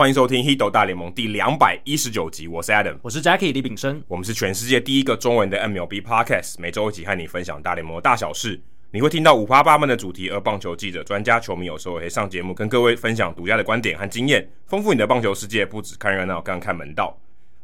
欢迎收听《h i d o 大联盟》第两百一十九集。我是 Adam，我是 Jackie 李炳生。我们是全世界第一个中文的 MLB Podcast，每周一起和你分享大联盟的大小事。你会听到五花八门的主题，而棒球记者、专家、球迷有时候也会上节目，跟各位分享独家的观点和经验，丰富你的棒球世界。不止看热闹，更看门道。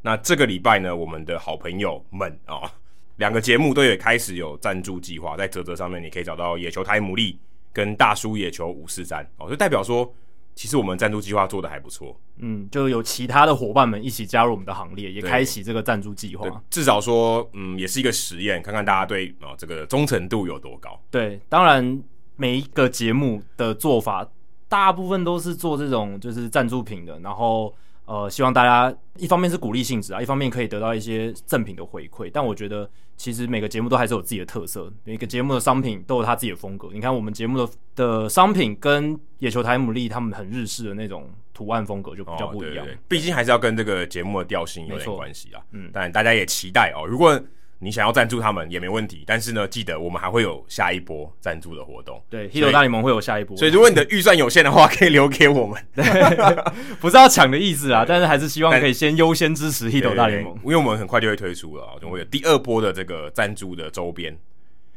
那这个礼拜呢，我们的好朋友们啊、哦，两个节目都有开始有赞助计划，在泽泽上面你可以找到野球台牡蛎跟大叔野球五四三哦，就代表说。其实我们赞助计划做的还不错，嗯，就有其他的伙伴们一起加入我们的行列，也开启这个赞助计划。至少说，嗯，也是一个实验，看看大家对啊、哦、这个忠诚度有多高。对，当然每一个节目的做法，大部分都是做这种就是赞助品的，然后。呃，希望大家一方面是鼓励性质啊，一方面可以得到一些赠品的回馈。但我觉得，其实每个节目都还是有自己的特色，每个节目的商品都有它自己的风格。你看，我们节目的的商品跟野球台姆利他们很日式的那种图案风格就比较不一样。毕、哦、竟还是要跟这个节目的调性有点关系啊。嗯，但大家也期待哦，如果。你想要赞助他们也没问题，但是呢，记得我们还会有下一波赞助的活动。对，Hito 大联盟会有下一波。所以如果你的预算有限的话，可以留给我们。不是要抢的意思啊，但是还是希望可以先优先支持 Hito 大联盟，因为我们很快就会推出了，就会有第二波的这个赞助的周边。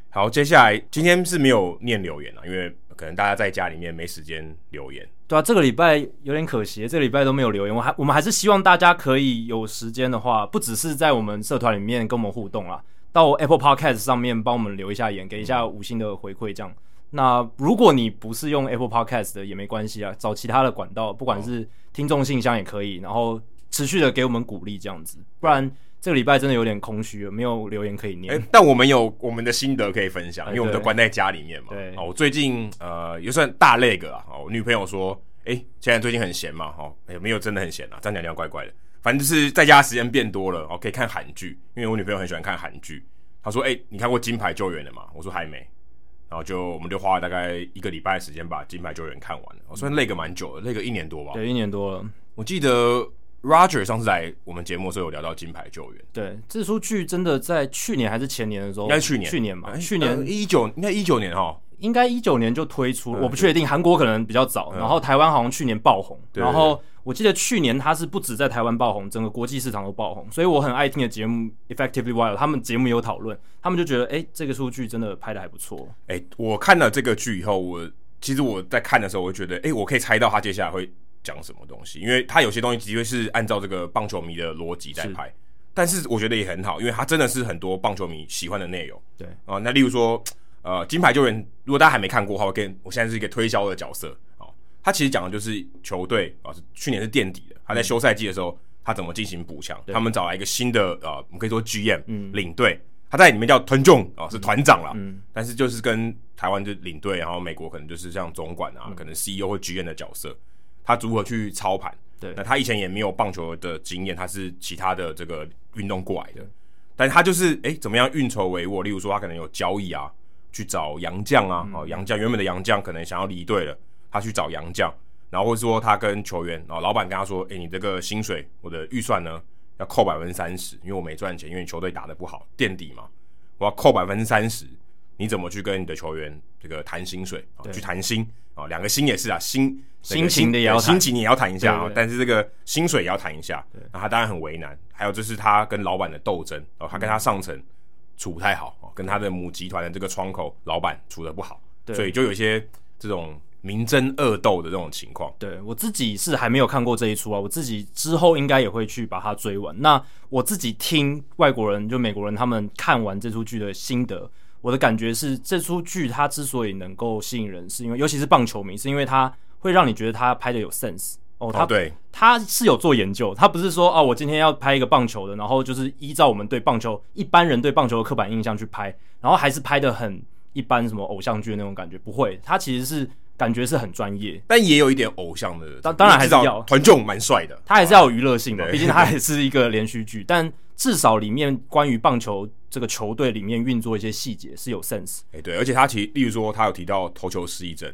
好，接下来今天是没有念留言了，因为可能大家在家里面没时间留言。对啊，这个礼拜有点可惜，这个礼拜都没有留言。我还我们还是希望大家可以有时间的话，不只是在我们社团里面跟我们互动啦，到 Apple Podcast 上面帮我们留一下言，给一下五星的回馈。这样，那如果你不是用 Apple Podcast 的也没关系啊，找其他的管道，不管是听众信箱也可以，然后持续的给我们鼓励，这样子。不然这个礼拜真的有点空虚了，没有留言可以念。欸，但我们有我们的心得可以分享，因为我们都关在家里面嘛。对，我最近呃也算大累个啊。我女朋友说。哎、欸，现在最近很闲嘛，哈，哎，没有真的很闲啊，这样讲讲怪怪的。反正就是在家时间变多了，哦，可以看韩剧，因为我女朋友很喜欢看韩剧。她说：“哎、欸，你看过《金牌救援》了吗？”我说：“还没。”然后就我们就花了大概一个礼拜的时间把《金牌救援》看完了。我算累个蛮久的，累个一年多吧。对，一年多了。我记得 Roger 上次来我们节目的时候有聊到《金牌救援》。对，这出剧真的在去年还是前年的时候，应该去年，去年嘛，欸、去年一九、呃，应该一九年哈。应该一九年就推出，我不确定，韩国可能比较早，然后台湾好像去年爆红，然后我记得去年它是不止在台湾爆红，整个国际市场都爆红，所以我很爱听的节目 Effectively Wild，他们节目有讨论，他们就觉得，哎，这个出剧真的拍的还不错。哎，我看了这个剧以后，我其实我在看的时候，我就觉得，哎，我可以猜到他接下来会讲什么东西，因为他有些东西的确是按照这个棒球迷的逻辑在拍，但是我觉得也很好，因为他真的是很多棒球迷喜欢的内容。对啊，那例如说。呃，金牌救援，如果大家还没看过的话，我跟我现在是一个推销的角色哦。他其实讲的就是球队啊，是去年是垫底的，他在休赛季的时候，他怎么进行补强？他们找来一个新的呃，我们可以说 GM、嗯、领队，他在里面叫团中啊，是团长啦。嗯，但是就是跟台湾就领队，然后美国可能就是像总管啊，嗯、可能 CEO 或 GM 的角色，他如何去操盘？对，那他以前也没有棒球的经验，他是其他的这个运动过来的，但他就是哎、欸，怎么样运筹帷幄？例如说，他可能有交易啊。去找洋将啊，哦，洋将原本的洋将可能想要离队了，他去找洋将，然后或者说他跟球员，然后老板跟他说，诶、欸，你这个薪水，我的预算呢要扣百分之三十，因为我没赚钱，因为球队打得不好，垫底嘛，我要扣百分之三十，你怎么去跟你的球员这个谈薪水啊？去谈薪啊，两个薪也是啊，薪心情的也要心情也要谈一下啊，但是这个薪水也要谈一下，那他当然很为难，还有就是他跟老板的斗争，哦，他跟他上层。处不太好，跟他的母集团的这个窗口老板处的不好，对，所以就有一些这种明争恶斗的这种情况。对，我自己是还没有看过这一出啊，我自己之后应该也会去把它追完。那我自己听外国人就美国人他们看完这出剧的心得，我的感觉是这出剧它之所以能够吸引人，是因为尤其是棒球迷，是因为它会让你觉得它拍的有 sense。哦，他对，他是有做研究，他不是说哦，我今天要拍一个棒球的，然后就是依照我们对棒球一般人对棒球的刻板印象去拍，然后还是拍的很一般，什么偶像剧的那种感觉，不会，他其实是感觉是很专业，但也有一点偶像的，当当然还是要。团众蛮帅的，他还是要有娱乐性的，毕竟他还是一个连续剧，但至少里面关于棒球这个球队里面运作一些细节是有 sense，哎、欸、对，而且他提，例如说他有提到投球失忆症。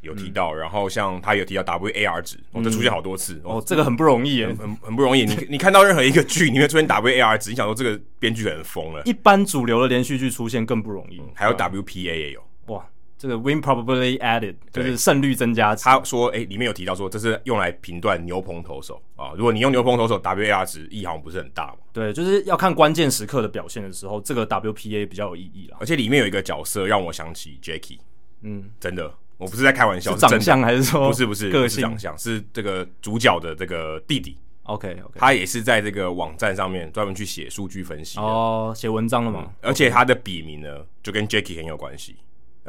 有提到，然后像他有提到 WAR 值，哦，这出现好多次，哦，这个很不容易，很 很很不容易。你你看到任何一个剧，你会出现 WAR 值，你想说这个编剧可能疯了。一般主流的连续剧出现更不容易，还有 WPA 也有，哇，这个 win probability added 就是胜率增加。他说，哎、欸，里面有提到说这是用来评断牛棚投手啊。如果你用牛棚投手，WAR 值意义好像不是很大嘛。对，就是要看关键时刻的表现的时候，这个 WPA 比较有意义了。而且里面有一个角色让我想起 Jackie，嗯，真的，我不是在开玩笑，是长相还是说不是不是个性长相，是这个主角的这个弟弟。OK OK，他也是在这个网站上面专门去写数据分析哦，写文章了嘛、嗯。而且他的笔名呢，就跟 Jackie 很有关系。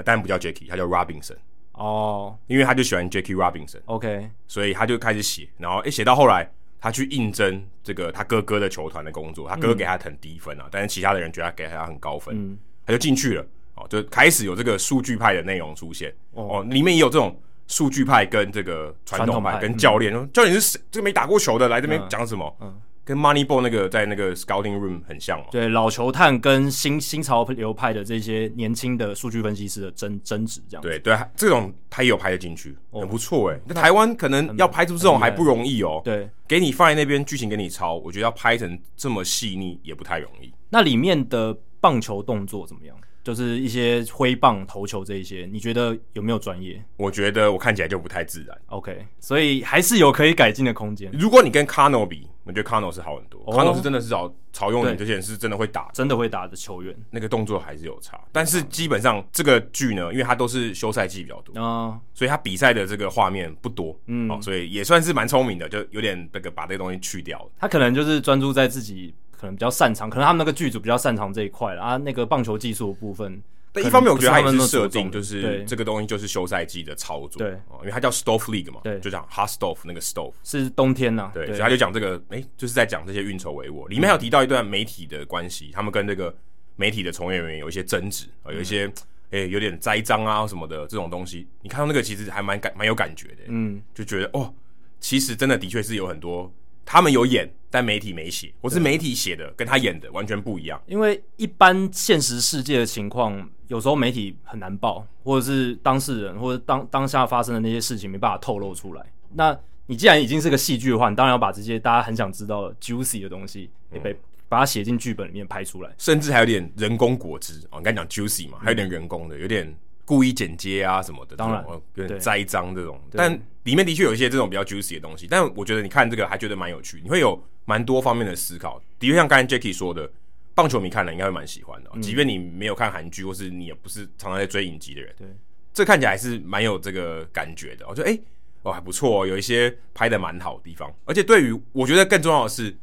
但不叫 Jackie，他叫 Robinson 哦，因为他就喜欢 Jackie Robinson。OK，所以他就开始写，然后诶写到后来，他去应征这个他哥哥的球团的工作，他哥哥给他很低分啊，嗯、但是其他的人觉得他给他很高分，嗯、他就进去了。哦，就开始有这个数据派的内容出现。哦，哦里面也有这种数据派跟这个传统派跟教练，教练是谁？这个没打过球的来这边讲什么？嗯。嗯跟 Moneyball 那个在那个 Scouting Room 很像嘛？对，老球探跟新新潮流派的这些年轻的数据分析师的争争执这样。对对，这种他也有拍得进去，很不错哎。那台湾可能要拍出这种还不容易哦。对，给你放在那边剧情给你抄，我觉得要拍成这么细腻也不太容易。那里面的棒球动作怎么样？就是一些挥棒投球这一些，你觉得有没有专业？我觉得我看起来就不太自然。OK，所以还是有可以改进的空间。如果你跟 Cano 比，我觉得 Cano 是好很多。Oh, Cano 是真的是找曹用你这些人是真的会打，真的会打的球员，那个动作还是有差。但是基本上这个剧呢，因为它都是休赛季比较多啊，uh, 所以他比赛的这个画面不多，嗯，哦，所以也算是蛮聪明的，就有点那个把这个东西去掉了。他可能就是专注在自己可能比较擅长，可能他们那个剧组比较擅长这一块了啊，那个棒球技术的部分。但一方面，我觉得他们是设定，就是这个东西就是休赛季的操作，对，因为它叫 Stove League 嘛，对，就讲 Hot Stove 那个 Stove 是冬天呐，对，所以他就讲这个，哎、欸，就是在讲这些运筹帷幄。里面还有提到一段媒体的关系，他们跟这个媒体的从业人员有一些争执啊，有一些诶、欸、有点栽赃啊什么的这种东西。你看到那个其实还蛮感蛮有感觉的，嗯，就觉得哦，其实真的的确是有很多。他们有演，但媒体没写，我是媒体写的跟他演的完全不一样。因为一般现实世界的情况，有时候媒体很难报，或者是当事人或者当当下发生的那些事情没办法透露出来。那你既然已经是个戏剧的话，你当然要把这些大家很想知道的 juicy 的东西，也被、嗯、把它写进剧本里面拍出来，甚至还有点人工果汁哦。你刚才讲 juicy 嘛，还有点人工的，有点。故意剪接啊什么的，当然有点栽赃这种，但里面的确有一些这种比较 juicy 的东西。但我觉得你看这个还觉得蛮有趣，你会有蛮多方面的思考。的确像刚才 Jacky 说的，棒球迷看了应该会蛮喜欢的，嗯、即便你没有看韩剧，或是你也不是常常在追影集的人，对，这看起来还是蛮有这个感觉的。我觉得哎，哦还不错，有一些拍的蛮好的地方。而且对于我觉得更重要的是，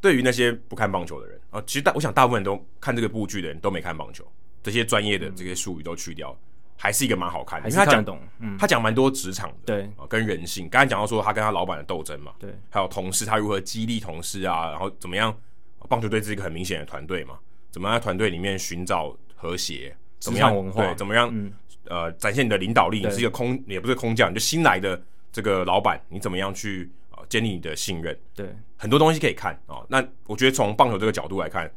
对于那些不看棒球的人啊，其实大我想大部分人都看这个部剧的人都没看棒球，这些专业的这些术语都去掉。嗯还是一个蛮好看的，因为他讲懂，嗯，他讲蛮多职场的，对啊，跟人性。刚才讲到说他跟他老板的斗争嘛，对，还有同事他如何激励同事啊，然后怎么样？棒球队是一个很明显的团队嘛，怎么样在团队里面寻找和谐？怎么样文化？对，怎么样？嗯，呃，展现你的领导力。你是一个空，也不是空降，就新来的这个老板，你怎么样去啊建立你的信任？对，很多东西可以看啊。那我觉得从棒球这个角度来看，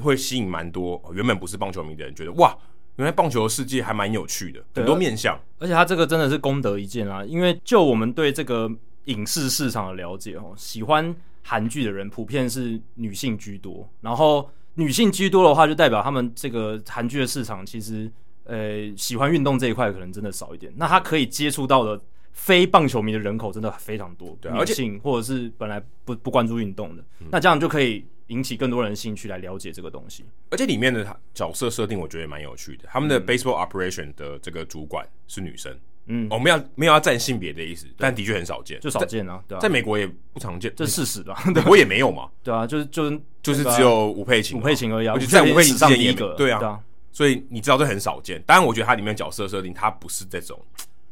会吸引蛮多原本不是棒球迷的人，觉得哇。原来棒球的世界还蛮有趣的，很多面向，而且他这个真的是功德一件啊！因为就我们对这个影视市场的了解哦，喜欢韩剧的人普遍是女性居多，然后女性居多的话，就代表他们这个韩剧的市场其实呃喜欢运动这一块可能真的少一点。那他可以接触到的非棒球迷的人口真的非常多，对，女性或者是本来不不关注运动的，那这样就可以。引起更多人兴趣来了解这个东西，而且里面的角色设定我觉得也蛮有趣的。他们的 baseball operation 的这个主管是女生，嗯，我们要没有要占性别的意思，但的确很少见，就少见啊，对啊，在美国也不常见，这是事实吧？美国也没有嘛，对啊，就是就是就是只有吴佩琴，吴佩琴而已，而且在吴佩琴之前一个，对啊，对啊，所以你知道这很少见。当然，我觉得它里面角色设定它不是这种。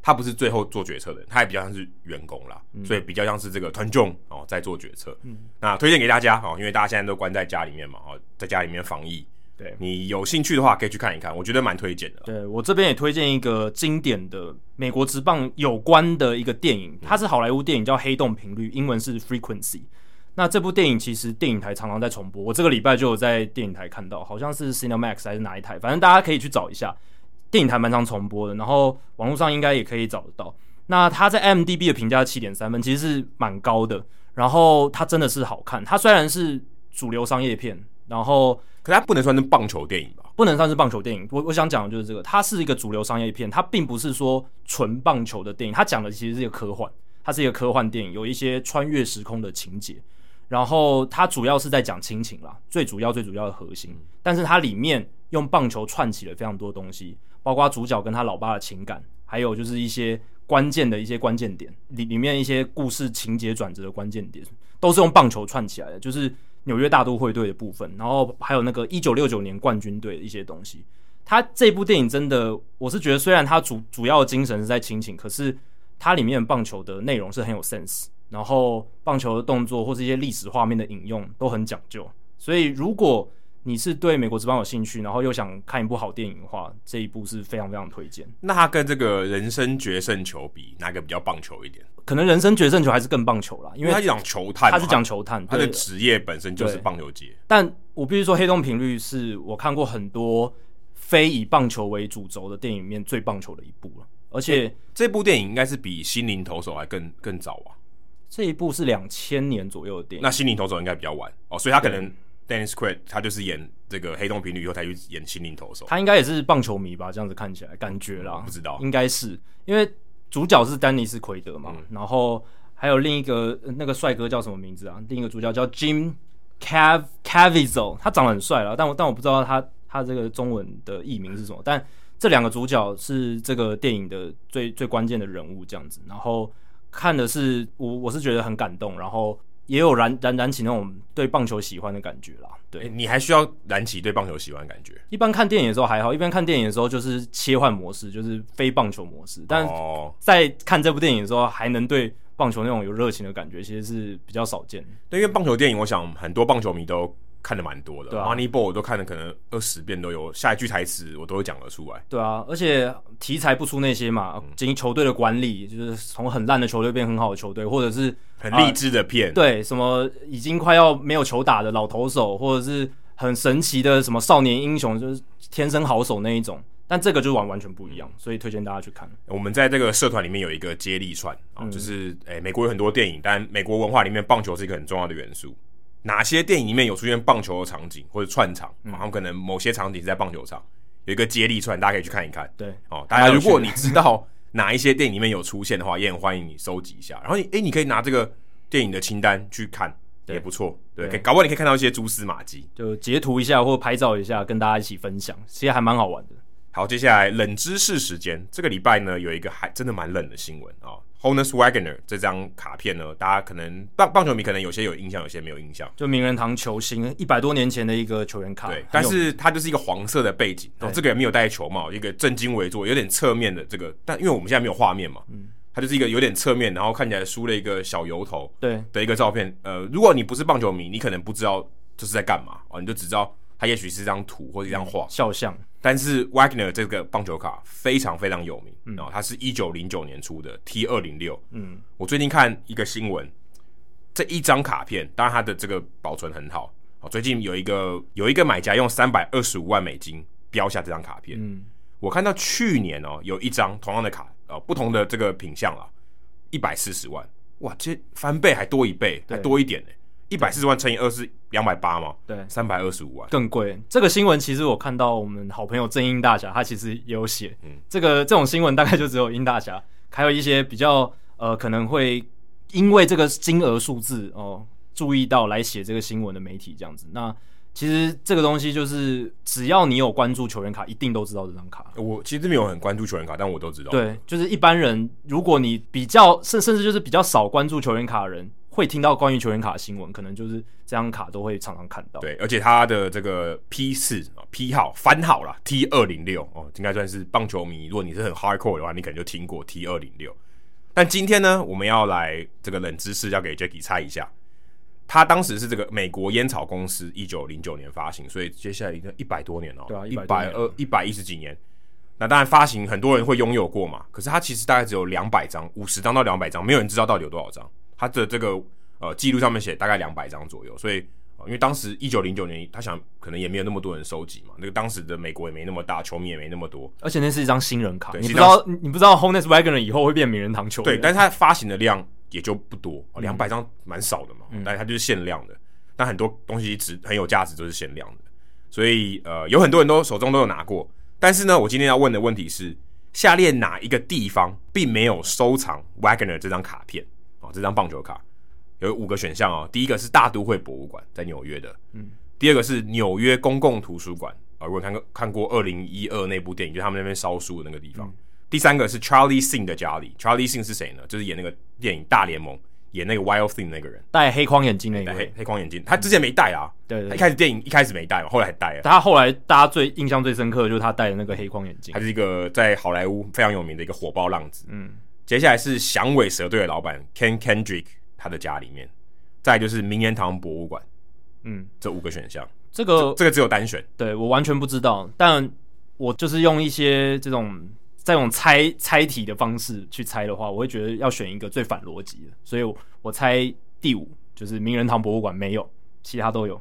他不是最后做决策的人，他也比较像是员工啦，嗯、所以比较像是这个团众哦在做决策。嗯，那推荐给大家哦，因为大家现在都关在家里面嘛，哦，在家里面防疫。对，你有兴趣的话可以去看一看，我觉得蛮推荐的。对，我这边也推荐一个经典的美国职棒有关的一个电影，它是好莱坞电影，叫《黑洞频率》，英文是 Frequency。那这部电影其实电影台常常在重播，我这个礼拜就有在电影台看到，好像是 Cinemax 还是哪一台，反正大家可以去找一下。电影台蛮常重播的，然后网络上应该也可以找得到。那它在 IMDB 的评价七点三分，其实是蛮高的。然后它真的是好看。它虽然是主流商业片，然后，可它不能算是棒球电影吧？不能算是棒球电影。我我想讲的就是这个，它是一个主流商业片，它并不是说纯棒球的电影。它讲的其实是一个科幻，它是一个科幻电影，有一些穿越时空的情节。然后它主要是在讲亲情啦，最主要最主要的核心。但是它里面用棒球串起了非常多东西，包括主角跟他老爸的情感，还有就是一些关键的一些关键点里里面一些故事情节转折的关键点，都是用棒球串起来的，就是纽约大都会队的部分，然后还有那个 一九六九年冠军队的一些东西。它这部电影真的，我是觉得虽然它主主要的精神是在亲情，可是它里面棒球的内容是很有 sense。然后棒球的动作或是一些历史画面的引用都很讲究，所以如果你是对美国职棒有兴趣，然后又想看一部好电影的话，这一部是非常非常推荐。那它跟这个人生决胜球比，哪个比较棒球一点？可能人生决胜球还是更棒球啦，因为它是讲球探，它是讲球探，它的职业本身就是棒球界。但我必须说，黑洞频率是我看过很多非以棒球为主轴的电影里面最棒球的一部了，而且这部电影应该是比心灵投手还更更早啊。这一部是两千年左右的电影，那心灵投手应该比较晚哦，所以他可能 Dennis Quaid 他就是演这个黑洞频率以后才去演心灵投手，他应该也是棒球迷吧？这样子看起来感觉啦，不知道，应该是因为主角是丹尼斯奎德嘛，嗯、然后还有另一个那个帅哥叫什么名字啊？另一个主角叫 Jim Cav Caviezel，他长得很帅了，但我但我不知道他他这个中文的译名是什么，但这两个主角是这个电影的最最关键的人物，这样子，然后。看的是我，我是觉得很感动，然后也有燃燃燃起那种对棒球喜欢的感觉啦。对，你还需要燃起对棒球喜欢的感觉。一般看电影的时候还好，一般看电影的时候就是切换模式，就是非棒球模式。但在看这部电影的时候，还能对棒球那种有热情的感觉，其实是比较少见的。对，因为棒球电影，我想很多棒球迷都。看的蛮多的，对啊，Moneyball 我都看了，可能二十遍都有，下一句台词我都会讲得出来。对啊，而且题材不出那些嘛，经球队的管理，就是从很烂的球队变很好的球队，或者是很励志的片、啊。对，什么已经快要没有球打的老投手，或者是很神奇的什么少年英雄，就是天生好手那一种。但这个就完完全不一样，所以推荐大家去看。我们在这个社团里面有一个接力串啊，嗯、就是诶、欸，美国有很多电影，但美国文化里面棒球是一个很重要的元素。哪些电影里面有出现棒球的场景或者串场？然后、嗯、可能某些场景是在棒球场，有一个接力串，大家可以去看一看。对，哦，大家如果你知道哪一些电影里面有出现的话，也很欢迎你收集一下。然后你，哎，你可以拿这个电影的清单去看，也不错。对，对搞不好你可以看到一些蛛丝马迹，就截图一下或拍照一下，跟大家一起分享，其实还蛮好玩的。好，接下来冷知识时间，这个礼拜呢有一个还真的蛮冷的新闻啊。哦 Honus Wagner 这张卡片呢，大家可能棒棒球迷可能有些有印象，有些没有印象。就名人堂球星一百多年前的一个球员卡，对，但是它就是一个黄色的背景，然后这个也没有戴球帽，一个正襟危坐，有点侧面的这个，但因为我们现在没有画面嘛，嗯，它就是一个有点侧面，然后看起来梳了一个小油头，对的一个照片。呃，如果你不是棒球迷，你可能不知道这是在干嘛哦，你就只知道它也许是一张图或者一张画肖像。但是 Wagner 这个棒球卡非常非常有名，嗯，哦它是一九零九年出的 T 二零六，嗯，我最近看一个新闻，这一张卡片，当然它的这个保存很好，哦，最近有一个有一个买家用三百二十五万美金标下这张卡片，嗯，我看到去年哦有一张同样的卡，呃，不同的这个品相啊，一百四十万，哇，这翻倍还多一倍，还多一点呢。一百四十万乘以二是两百八嘛？对，三百二十五万更贵。这个新闻其实我看到我们好朋友郑英大侠他其实也有写，嗯，这个这种新闻大概就只有英大侠，还有一些比较呃可能会因为这个金额数字哦注意到来写这个新闻的媒体这样子。那其实这个东西就是只要你有关注球员卡，一定都知道这张卡。我其实没有很关注球员卡，但我都知道。对，就是一般人，如果你比较甚甚至就是比较少关注球员卡的人。会听到关于球员卡的新闻，可能就是这张卡都会常常看到。对，而且它的这个 P 四啊 P 号番号啦 T 二零六哦，应该算是棒球迷。如果你是很 hardcore 的话，你可能就听过 T 二零六。但今天呢，我们要来这个冷知识，要给 Jacky 猜一下。他当时是这个美国烟草公司一九零九年发行，所以接下来已经一百多年了。对啊，一百二一百一十几年。那当然发行很多人会拥有过嘛，可是它其实大概只有两百张，五十张到两百张，没有人知道到底有多少张。它的这个。呃，记录上面写大概两百张左右，所以，呃、因为当时一九零九年，他想可能也没有那么多人收集嘛，那个当时的美国也没那么大，球迷也没那么多，而且那是一张新人卡，你不知道你不知道 Honest Wagner 以后会变名人堂球员，对，但是它发行的量也就不多，两百张蛮少的嘛，嗯、但是它就是限量的。但很多东西值很有价值都是限量的，所以呃，有很多人都手中都有拿过。但是呢，我今天要问的问题是：下列哪一个地方并没有收藏 Wagner 这张卡片哦，这张棒球卡有五个选项哦。第一个是大都会博物馆，在纽约的。嗯。第二个是纽约公共图书馆啊，如果看过看过二零一二那部电影，就是他们那边烧书的那个地方。嗯。第三个是 Charlie Sing 的家里，Charlie Sing 是谁呢？就是演那个电影《大联盟》。演那个 Wild Thing 那个人，戴黑框眼镜那个黑黑框眼镜，他之前没戴啊。对，对，对，他一开始电影一开始没戴嘛，后来还戴了。他后来大家最印象最深刻的就是他戴的那个黑框眼镜。他是一个在好莱坞非常有名的一个火爆浪子。嗯，接下来是响尾蛇队的老板 Ken Kendrick 他的家里面，再就是名人堂博物馆。嗯，这五个选项，这个这，这个只有单选。对，我完全不知道，但我就是用一些这种。在用猜猜题的方式去猜的话，我会觉得要选一个最反逻辑的，所以我猜第五就是名人堂博物馆没有，其他都有。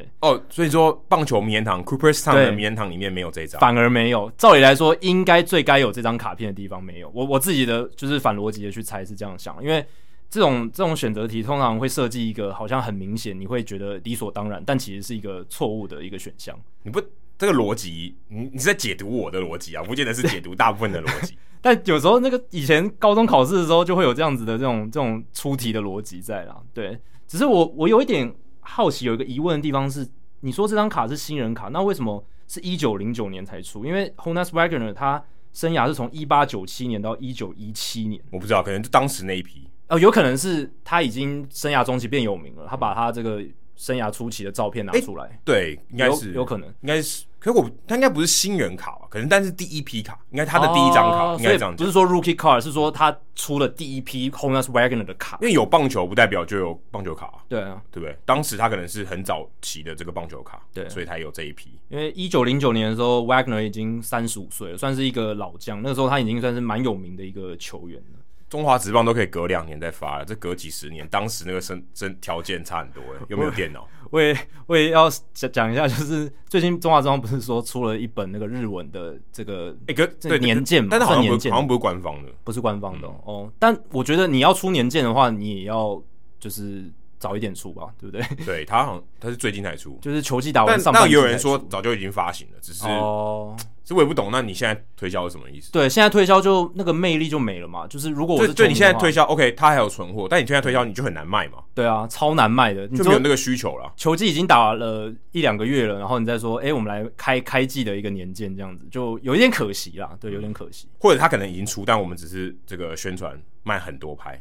对哦，所以说棒球名人堂 Cooperstown 的名人堂里面没有这张，反而没有。照理来说，应该最该有这张卡片的地方没有。我我自己的就是反逻辑的去猜是这样想，因为这种这种选择题通常会设计一个好像很明显，你会觉得理所当然，但其实是一个错误的一个选项。你不。这个逻辑，你你是在解读我的逻辑啊，不见得是解读大部分的逻辑。但有时候那个以前高中考试的时候，就会有这样子的这种这种出题的逻辑在啦。对，只是我我有一点好奇，有一个疑问的地方是，你说这张卡是新人卡，那为什么是一九零九年才出？因为 Honus Wagner 他生涯是从一八九七年到一九一七年，我不知道，可能就当时那一批哦，有可能是他已经生涯中期变有名了，他把他这个生涯初期的照片拿出来，对，应该是有，有可能，应该是。可是我他应该不是新人卡吧？可能但是第一批卡，应该他的第一张卡，应该这样讲。不是说 rookie card，是说他出了第一批 Honus Wagner 的卡。因为有棒球不代表就有棒球卡，对啊，对不对？当时他可能是很早期的这个棒球卡，对，所以才有这一批。因为一九零九年的时候，Wagner 已经三十五岁了，算是一个老将。那个时候他已经算是蛮有名的一个球员了。中华职棒都可以隔两年再发了，这隔几十年，当时那个生生条件差很多哎，有没有电脑？我也我也要讲讲一下，就是最近中华职棒不是说出了一本那个日文的这个哎个对年鉴嘛，但是好像不好像不是官方的，不是官方的、嗯、哦。但我觉得你要出年鉴的话，你也要就是。早一点出吧，对不对？对，他好像他是最近才出，就是球季打完上半季。那有人说早就已经发行了，只是哦，这我也不懂。那你现在推销是什么意思？对，现在推销就那个魅力就没了嘛。就是如果我是对，你现在推销，OK，他还有存货，但你现在推销你就很难卖嘛。对啊，超难卖的，就没有那个需求了。球季已经打了一两个月了，然后你再说，哎，我们来开开季的一个年鉴，这样子就有一点可惜啦。对，有点可惜。或者他可能已经出，但我们只是这个宣传卖很多拍。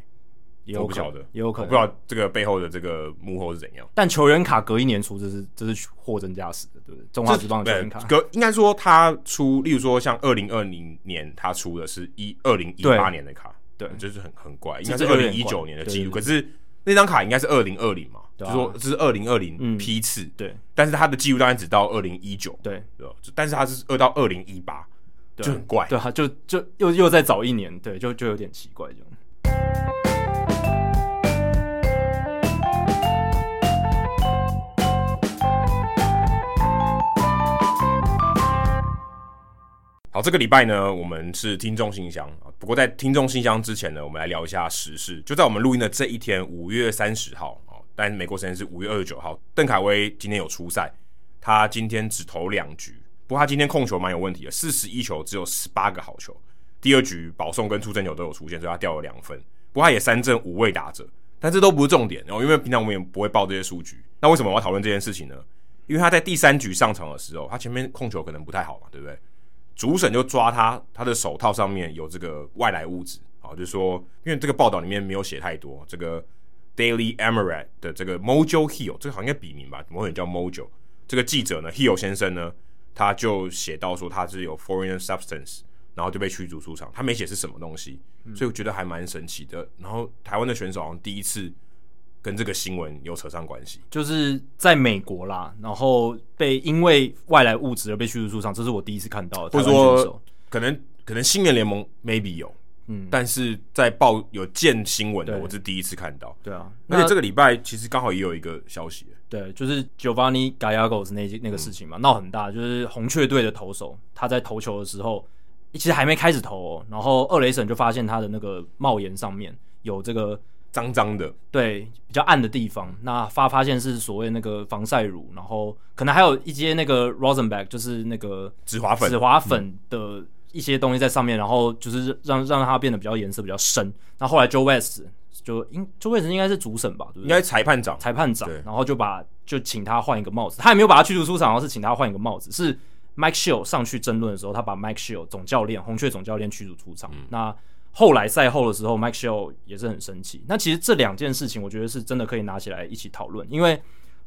我不晓得，也有可能，我不知道这个背后的这个幕后是怎样。但球员卡隔一年出，这是这是货真价实的，对不对？中华职棒球员卡隔应该说他出，例如说像二零二零年他出的是一二零一八年的卡，对，对就是很很怪，应该是二零一九年的记录。可是那张卡应该是二零二零嘛，就是说这是二零二零批次，对。但是他的记录当然只到二零一九，对，对。但是他是二到二零一八，就很怪，对，他就就又又再早一年，对，就就有点奇怪这样。这个礼拜呢，我们是听众信箱啊。不过在听众信箱之前呢，我们来聊一下时事。就在我们录音的这一天，五月三十号啊，但美国时间是五月二十九号。邓凯威今天有出赛，他今天只投两局，不过他今天控球蛮有问题的，四十一球只有十八个好球。第二局保送跟出真球都有出现，所以他掉了两分。不过他也三振五位打者，但这都不是重点然哦，因为平常我们也不会报这些数据。那为什么我要讨论这件事情呢？因为他在第三局上场的时候，他前面控球可能不太好嘛，对不对？主审就抓他，他的手套上面有这个外来物质，好，就是说，因为这个报道里面没有写太多，这个 Daily Emirate 的这个 Mojo Hill，这个好像应该笔名吧，怎么会叫 Mojo？这个记者呢，Hill 先生呢，他就写到说他是有 foreign substance，然后就被驱逐出场，他没写是什么东西，所以我觉得还蛮神奇的。然后台湾的选手好像第一次。跟这个新闻有扯上关系，就是在美国啦，然后被因为外来物质而被驱逐出场，这是我第一次看到的。或者说，可能可能新人联盟 maybe 有，嗯，但是在报有见新闻的，我是第一次看到。对啊，而且这个礼拜其实刚好也有一个消息，对，就是 Giovanni Gallegos 那那个事情嘛，闹、嗯、很大，就是红雀队的投手他在投球的时候，其实还没开始投、哦，然后二雷神就发现他的那个帽檐上面有这个。脏脏的，对，比较暗的地方。那发发现是所谓那个防晒乳，然后可能还有一些那个 Rosenbach，就是那个止滑粉，止滑粉的一些东西在上面，嗯、然后就是让让它变得比较颜色比较深。那后来 Joe West 就应 Joe West 应该是主审吧，对不对？应该裁判长，裁判长，然后就把就请他换一个帽子，他也没有把他驱逐出场，而是请他换一个帽子。是 Mike Shea 上去争论的时候，他把 Mike Shea 总教练红雀总教练驱逐出场。嗯、那后来赛后的时候，Mike s h e l 也是很生气。那其实这两件事情，我觉得是真的可以拿起来一起讨论，因为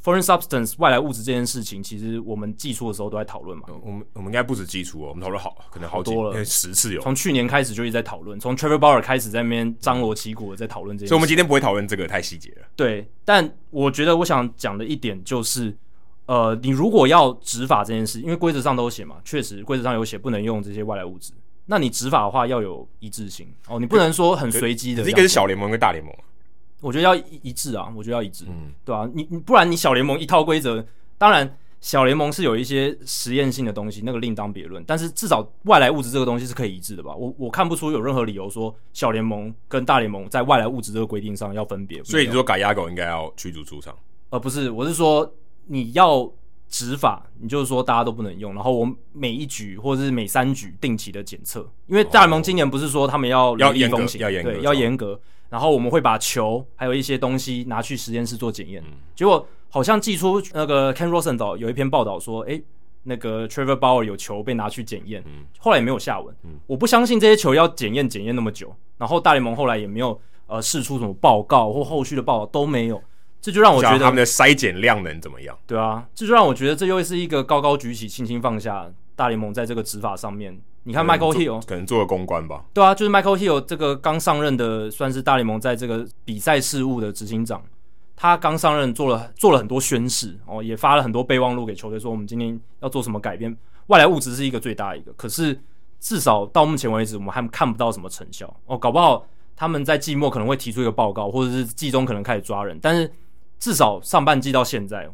foreign substance 外来物质这件事情，其实我们寄出的时候都在讨论嘛。我们我们应该不止寄出哦，我们讨论好可能好多了，十次有。从去年开始就一直在讨论，从 Trevor Bauer 开始在那边张罗旗鼓的在讨论这件事。所以，我们今天不会讨论这个太细节了。对，但我觉得我想讲的一点就是，呃，你如果要执法这件事，因为规则上都写嘛，确实规则上有写不能用这些外来物质。那你执法的话要有一致性哦，你不能说很随机的。一个是小联盟跟大联盟，我觉得要一致啊，我觉得要一致，嗯，对啊，你你不然你小联盟一套规则，当然小联盟是有一些实验性的东西，那个另当别论。但是至少外来物质这个东西是可以一致的吧？我我看不出有任何理由说小联盟跟大联盟在外来物质这个规定上要分别。所以你说改牙狗应该要驱逐出场？呃，不是，我是说你要。执法，你就是说大家都不能用，然后我每一局或者是每三局定期的检测，因为大联盟今年不是说他们要要严格，要严格，对，要严格。然后我们会把球还有一些东西拿去实验室做检验。嗯、结果好像寄出那个 Ken Rosenthal 有一篇报道说，诶，那个 Trevor Bauer 有球被拿去检验，嗯、后来也没有下文。嗯、我不相信这些球要检验检验那么久，然后大联盟后来也没有呃试出什么报告或后续的报道都没有。这就让我觉得他们的筛检量能怎么样？对啊，这就让我觉得这又是一个高高举起、轻轻放下。大联盟在这个执法上面，你看 Michael Hill 可能做了公关吧？对啊，就是 Michael Hill 这个刚上任的，算是大联盟在这个比赛事务的执行长。他刚上任做了做了很多宣誓哦，也发了很多备忘录给球队，说我们今天要做什么改变。外来物质是一个最大一个，可是至少到目前为止，我们还看不到什么成效哦。搞不好他们在季末可能会提出一个报告，或者是季中可能开始抓人，但是。至少上半季到现在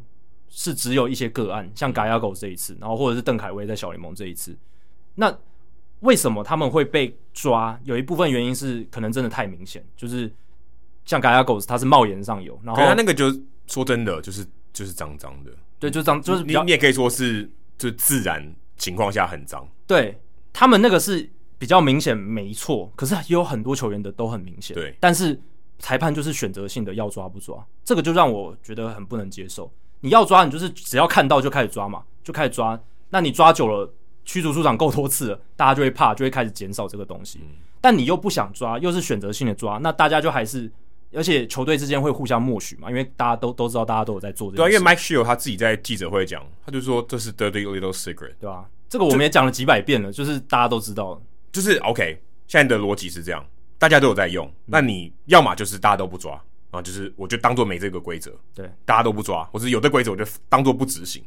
是只有一些个案，像 Gallegos 这一次，然后或者是邓凯威在小联盟这一次。那为什么他们会被抓？有一部分原因是可能真的太明显，就是像 Gallegos 他是帽檐上有，然后他那个就说真的就是就是脏脏的，对，就脏就是你也可以说是就自然情况下很脏。对，他们那个是比较明显没错，可是也有很多球员的都很明显，对，但是。裁判就是选择性的要抓不抓，这个就让我觉得很不能接受。你要抓，你就是只要看到就开始抓嘛，就开始抓。那你抓久了，驱逐出场够多次了，大家就会怕，就会开始减少这个东西。嗯、但你又不想抓，又是选择性的抓，那大家就还是，而且球队之间会互相默许嘛，因为大家都都知道大家都有在做这个。对啊，因为 Mike Shea 他自己在记者会讲，他就说这是 dirty little secret，对吧、啊？这个我们也讲了几百遍了，就，就是大家都知道，就是 OK。现在的逻辑是这样。大家都有在用，那你要么就是大家都不抓啊，就是我就当做没这个规则，对，大家都不抓，或者有的规则我就当做不执行，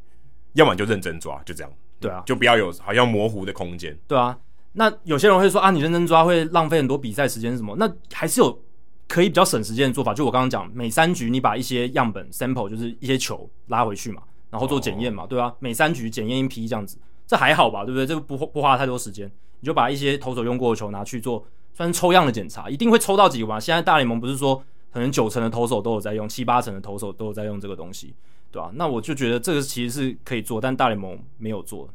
要么就认真抓，就这样，对啊，就不要有好像模糊的空间，对啊。那有些人会说啊，你认真抓会浪费很多比赛时间什么？那还是有可以比较省时间的做法，就我刚刚讲，每三局你把一些样本 sample 就是一些球拉回去嘛，然后做检验嘛，哦、对吧、啊？每三局检验一批这样子，这还好吧，对不对？这个不不花太多时间，你就把一些投手用过的球拿去做。算抽样的检查，一定会抽到几个吧？现在大联盟不是说可能九成的投手都有在用，七八成的投手都有在用这个东西，对吧、那我就觉得这个其实是可以做，但大联盟没有做，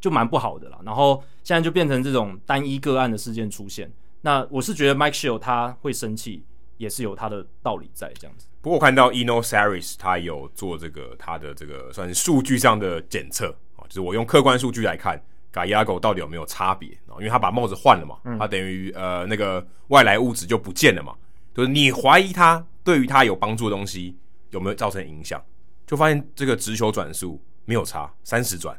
就蛮不好的啦。然后现在就变成这种单一个案的事件出现，那我是觉得 Mike Shea 他会生气，也是有他的道理在这样子。不过我看到 Eno Sarris 他有做这个他的这个算是数据上的检测啊，就是我用客观数据来看。g a y a g o 到底有没有差别？因为他把帽子换了嘛，他等于呃那个外来物质就不见了嘛。就是你怀疑他对于他有帮助的东西有没有造成影响，就发现这个直球转速没有差，三十转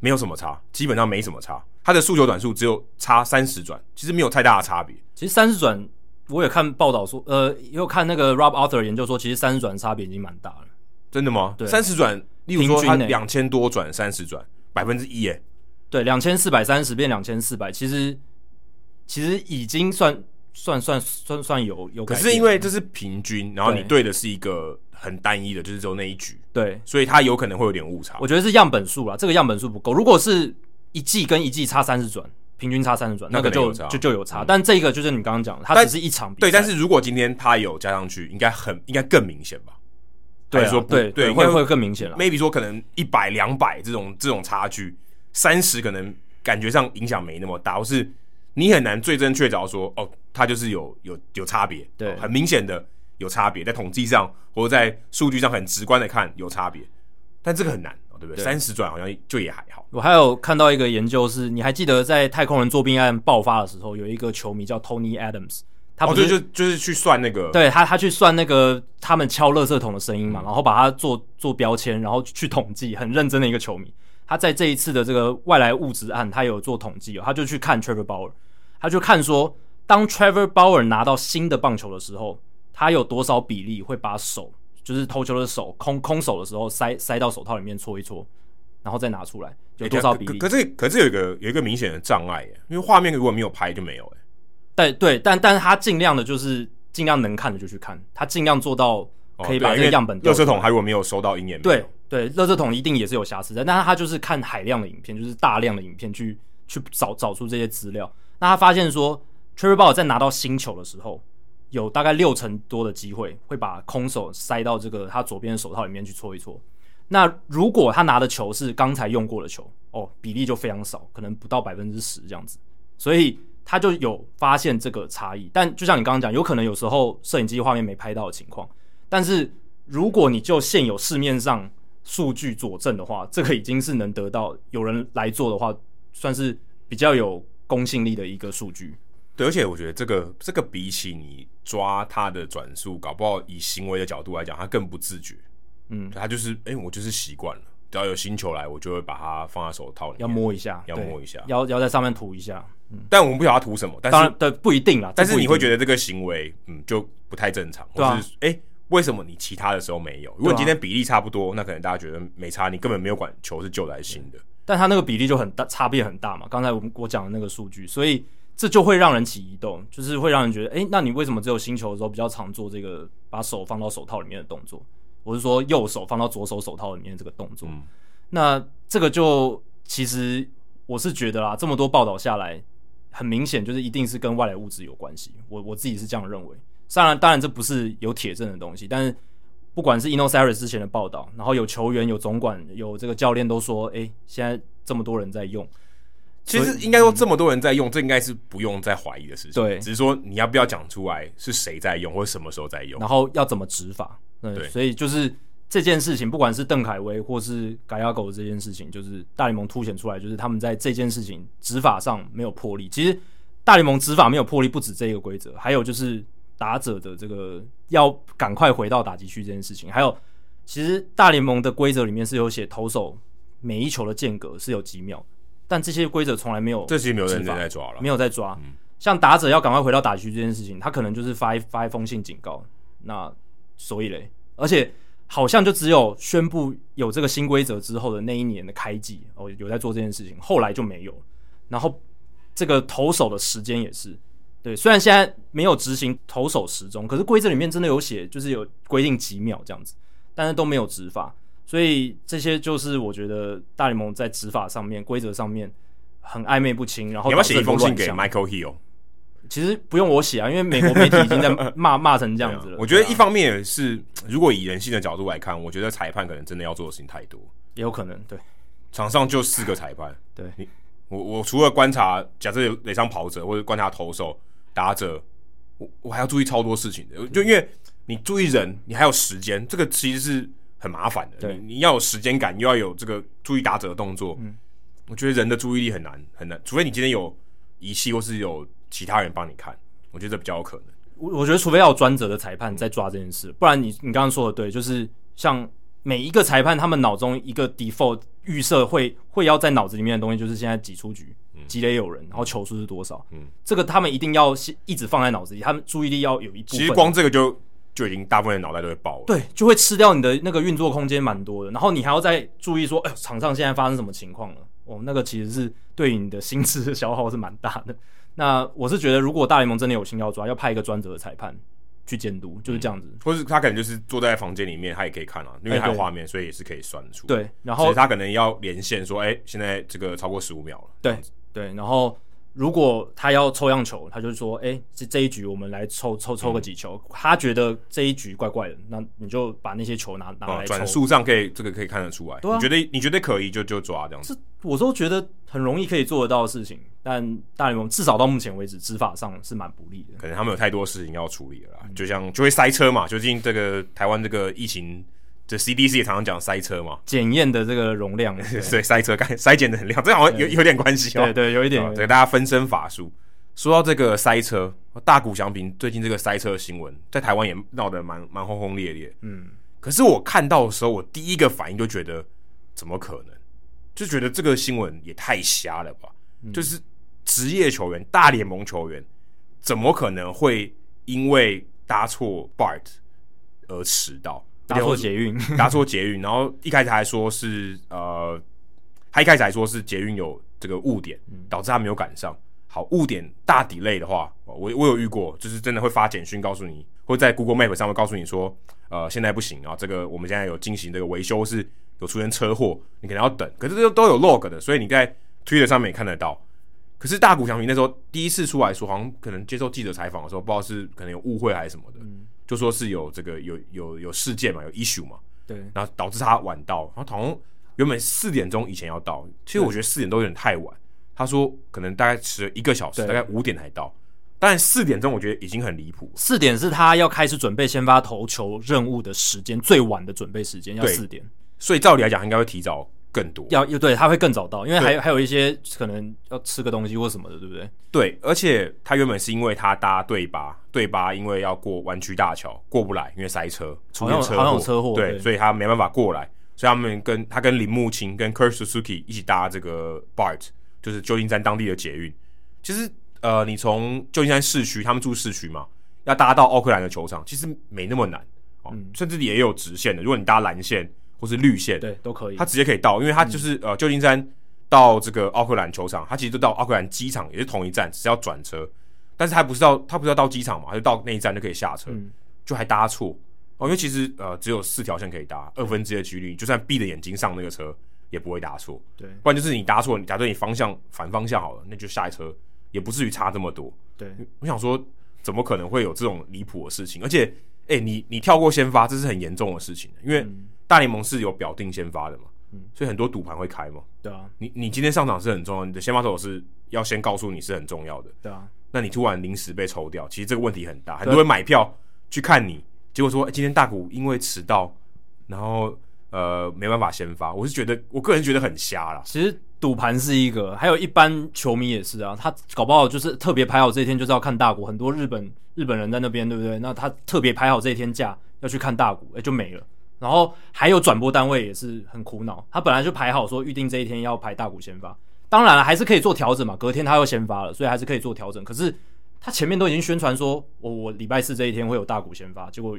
没有什么差，基本上没什么差。他的速球转速只有差三十转，其实没有太大的差别。其实三十转我也看报道说，呃，也有看那个 Rob Arthur 研究说，其实三十转差别已经蛮大了。真的吗？对，三十转，例如说他两千多转三十转，百分之一耶。对，两千四百三十变两千四百，其实其实已经算算算算算有有。可是因为这是平均，然后你对的是一个很单一的，就是只有那一局，对，所以它有可能会有点误差。我觉得是样本数啦，这个样本数不够。如果是一季跟一季差三十转，平均差三十转，那，个就就就有差。嗯、但这个就是你刚刚讲的，它只是一场比赛。对，但是如果今天它有加上去，应该很应该更明显吧？对、啊，说对对，会会更明显了。maybe 说可能一百两百这种这种差距，三十可能感觉上影响没那么大，或是你很难最真确凿说哦，他就是有有有差别，对，哦、很明显的有差别，在统计上或者在数据上很直观的看有差别，但这个很难。对不对？三十转好像就也还好。我还有看到一个研究是，你还记得在太空人作弊案爆发的时候，有一个球迷叫 Tony Adams，他不是、哦、就就是去算那个，对他他去算那个他们敲垃圾桶的声音嘛，嗯、然后把它做做标签，然后去统计，很认真的一个球迷。他在这一次的这个外来物质案，他有做统计哦，他就去看 Trevor Bauer，他就看说，当 Trevor Bauer 拿到新的棒球的时候，他有多少比例会把手。就是投球的手空空手的时候塞塞到手套里面搓一搓，然后再拿出来，有多少比例？可是可是有一个有一个明显的障碍耶，因为画面如果没有拍就没有哎。对对，但但是他尽量的就是尽量能看的就去看，他尽量做到可以把这个样本。垃圾桶还如果没有收到鹰眼，对对，垃圾桶一定也是有瑕疵的，但是他就是看海量的影片，就是大量的影片去去找找出这些资料。那他发现说，Trevor b a l l 在拿到新球的时候。有大概六成多的机会会把空手塞到这个他左边的手套里面去搓一搓。那如果他拿的球是刚才用过的球，哦，比例就非常少，可能不到百分之十这样子。所以他就有发现这个差异。但就像你刚刚讲，有可能有时候摄影机画面没拍到的情况。但是如果你就现有市面上数据佐证的话，这个已经是能得到有人来做的话，算是比较有公信力的一个数据。对，而且我觉得这个这个比起你抓他的转速，搞不好以行为的角度来讲，他更不自觉。嗯，他就是，哎，我就是习惯了，只要有新球来，我就会把它放在手套里面，要摸一下，要摸一下，要要在上面涂一下。嗯，但我们不晓得他涂什么，但是当然对不一定啦。但是你会觉得这个行为，嗯，就不太正常。或是，哎，为什么你其他的时候没有？如果你今天比例差不多，那可能大家觉得没差，你根本没有管球是旧的还是新的。但他那个比例就很大，差别很大嘛。刚才我们我讲的那个数据，所以。这就会让人起疑动，就是会让人觉得，诶，那你为什么只有新球的时候比较常做这个把手放到手套里面的动作？我是说右手放到左手手套里面的这个动作。嗯、那这个就其实我是觉得啦，这么多报道下来，很明显就是一定是跟外来物质有关系。我我自己是这样认为。当然，当然这不是有铁证的东西，但是不管是 Inosiris 之前的报道，然后有球员、有总管、有这个教练都说，诶，现在这么多人在用。其实应该说，这么多人在用，嗯、这应该是不用再怀疑的事情。对，只是说你要不要讲出来是谁在用，或者什么时候在用，然后要怎么执法。对，对，所以就是这件事情，不管是邓凯威或是嘎亚狗这件事情，就是大联盟凸显出来，就是他们在这件事情执法上没有魄力。其实大联盟执法没有魄力，不止这一个规则，还有就是打者的这个要赶快回到打击区这件事情，还有其实大联盟的规则里面是有写投手每一球的间隔是有几秒。但这些规则从来没有，这些没有人在抓了，没有在抓。嗯、像打者要赶快回到打击区这件事情，他可能就是发一发一封信警告。那所以嘞，而且好像就只有宣布有这个新规则之后的那一年的开季哦，有在做这件事情，后来就没有。然后这个投手的时间也是对，虽然现在没有执行投手时钟，可是规则里面真的有写，就是有规定几秒这样子，但是都没有执法。所以这些就是我觉得大联盟在执法上面、规则上面很暧昧不清。然后你要写一封信给 Michael Hill？其实不用我写啊，因为美国媒体已经在 骂骂成这样子了。我觉得一方面是，如果以人性的角度来看，我觉得裁判可能真的要做的事情太多，也有可能对。场上就四个裁判，对你，我我除了观察，假设有垒上跑者或者观察投手、打者，我我还要注意超多事情的。就因为你注意人，你还有时间，这个其实是。很麻烦的，对，你要有时间感，又要有这个注意打者的动作。嗯，我觉得人的注意力很难很难，除非你今天有仪器或是有其他人帮你看，我觉得这比较有可能。我我觉得除非要有专责的裁判在抓这件事，不然你你刚刚说的对，就是像每一个裁判，他们脑中一个 default 预设会会要在脑子里面的东西，就是现在几出局，击垒有人，然后球数是多少，嗯，这个他们一定要一直放在脑子里，他们注意力要有一部分。其实光这个就。就已经大部分人脑袋都会爆了，对，就会吃掉你的那个运作空间蛮多的。然后你还要再注意说，哎，场上现在发生什么情况了？哦，那个其实是对你的心智的消耗是蛮大的。那我是觉得，如果大联盟真的有心要抓，要派一个专职的裁判去监督，就是这样子。嗯、或是他可能就是坐在房间里面，他也可以看啊，因为还有画面，所以也是可以算出。对，然后他可能要连线说，哎，现在这个超过十五秒了。对对，然后如果他要抽样球，他就说：“哎、欸，这这一局我们来抽抽抽个几球。嗯”他觉得这一局怪怪的，那你就把那些球拿拿来抽。转速上可以，这个可以看得出来。对啊，你觉得你觉得可以就就抓这样子。我都觉得很容易可以做得到的事情，但大联盟至少到目前为止执法上是蛮不利的。可能他们有太多事情要处理了啦，嗯、就像就会塞车嘛。最近这个台湾这个疫情。这 CDC 也常常讲塞车嘛，检验的这个容量，对塞车，塞检的很亮，这好像有有点关系哦。对对，有一点。给大家分身乏术。说到这个塞车，大谷翔平最近这个塞车的新闻，在台湾也闹得蛮蛮轰轰烈烈。嗯，可是我看到的时候，我第一个反应就觉得，怎么可能？就觉得这个新闻也太瞎了吧？嗯、就是职业球员、大联盟球员，怎么可能会因为搭错 BART 而迟到？搭错捷运，搭错捷运，然后一开始还说是呃，他一开始还说是捷运有这个误点，导致他没有赶上。好，误点大 delay 的话，我我有遇过，就是真的会发简讯告诉你，或在 Google Map 上面告诉你说，呃，现在不行啊，这个我们现在有进行这个维修，是有出现车祸，你可能要等。可是这都有 log 的，所以你在 Twitter 上面也看得到。可是大谷翔平那时候第一次出来说，好像可能接受记者采访的时候，不知道是可能有误会还是什么的。嗯就说是有这个有有有事件嘛，有 issue 嘛，对，然后导致他晚到，然后好像原本四点钟以前要到，其实我觉得四点都有点太晚。他说可能大概迟了一个小时，大概五点才到，但四点钟我觉得已经很离谱。四点是他要开始准备先发投球任务的时间，最晚的准备时间要四点，所以照理来讲应该会提早。更多要又对他会更早到，因为还有还有一些可能要吃个东西或什么的，对不对？对，而且他原本是因为他搭对巴，对巴因为要过弯曲大桥过不来，因为塞车出现车祸，有车祸，对，对，所以他没办法过来，所以他们跟他跟铃木清跟 Kurt Suzuki 一起搭这个 BART，就是旧金山当地的捷运。其实呃，你从旧金山市区，他们住市区嘛，要搭到奥克兰的球场，其实没那么难，哦，嗯，甚至也有直线的。如果你搭蓝线。或是绿线，对，都可以。他直接可以到，因为他就是、嗯、呃，旧金山到这个奥克兰球场，他其实都到奥克兰机场，也是同一站，只是要转车。但是他不是到，他不是要到机场嘛，他就到那一站就可以下车，嗯、就还搭错哦。因为其实呃，只有四条线可以搭，二分之一的几率，就算闭着眼睛上那个车也不会搭错。对，不然就是你搭错，你假设你方向反方向好了，那就下一车也不至于差这么多。对，我想说，怎么可能会有这种离谱的事情？而且，哎、欸，你你跳过先发，这是很严重的事情，因为。嗯大联盟是有表定先发的嘛，嗯，所以很多赌盘会开嘛，对啊，你你今天上场是很重要，你的先发投手是要先告诉你是很重要的，对啊，那你突然临时被抽掉，其实这个问题很大，很多人买票去看你，结果说、欸、今天大谷因为迟到，然后呃没办法先发，我是觉得我个人觉得很瞎啦。其实赌盘是一个，还有一般球迷也是啊，他搞不好就是特别排好这一天就是要看大谷，很多日本日本人在那边，对不对？那他特别排好这一天假要去看大谷，哎、欸，就没了。然后还有转播单位也是很苦恼，他本来就排好说预定这一天要排大股先发，当然了还是可以做调整嘛，隔天他又先发了，所以还是可以做调整。可是他前面都已经宣传说，我我礼拜四这一天会有大股先发，结果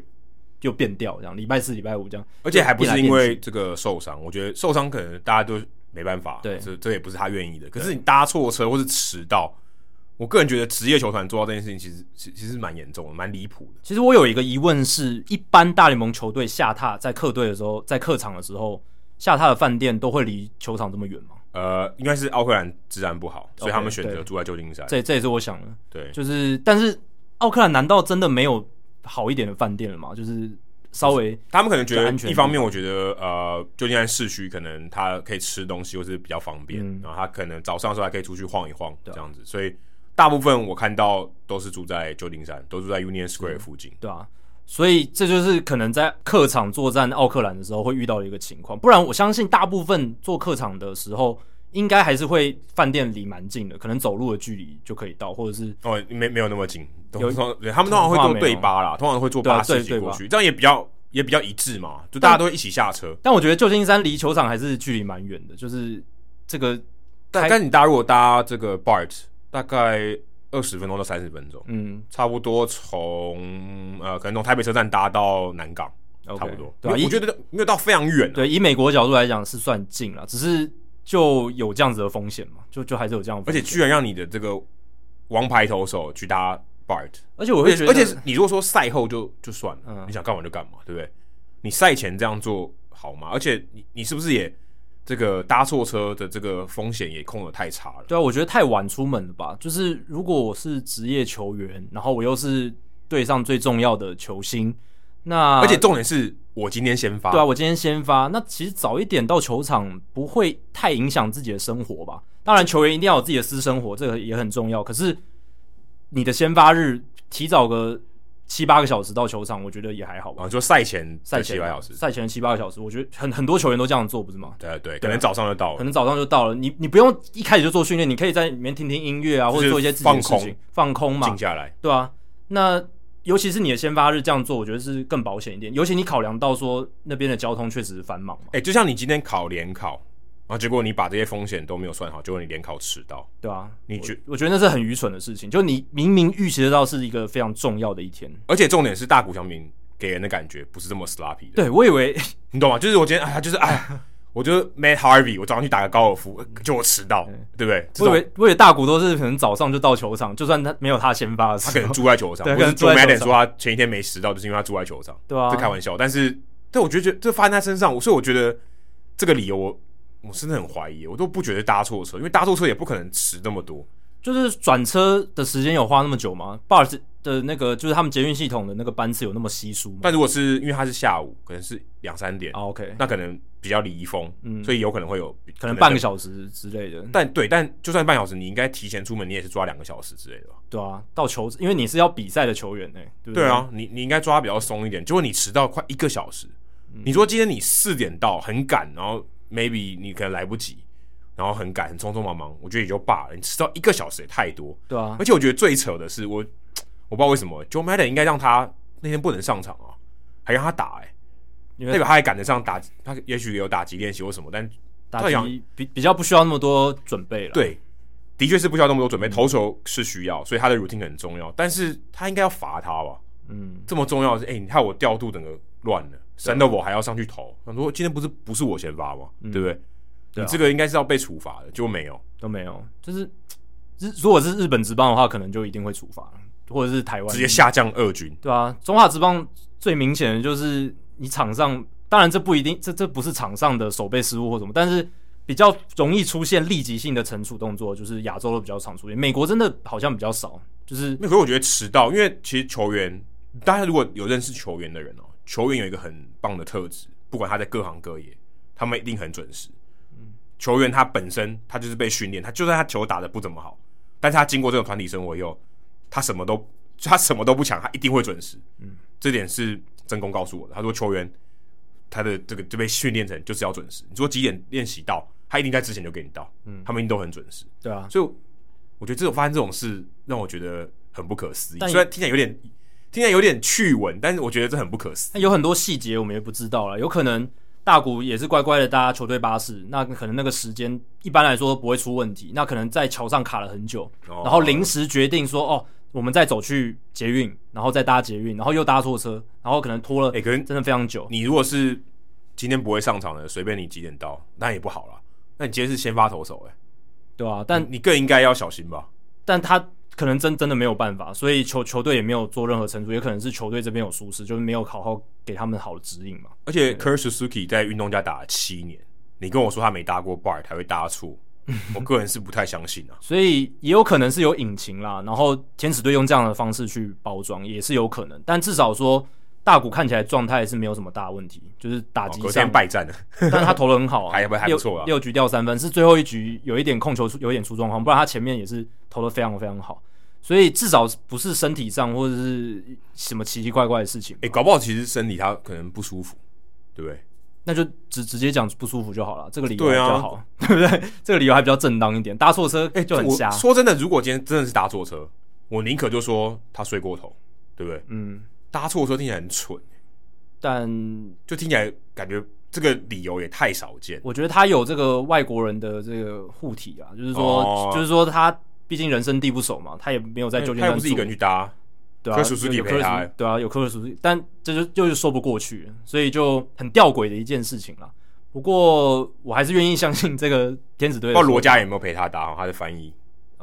就变掉这样，礼拜四、礼拜五这样，而且还不是因为这个受伤，我觉得受伤可能大家都没办法，对，这这也不是他愿意的。可是你搭错车或是迟到。我个人觉得职业球团做到这件事情，其实其其实蛮严重的，蛮离谱的。其实我有一个疑问是，一般大联盟球队下榻在客队的时候，在客场的时候下榻的饭店都会离球场这么远吗？呃，应该是奥克兰治安不好所以他们选择住在旧金山。这这也是我想的。对，就是，但是奥克兰难道真的没有好一点的饭店了吗？就是稍微他们可能觉得，一方面我觉得呃，旧金山市区可能他可以吃东西或是比较方便，嗯、然后他可能早上的时候还可以出去晃一晃这样子，所以。大部分我看到都是住在旧金山，都住在 Union Square 附近，对啊，所以这就是可能在客场作战奥克兰的时候会遇到的一个情况。不然我相信大部分做客场的时候，应该还是会饭店离蛮近的，可能走路的距离就可以到，或者是哦，没没有那么近。有对他们通常会坐对巴啦，通常会坐巴士过去，这样也比较也比较一致嘛，就大家都会一起下车。但我觉得旧金山离球场还是距离蛮远的，就是这个，但但你搭如果搭这个 BART。大概二十分钟到三十分钟，嗯，差不多从呃，可能从台北车站搭到南港，okay, 差不多。对、啊，我觉得没有到非常远、啊。对，以美国角度来讲是算近了，只是就有这样子的风险嘛，就就还是有这样。而且居然让你的这个王牌投手去搭 BART，而且我会觉得，而且你如果说赛后就就算了，嗯、你想干嘛就干嘛，对不对？你赛前这样做好吗？而且你你是不是也这个搭错车的这个风险也控得太差了。对啊，我觉得太晚出门了吧？就是如果我是职业球员，然后我又是队上最重要的球星，那而且重点是我今天先发，对啊，我今天先发，那其实早一点到球场不会太影响自己的生活吧？当然，球员一定要有自己的私生活，这个也很重要。可是你的先发日提早个七八个小时到球场，我觉得也还好吧。啊，就赛前赛前七八小时，赛前七八个小时，我觉得很很多球员都这样做，不是吗？对对，可能早上就到了，可能早上就到了。你你不用一开始就做训练，你可以在里面听听音乐啊，或者做一些自己的事情，放空嘛，静下来，对啊。那尤其是你的先发日这样做，我觉得是更保险一点。尤其你考量到说那边的交通确实是繁忙嘛。哎，就像你今天考联考。然后结果你把这些风险都没有算好，结果你联考迟到，对啊，你觉我，我觉得那是很愚蠢的事情。就你明明预期得到是一个非常重要的一天，而且重点是大谷翔平给人的感觉不是这么 sloppy 的。对，我以为你懂吗？就是我今天哎呀，就是哎，我觉得 Matt Harvey，我早上去打个高尔夫，就我迟到，对，对不对？我以为我以为大谷都是可能早上就到球场，就算他没有他先发的时候，他可能住在球场。对，可能 Joe Maddon 说他前一天没迟到，就是因为他住在球场。对啊，这开玩笑。但是，但我觉得这发生在他身上，所以我觉得这个理由我。我真的很怀疑，我都不觉得搭错车，因为搭错车也不可能迟那么多。就是转车的时间有花那么久吗？BART 的那个就是他们捷运系统的那个班次有那么稀疏吗？但如果是因为它是下午，可能是两三点，oh，OK，那可能比较离峰，嗯，所以有可能会有可能半个小时之类的。但对，但就算半小时，你应该提前出门，你也是抓两个小时之类的吧？对啊，到球，因为你是要比赛的球员呢，对不对？对啊，你你应该抓比较松一点。结果你迟到快一个小时，嗯，你说今天你四点到很赶，然后 maybe 你可能来不及。然后很赶，很匆匆忙忙，我觉得也就罢了。你迟到一个小时也太多，对啊。而且我觉得最扯的是，我 我不知道为什么，Joe Madden 应该让他那天不能上场啊，还让他打哎、欸，因为代表他还赶得上打，他也许有打击练习或什么，但打击比比较不需要那么多准备了。对，的确是不需要那么多准备，投球是需要，所以他的 routine 很重要。但是他应该要罚他吧？嗯，这么重要的是，哎、欸，你看我调度整个乱了，Sandoval 还要上去投，他说今天不是不是我先发吗？嗯、对不对？你这个应该是要被处罚的，结果没有，都没有。就是日，如果是日本职棒的话，可能就一定会处罚，或者是台湾直接下降二军，对啊，中华职棒最明显的就是你场上，当然这不一定，这这不是场上的守备失误或什么，但是比较容易出现立即性的惩处动作，就是亚洲都比较常出现，美国真的好像比较少。就是，那可是我觉得迟到，因为其实球员，大家如果有认识球员的人哦，球员有一个很棒的特质，不管他在各行各业，他们一定很准时。球员他本身他就是被训练，他就算他球打的不怎么好，但是他经过这个团体生活以后，他什么都他什么都不抢，他一定会准时。嗯，这点是真功告诉我的。他说球员他的这个就被训练成就是要准时。你说几点练习到，他一定在之前就给你到。嗯，他们一定都很准时。对啊，所以我觉得这种发生这种事让我觉得很不可思议。虽然听起来有点听起来有点趣闻，但是我觉得这很不可思议。有很多细节我们也不知道了，有可能。大谷也是乖乖的搭球队巴士，那可能那个时间一般来说不会出问题。那可能在桥上卡了很久，哦、然后临时决定说：“哦，我们再走去捷运，然后再搭捷运，然后又搭错车，然后可能拖了，哎、欸，可能真的非常久。”你如果是今天不会上场的，随便你几点到，那也不好了。那你今天是先发投手、欸，哎，对啊，但你更应该要小心吧？但他。可能真真的没有办法，所以球球队也没有做任何惩处，也可能是球队这边有疏失，就是没有好好给他们好的指引嘛。而且 Kurt Suzuki 在运动家打了七年，你跟我说他没搭过 bar 才会搭错，我个人是不太相信啊。所以也有可能是有隐情啦，然后天使队用这样的方式去包装也是有可能，但至少说大谷看起来状态是没有什么大问题，就是打击上、败战了，但他投的很好啊，还不还不错啊，六局掉三分，是最后一局有一点控球有一点出状况，不然他前面也是投的非常非常好。所以至少不是身体上或者是什么奇奇怪怪的事情。哎、欸，搞不好其实身体他可能不舒服，对不对？那就直直接讲不舒服就好了，这个理由比较好，对，啊、对不对？这个理由还比较正当一点。搭错车，就很瞎。说真的，如果今天真的是搭错车，我宁可就说他睡过头，对不对？嗯，搭错车听起来很蠢，但就听起来感觉这个理由也太少见。我觉得他有这个外国人的这个护体啊，就是说，哦、就是说他。毕竟人生地不熟嘛，他也没有在旧金山住，他也不是一个人去搭，对啊，科叔叔也陪他，对啊，有科叔叔，但这就就是说不过去，所以就很吊诡的一件事情了。不过我还是愿意相信这个天使队。不知道罗家有没有陪他搭？他的翻译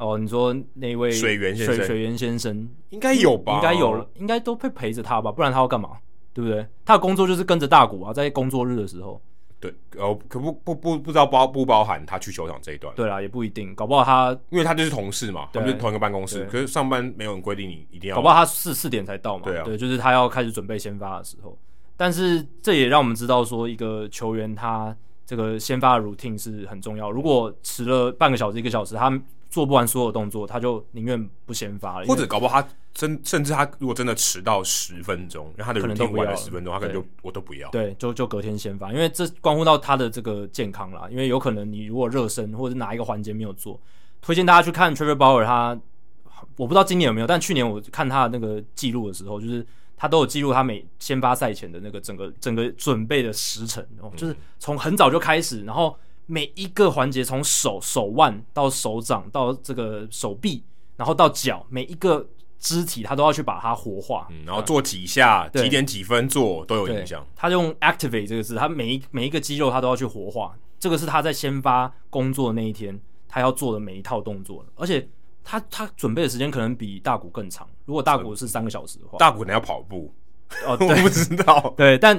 哦，你说那位水源先生，水源先生应该有吧？应该有，应该都会陪着他吧？不然他要干嘛？对不对？他的工作就是跟着大谷啊，在工作日的时候。对，哦，可不不不不知道包不包含他去球场这一段？对啦，也不一定，搞不好他因为他就是同事嘛，他们是同一个办公室，可是上班没有人规定你一定要，搞不好他四四点才到嘛，对啊，对，就是他要开始准备先发的时候。但是这也让我们知道说，一个球员他这个先发的 routine 是很重要。如果迟了半个小时、一个小时，他做不完所有动作，他就宁愿不先发了。或者搞不好他真甚至他如果真的迟到十分钟，那他的 routine 晚了十分钟，他可能就我都不要。对，就就隔天先发，因为这关乎到他的这个健康啦。因为有可能你如果热身或者是哪一个环节没有做，推荐大家去看 Trevor Bauer。他我不知道今年有没有，但去年我看他的那个记录的时候，就是。他都有记录他每先发赛前的那个整个整个准备的时程，哦，就是从很早就开始，然后每一个环节从手手腕到手掌到这个手臂，然后到脚，每一个肢体他都要去把它活化，嗯，然后做几下，几点几分做都有影响。他用 activate 这个字，他每一每一个肌肉他都要去活化，这个是他在先发工作的那一天他要做的每一套动作，而且。他他准备的时间可能比大谷更长。如果大谷是三个小时的话，大谷可能要跑步。哦，我不知道。对，但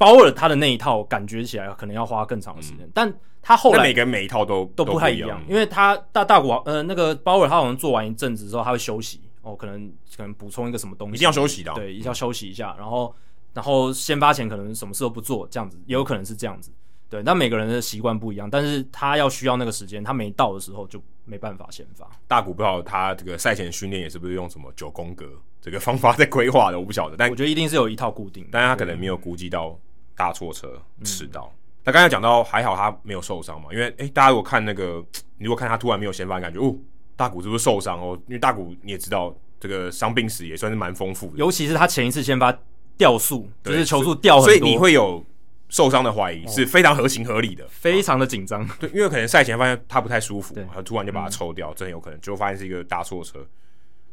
鲍尔他的那一套感觉起来可能要花更长的时间。嗯、但他后来每个人每一套都都不太一样，因为他大大谷呃那个鲍尔他好像做完一阵子之后他会休息哦，可能可能补充一个什么东西，一定要休息的。对，一定要休息一下，然后然后先发前可能什么事都不做，这样子也有可能是这样子。对，那每个人的习惯不一样，但是他要需要那个时间，他没到的时候就没办法先发。大股不知道他这个赛前训练也是不是用什么九宫格这个方法在规划的，我不晓得。但我觉得一定是有一套固定，但他可能没有估计到大错车迟到。那刚才讲到还好他没有受伤嘛，因为诶，大家如果看那个，你如果看他突然没有先发，感觉哦，大谷是不是受伤哦？因为大谷你也知道，这个伤病史也算是蛮丰富的，尤其是他前一次先发掉速，就是球速掉很多，所以你会有。受伤的怀疑是非常合情合理的，哦、非常的紧张。对，因为可能赛前发现他不太舒服，他突然就把他抽掉，真的有可能，就发现是一个大错车。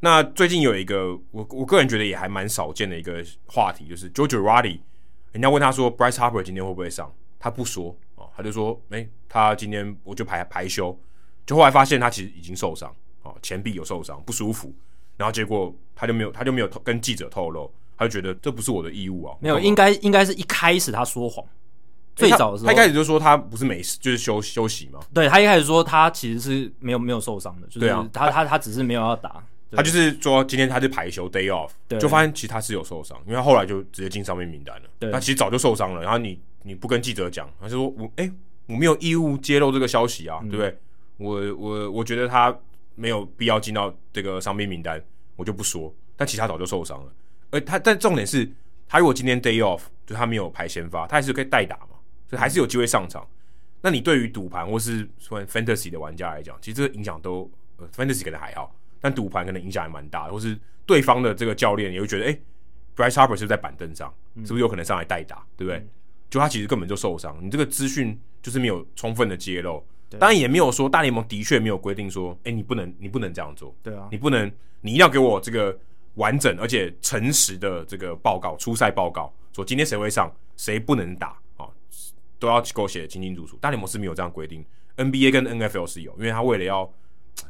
那最近有一个我我个人觉得也还蛮少见的一个话题，就是 Joe Girardi，人家问他说 Bryce Harper 今天会不会上，他不说哦，他就说，诶、欸，他今天我就排排休，就后来发现他其实已经受伤哦，前臂有受伤，不舒服，然后结果他就没有他就没有跟记者透露。他就觉得这不是我的义务啊，没有，应该应该是一开始他说谎，最早的时候他，他一开始就说他不是没事，就是休休息嘛。对，他一开始说他其实是没有没有受伤的，就是他他他只是没有要打，他就是说今天他是排休 day off，就发现其实他是有受伤，因为他后来就直接进伤病名单了。对，他其实早就受伤了，然后你你不跟记者讲，他就说我哎、欸、我没有义务揭露这个消息啊，嗯、对不对？我我我觉得他没有必要进到这个伤病名单，我就不说，但其实他早就受伤了。而他，但重点是，他如果今天 day off，就他没有排先发，他还是可以代打嘛，所以还是有机会上场。那你对于赌盘或是说 fantasy 的玩家来讲，其实这个影响都、呃、fantasy 可能还好，但赌盘可能影响还蛮大的。或是对方的这个教练也会觉得，哎、欸、，Bryce Harper 是不是在板凳上，是不是有可能上来代打，对不对？嗯、就他其实根本就受伤，你这个资讯就是没有充分的揭露，当然也没有说大联盟的确没有规定说，哎、欸，你不能，你不能这样做，对啊，你不能，你一定要给我这个。完整而且诚实的这个报告，初赛报告，说今天谁会上，谁不能打啊、哦，都要给我写清清楚楚。大联盟是没有这样规定，NBA 跟 NFL 是有，因为他为了要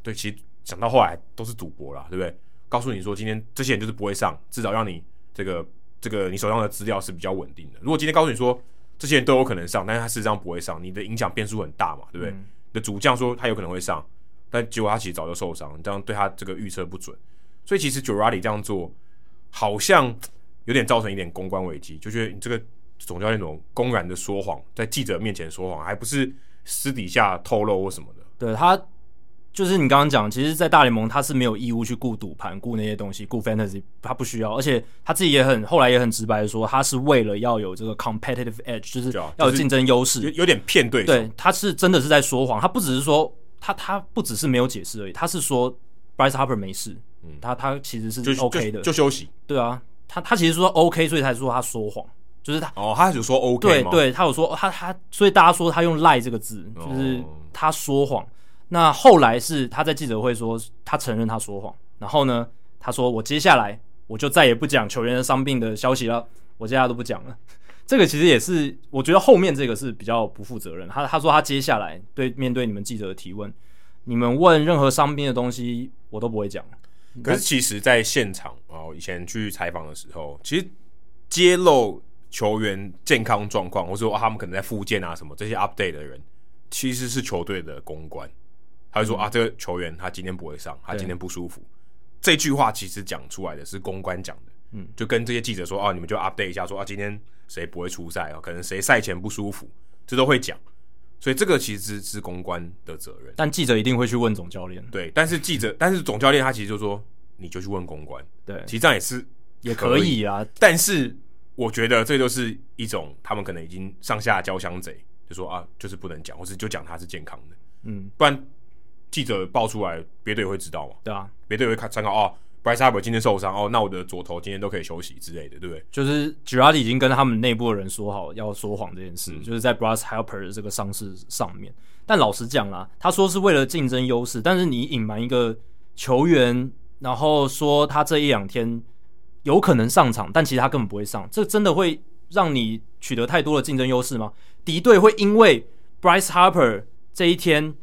对，其实讲到后来都是赌博啦，对不对？告诉你说今天这些人就是不会上，至少让你这个这个你手上的资料是比较稳定的。如果今天告诉你说这些人都有可能上，但是他事实上不会上，你的影响变数很大嘛，对不对？嗯、你的主将说他有可能会上，但结果他其实早就受伤，你这样对他这个预测不准。所以其实 Girardi 这样做，好像有点造成一点公关危机，就觉得你这个总教练那种公然的说谎，在记者面前说谎，还不是私底下透露或什么的。对，他就是你刚刚讲，其实，在大联盟他是没有义务去顾赌盘、顾那些东西、顾 fantasy，他不需要。而且他自己也很后来也很直白的说，他是为了要有这个 competitive edge，就是要有竞争优势，有有点骗对手。对，他是真的是在说谎，他不只是说他他不只是没有解释而已，他是说 Bryce Harper 没事。嗯，他他其实是 OK 的，就休息。对啊，他他其实说 OK，所以才说他说谎，就是他哦，他有说 OK 对对，他有说他他，所以大家说他用赖这个字，就是他说谎。那后来是他在记者会说他承认他说谎，然后呢，他说我接下来我就再也不讲球员的伤病的消息了，我接下来都不讲了。这个其实也是我觉得后面这个是比较不负责任。他他说他接下来对面对你们记者的提问，你们问任何伤病的东西，我都不会讲。可是其实，在现场哦，以前去采访的时候，其实揭露球员健康状况，或者说、他们可能在复健啊什么这些 update 的人，其实是球队的公关。他就说、嗯、啊，这个球员他今天不会上，他今天不舒服。这句话其实讲出来的是公关讲的，嗯，就跟这些记者说啊，你们就 update 一下说，说啊，今天谁不会出赛啊？可能谁赛前不舒服，这都会讲。所以这个其实是，是公关的责任，但记者一定会去问总教练。对，但是记者，但是总教练他其实就说，你就去问公关。对，其实这样也是也可以啊。但是我觉得这就是一种他们可能已经上下交相贼，就说啊，就是不能讲，或是就讲他是健康的。嗯，不然记者爆出来，别队也会知道嘛。对啊，别队会看参考哦。Bryce Harper 今天受伤哦，那我的左投今天都可以休息之类的，对不对？就是 Girardi 已经跟他们内部的人说好要说谎这件事，嗯、就是在 Bryce Harper 的这个伤势上面。但老实讲啦，他说是为了竞争优势，但是你隐瞒一个球员，然后说他这一两天有可能上场，但其实他根本不会上，这真的会让你取得太多的竞争优势吗？敌队会因为 Bryce Harper 这一天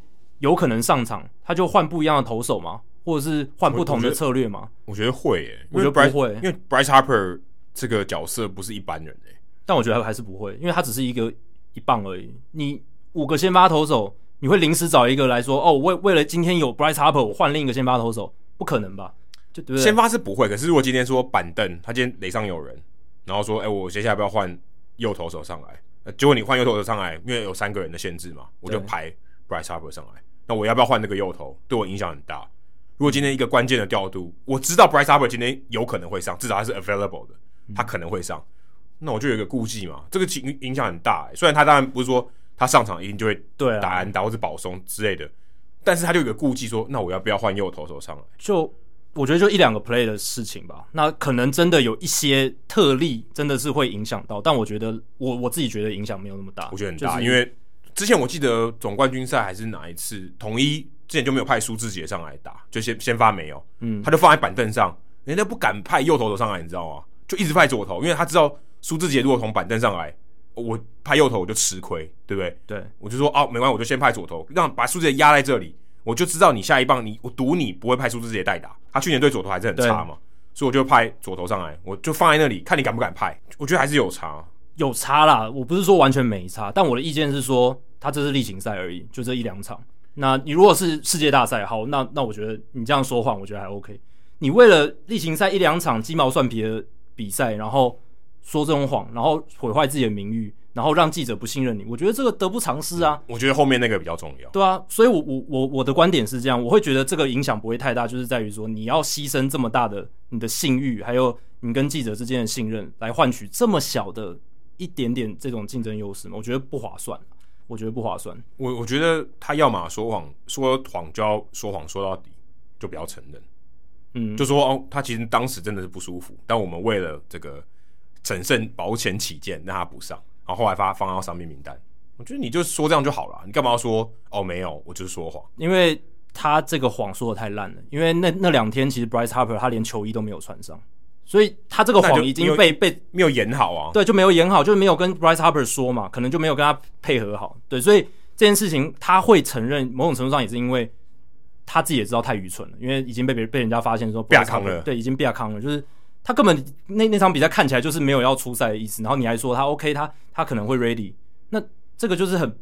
有可能上场，他就换不一样的投手吗？或者是换不同的策略吗？我觉得会诶、欸，我觉得不会，因为 Bryce Harper 这个角色不是一般人诶、欸。但我觉得还是不会，因为他只是一个一棒而已。你五个先发投手，你会临时找一个来说，哦，为为了今天有 Bryce Harper，我换另一个先发投手，不可能吧？就对不对？先发是不会，可是如果今天说板凳，他今天垒上有人，然后说，哎，我接下来不要换右投手上来，结果你换右投手上来，因为有三个人的限制嘛，我就排 Bryce Harper 上来，那我要不要换那个右投？对我影响很大。如果今天一个关键的调度，我知道 Bryce Harper 今天有可能会上，至少他是 available 的，他可能会上，那我就有一个顾忌嘛。这个影影响很大、欸，虽然他当然不是说他上场一定就会对打安打或者保送之类的，但是他就有个顾忌，说那我要不要换右投手上来？就我觉得就一两个 play 的事情吧。那可能真的有一些特例，真的是会影响到，但我觉得我我自己觉得影响没有那么大。我觉得很大，就是、因为之前我记得总冠军赛还是哪一次统一。之前就没有派苏志杰上来打，就先先发没有，嗯，他就放在板凳上，人家不敢派右投手上来，你知道吗？就一直派左投，因为他知道苏志杰如果从板凳上来，我派右投我就吃亏，对不对？对，我就说哦，没关系，我就先派左投，让把苏志杰压在这里，我就知道你下一棒你我赌你不会派苏志杰代打，他去年对左投还是很差嘛，所以我就派左投上来，我就放在那里看你敢不敢派，我觉得还是有差，有差啦，我不是说完全没差，但我的意见是说他这是例行赛而已，就这一两场。那你如果是世界大赛，好，那那我觉得你这样说谎，我觉得还 OK。你为了例行赛一两场鸡毛蒜皮的比赛，然后说这种谎，然后毁坏自己的名誉，然后让记者不信任你，我觉得这个得不偿失啊。我觉得后面那个比较重要。对啊，所以我我我我的观点是这样，我会觉得这个影响不会太大，就是在于说你要牺牲这么大的你的信誉，还有你跟记者之间的信任，来换取这么小的一点点这种竞争优势吗？我觉得不划算。我觉得不划算。我我觉得他要么说谎，说谎就要说谎说到底，就不要承认。嗯，就说哦，他其实当时真的是不舒服，但我们为了这个审慎保险起见，让他不上，然后后来发放到伤病名单。我觉得你就说这样就好了，你干嘛要说哦没有？我就是说谎，因为他这个谎说的太烂了。因为那那两天其实 Bryce Harper 他连球衣都没有穿上。所以他这个谎已经被被没有演好啊，对，就没有演好，就没有跟 Bryce Harper 说嘛，可能就没有跟他配合好，对，所以这件事情他会承认，某种程度上也是因为他自己也知道太愚蠢了，因为已经被别人被人家发现说不亚康了，对，已经不亚康了，就是他根本那那场比赛看起来就是没有要出赛的意思，然后你还说他 OK，他他可能会 ready，那这个就是很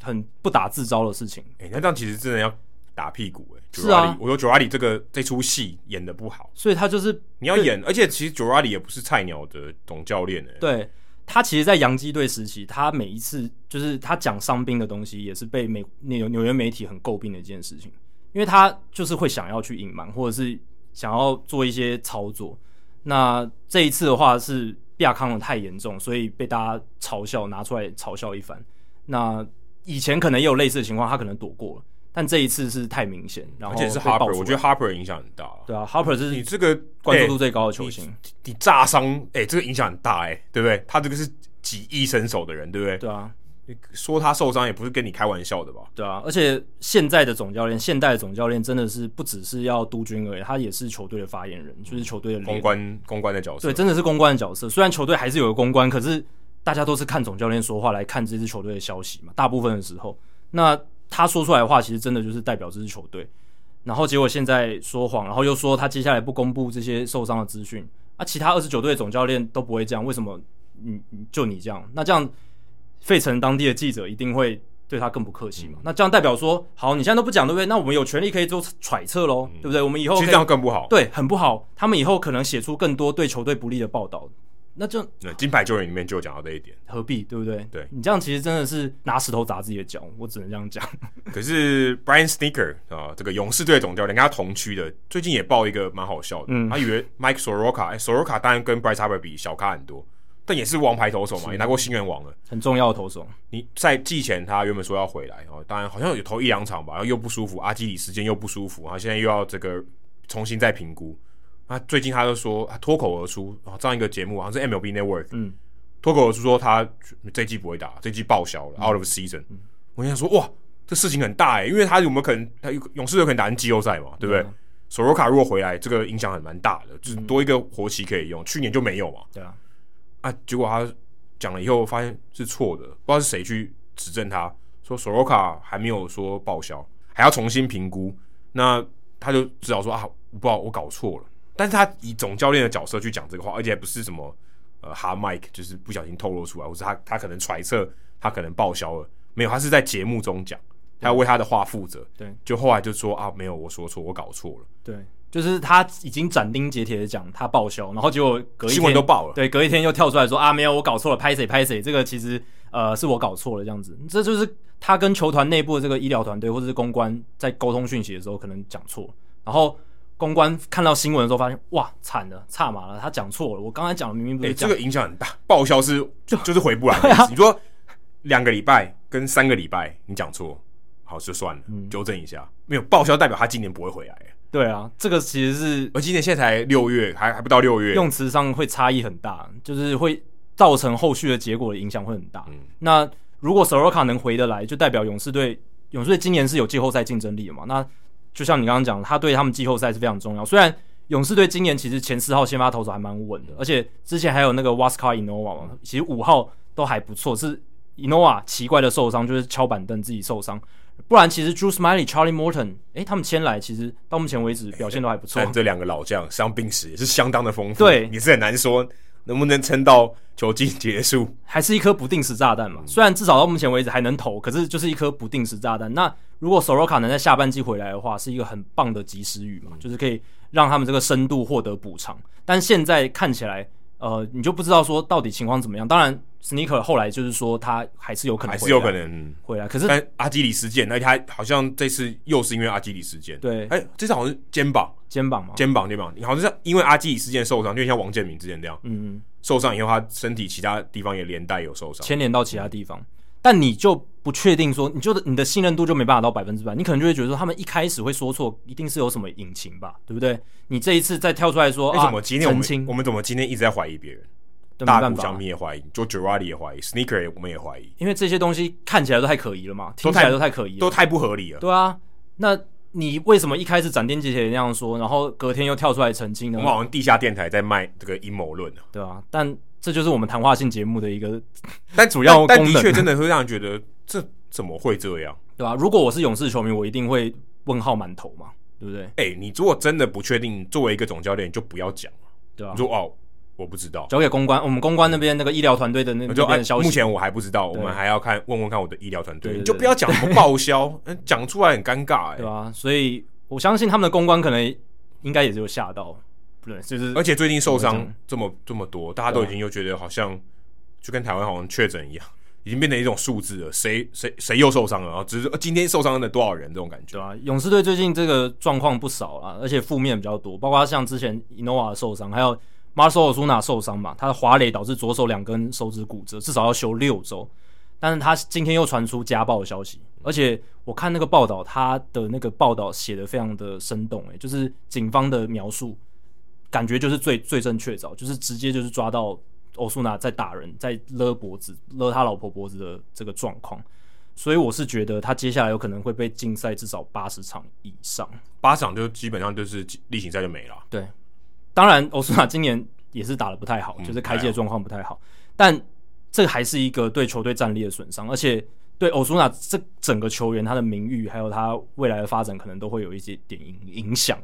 很不打自招的事情，哎、欸，那这样其实真的要。打屁股哎、欸，是啊，我说 Girardi 这个这出戏演的不好，所以他就是你要演，而且其实 Girardi 也不是菜鸟的总教练哎、欸，对，他其实，在洋基队时期，他每一次就是他讲伤兵的东西，也是被美纽纽约媒体很诟病的一件事情，因为他就是会想要去隐瞒，或者是想要做一些操作。那这一次的话是亚康的太严重，所以被大家嘲笑，拿出来嘲笑一番。那以前可能也有类似的情况，他可能躲过了。但这一次是太明显，然后而且是 Harper，我觉得 Harper 影响很大。对啊，Harper 这是你这个关注度最高的球星，欸、你，你炸伤，哎、欸，这个影响很大、欸，哎，对不对？他这个是几亿身手的人，对不对？对啊，你说他受伤也不是跟你开玩笑的吧？对啊，而且现在的总教练，现代的总教练真的是不只是要督军而已，他也是球队的发言人，就是球队的公关公关的角色。对，真的是公关的角色。虽然球队还是有个公关，可是大家都是看总教练说话来看这支球队的消息嘛，大部分的时候，那。他说出来的话，其实真的就是代表这支球队，然后结果现在说谎，然后又说他接下来不公布这些受伤的资讯，啊，其他二十九队总教练都不会这样，为什么你就你这样，那这样费城当地的记者一定会对他更不客气嘛？嗯、那这样代表说，好，你现在都不讲，对不对？那我们有权利可以做揣测喽，嗯、对不对？我们以后其实这样更不好，对，很不好。他们以后可能写出更多对球队不利的报道。那就那金牌救援里面就有讲到这一点，何必对不对？对你这样其实真的是拿石头砸自己的脚，我只能这样讲。可是 Brian Sneaker 啊，这个勇士队总教练跟他同区的，最近也爆一个蛮好笑的，嗯、他以为 Mike Soroka，哎，Soroka 当然跟 Bryce Harper 比小咖很多，但也是王牌投手嘛，也拿过新人王了，很重要的投手。你在季前他原本说要回来哦，当然好像有投一两场吧，然后又不舒服，阿基里时间又不舒服，然后现在又要这个重新再评估。那最近他就说，他脱口而出啊，这样一个节目好像是 MLB Network，嗯，脱口而出说他这季不会打，这季报销了，嗯，out of season。嗯，我想说，哇，这事情很大诶，因为他有没有可能，他勇士有可能打进季后赛嘛，对不对？索罗卡如果回来，这个影响还蛮大的，就是多一个活期可以用，去年就没有嘛，对啊，啊，结果他讲了以后发现是错的，不知道是谁去指证他，说索罗卡还没有说报销，还要重新评估，那他就只好说啊，我不知道我搞错了。但是他以总教练的角色去讲这个话，而且还不是什么呃哈麦克，就是不小心透露出来，或者他他可能揣测他可能报销了，没有，他是在节目中讲，他要为他的话负责。对，就后来就说啊，没有，我说错，我搞错了。对，就是他已经斩钉截铁的讲他报销，然后结果隔一天新闻都报了，对，隔一天又跳出来说啊，没有，我搞错了，拍谁拍谁，这个其实呃是我搞错了这样子，这就是他跟球团内部的这个医疗团队或者是公关在沟通讯息的时候可能讲错，然后。公关看到新闻的时候，发现哇，惨了，差马了，他讲错了。我刚才讲的明明不是、欸、这个影响很大，报销是就就是回不来的。啊、你说两个礼拜跟三个礼拜你讲错，好就算了，纠、嗯、正一下。没有报销代表他今年不会回来。对啊，这个其实是而今年现在才六月，还还不到六月，用词上会差异很大，就是会造成后续的结果的影响会很大。嗯、那如果 Soroka 能回得来，就代表勇士队勇士队今年是有季后赛竞争力的嘛？那就像你刚刚讲，他对他们季后赛是非常重要。虽然勇士队今年其实前四号先发投手还蛮稳的，而且之前还有那个 Huascar Ynoa 嘛，其实五号都还不错。是 Inova 奇怪的受伤，就是敲板凳自己受伤。不然其实 Drew Smyly、Charlie Morton，诶、欸，他们签来其实到目前为止表现都还不错。但 这两个老将伤病史也是相当的丰富，对，也是很难说能不能撑到球季结束，还是一颗不定时炸弹嘛。虽然至少到目前为止还能投，可是就是一颗不定时炸弹。那如果 Soroka 能在下半季回来的话，是一个很棒的及时雨嘛，就是可以让他们这个深度获得补偿。但现在看起来，呃，你就不知道说到底情况怎么样。当然，Snitker 后来就是说他还是有可能还是有可能回来。可是但阿基里斯腱，而且他好像这次又是因为阿基里事件。对，哎、欸，这次好像是肩膀，肩膀嘛，肩膀肩膀，你好像是因为阿基里事件受伤，就像王建民之前那样，嗯嗯，受伤以后他身体其他地方也连带有受伤，牵连到其他地方。但你就不确定说，你就你的信任度就没办法到百分之百，你可能就会觉得说，他们一开始会说错，一定是有什么隐情吧，对不对？你这一次再跳出来说，为什么今天我们清我们怎么今天一直在怀疑别人？大谷翔平也怀疑，就 Girardi 也怀疑，Sneaker 也我们也怀疑，因为这些东西看起来都太可疑了嘛，听起来都太可疑了，都太不合理了。对啊，那你为什么一开始斩钉截铁那样说，然后隔天又跳出来澄清呢？我们好像地下电台在卖这个阴谋论呢，对啊，但。这就是我们谈话性节目的一个，但 主要但，但的确真的会让人觉得这怎么会这样，对吧、啊？如果我是勇士球迷，我一定会问号满头嘛，对不对？哎、欸，你如果真的不确定，作为一个总教练，你就不要讲了，对吧、啊？你说哦，我不知道，交给公关，我们公关那边那个医疗团队的那就边的消息，目前我还不知道，我们还要看问问看我的医疗团队，你就不要讲什么报销，讲出来很尴尬、欸，对吧、啊？所以我相信他们的公关可能应该也就吓到，对，就是而且最近受伤这么这么多，大家都已经又觉得好像。就跟台湾好像确诊一样，已经变成一种数字了。谁谁谁又受伤了？然后只是今天受伤的多少人这种感觉。对啊，勇士队最近这个状况不少啊，而且负面比较多，包括像之前伊诺瓦受伤，还有 Marcell Ozuna 受伤嘛，他的滑垒导致左手两根手指骨折，至少要休六周。但是他今天又传出家暴的消息，而且我看那个报道，他的那个报道写的非常的生动，诶，就是警方的描述，感觉就是最最正确凿，就是直接就是抓到。欧苏纳在打人，在勒脖子，勒他老婆脖子的这个状况，所以我是觉得他接下来有可能会被禁赛至少八十场以上，八场就基本上就是例行赛就没了。对，当然欧苏纳今年也是打的不太好，嗯、就是开季的状况不太好，嗯、但这还是一个对球队战力的损伤，而且对欧苏纳这整个球员他的名誉还有他未来的发展可能都会有一些点影影响，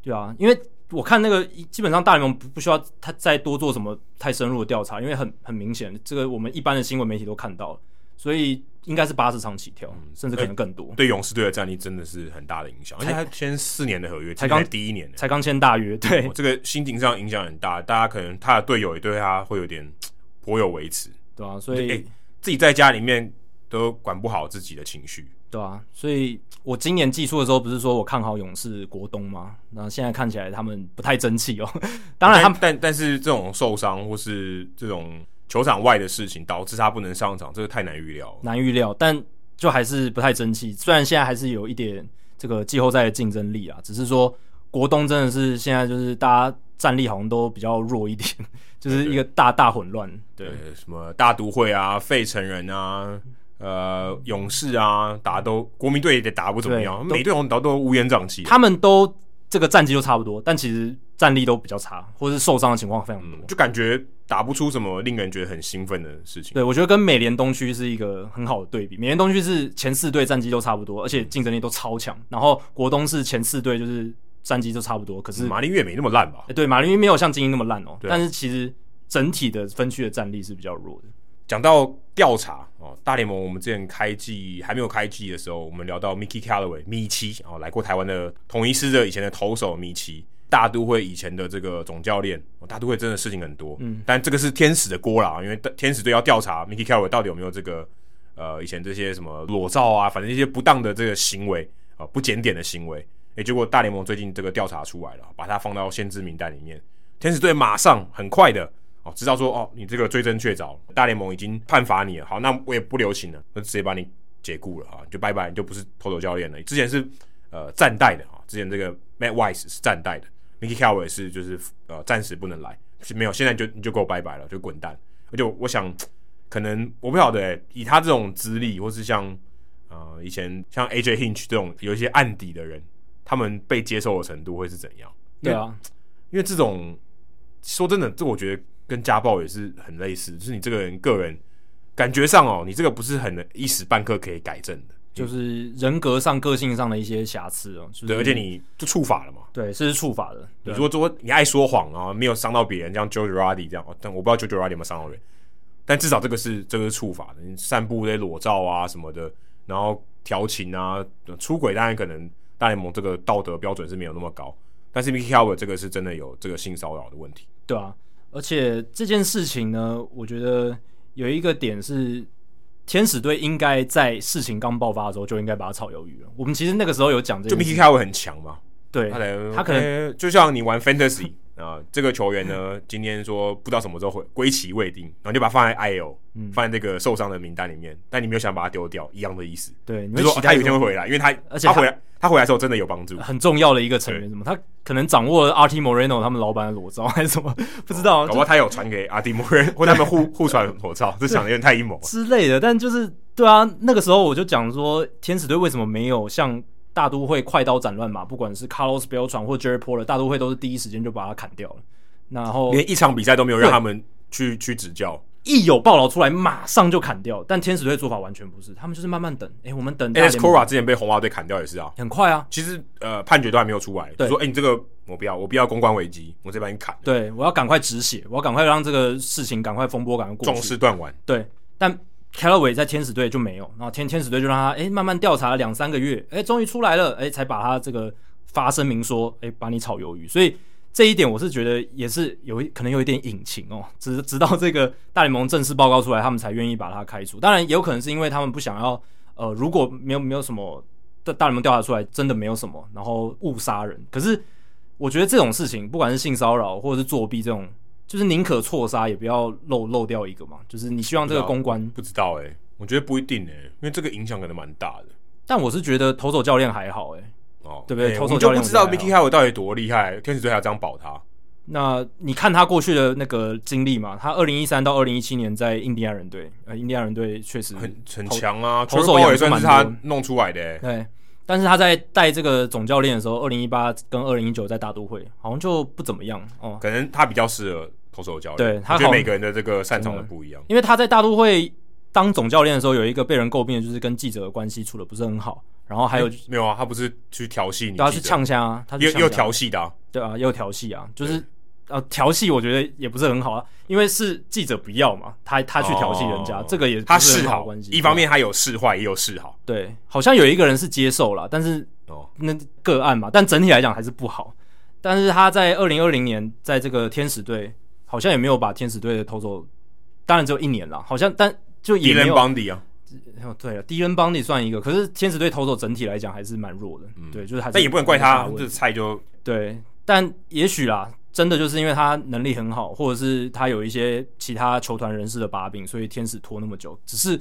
对啊，因为。我看那个基本上大联盟不不需要他再多做什么太深入的调查，因为很很明显，这个我们一般的新闻媒体都看到了，所以应该是八十场起跳，嗯、甚至可能更多。对勇士队的战力真的是很大的影响，而且他签四年的合约，才刚第一年，才刚签大约，对、哦、这个心情上影响很大，大家可能他的队友也对他会有点 颇有维持，对啊，所以、欸、自己在家里面都管不好自己的情绪。对啊，所以我今年季初的时候不是说我看好勇士国东吗？那现在看起来他们不太争气哦。当然他们，但但但是这种受伤或是这种球场外的事情导致他不能上场，这个太难预料。难预料，但就还是不太争气。虽然现在还是有一点这个季后赛的竞争力啊，只是说国东真的是现在就是大家战力好像都比较弱一点，就是一个大大混乱。对，对，什么大都会啊，费城人啊。呃，勇士啊，打都国民队也打不怎么样，每队好像打都乌烟瘴气。他们都这个战绩都差不多，但其实战力都比较差，或者是受伤的情况非常多，嗯，就感觉打不出什么令人觉得很兴奋的事情。对，我觉得跟美联东区是一个很好的对比。美联东区是前四队战绩都差不多，而且竞争力都超强，然后国东是前四队就是战绩都差不多，可是马林鱼没那么烂吧？对，马林鱼没有像精英那么烂哦，但是其实整体的分区的战力是比较弱的。讲到调查哦，大联盟我们之前开季还没有开季的时候，我们聊到 Mickey Callaway 米奇哦，来过台湾的统一狮的以前的投手米奇，大都会以前的这个总教练，大都会真的事情很多，嗯，但这个是天使的锅啦，因为天使队要调查 Mickey Callaway 到底有没有这个呃以前这些什么裸照啊，反正一些不当的这个行为啊，不检点的行为，诶，结果大联盟最近这个调查出来了，把它放到先知名单里面，天使队马上很快的。哦，知道说哦，你这个追证确凿，大联盟已经判罚你了。好，那我也不留情了，那直接把你解雇了哈，就拜拜，你就不是投手教练了。之前是呃暂代的哈，之前这个 Matt Weiss 是暂代的，Mickey Callaway 是就是呃暂时不能来，是没有，现在就你就给我拜拜了，就滚蛋。而且我想，可能我不晓得，以他这种资历，或是像呃以前像 AJ Hinch 这种有一些案底的人，他们被接受的程度会是怎样？对啊，因为这种说真的，这我觉得。跟家暴也是很类似，就是你这个人个人感觉上哦，你这个不是很一时半刻可以改正的，就是人格上、个性上的一些瑕疵哦。对，而且你就触法了嘛。对，这是触法的。你如果说你爱说谎啊，没有伤到别人，像 Joe Girardi 这样，但我不知道 Joe Girardi 有没有伤到人，但至少这个是这个是触法的。你散布那些裸照啊什么的，然后调情啊、出轨，当然可能大联盟这个道德标准是没有那么高，但是 Mickey Callaway 这个是真的有这个性骚扰的问题，对啊。而且这件事情呢，我觉得有一个点是，天使队应该在事情刚爆发的时候就应该把他炒鱿鱼了。我们其实那个时候有讲，这就 Mickey Callaway 很强嘛，对，他可能就像你玩 Fantasy 啊，这个球员呢，今天说不知道什么时候会归期未定，然后就把他放在 IL，嗯，放在这个受伤的名单里面，但你没有想把他丢掉，一样的意思。对，你就说他有一天会回来，因为他而且他回来。他回来的时候真的有帮助，很重要的一个成员。什么？他可能掌握了 Arte Moreno 他们老板的裸照还是什么？不知道。搞不好他有传给 Arte Moreno，或他们互 互传裸照，这想的有点太阴谋之类的。但就是对啊，那个时候我就讲说，天使队为什么没有像大都会快刀斩乱麻？不管是 Carlos Beltran 或 Jerry Porter，大都会都是第一时间就把他砍掉了，然后连一场比赛都没有让他们去去指教。一有报道出来，马上就砍掉。但天使队做法完全不是，他们就是慢慢等。哎、欸，我们等。Alex Cora 之前被红袜队砍掉也是啊，很快啊。其实呃，判决都还没有出来，说哎、欸，你这个我不要，我不要公关危机，我直接把你砍。对，我要赶快止血，我要赶快让这个事情赶快风波赶快过去，壮士断腕。对，但 Callaway 在天使队就没有，然后天天使队就让他哎、慢慢调查了两三个月，哎、终于出来了，哎、才把他这个发声明说，哎、把你炒鱿鱼，所以。这一点我是觉得也是有可能有一点隐情哦，直直到这个大联盟正式报告出来，他们才愿意把他开除。当然，也有可能是因为他们不想要，呃，如果没有没有什么大大联盟调查出来，真的没有什么，然后误杀人。可是我觉得这种事情，不管是性骚扰或者是作弊这种，就是宁可错杀也不要漏漏掉一个嘛。就是你希望这个公关不知道诶、欸，我觉得不一定诶、欸，因为这个影响可能蛮大的。但我是觉得投手教练还好诶、欸。哦，对不对？欸、我们就不知道 Mickey Callaway 到底多厉害，天使队还要这样保他。那你看他过去的那个经历嘛？他二零一三到二零一七年在印第安人队，呃，印第安人队确实很很强啊，投手也算是他弄出来的、欸。对，但是他在带这个总教练的时候，二零一八跟二零一九在大都会好像就不怎么样哦。可能他比较适合投手教练，对，他觉得每个人的这个擅长的不一样。因为他在大都会当总教练的时候，有一个被人诟病的就是跟记者的关系处的不是很好。然后还有、欸、没有啊？他不是去调戏你，他去呛声啊，他又又调戏的、啊，对啊，也有调戏啊，就是呃调戏，我觉得也不是很好啊，因为是记者不要嘛，他他去调戏人家，哦、这个也他是很好关系。一方面他有示坏，也有示好。对，好像有一个人是接受了，但是哦，那个案嘛，但整体来讲还是不好。但是他在二零二零年在这个天使队，好像也没有把天使队的投手，当然只有一年了，好像但就也没有。邦迪啊，对了，迪伦邦迪算一个，可是天使队投手整体来讲还是蛮弱的，嗯、对，就是还是。但也不能怪他，这菜就对，但也许啦，真的就是因为他能力很好，或者是他有一些其他球团人士的把柄，所以天使拖那么久。只是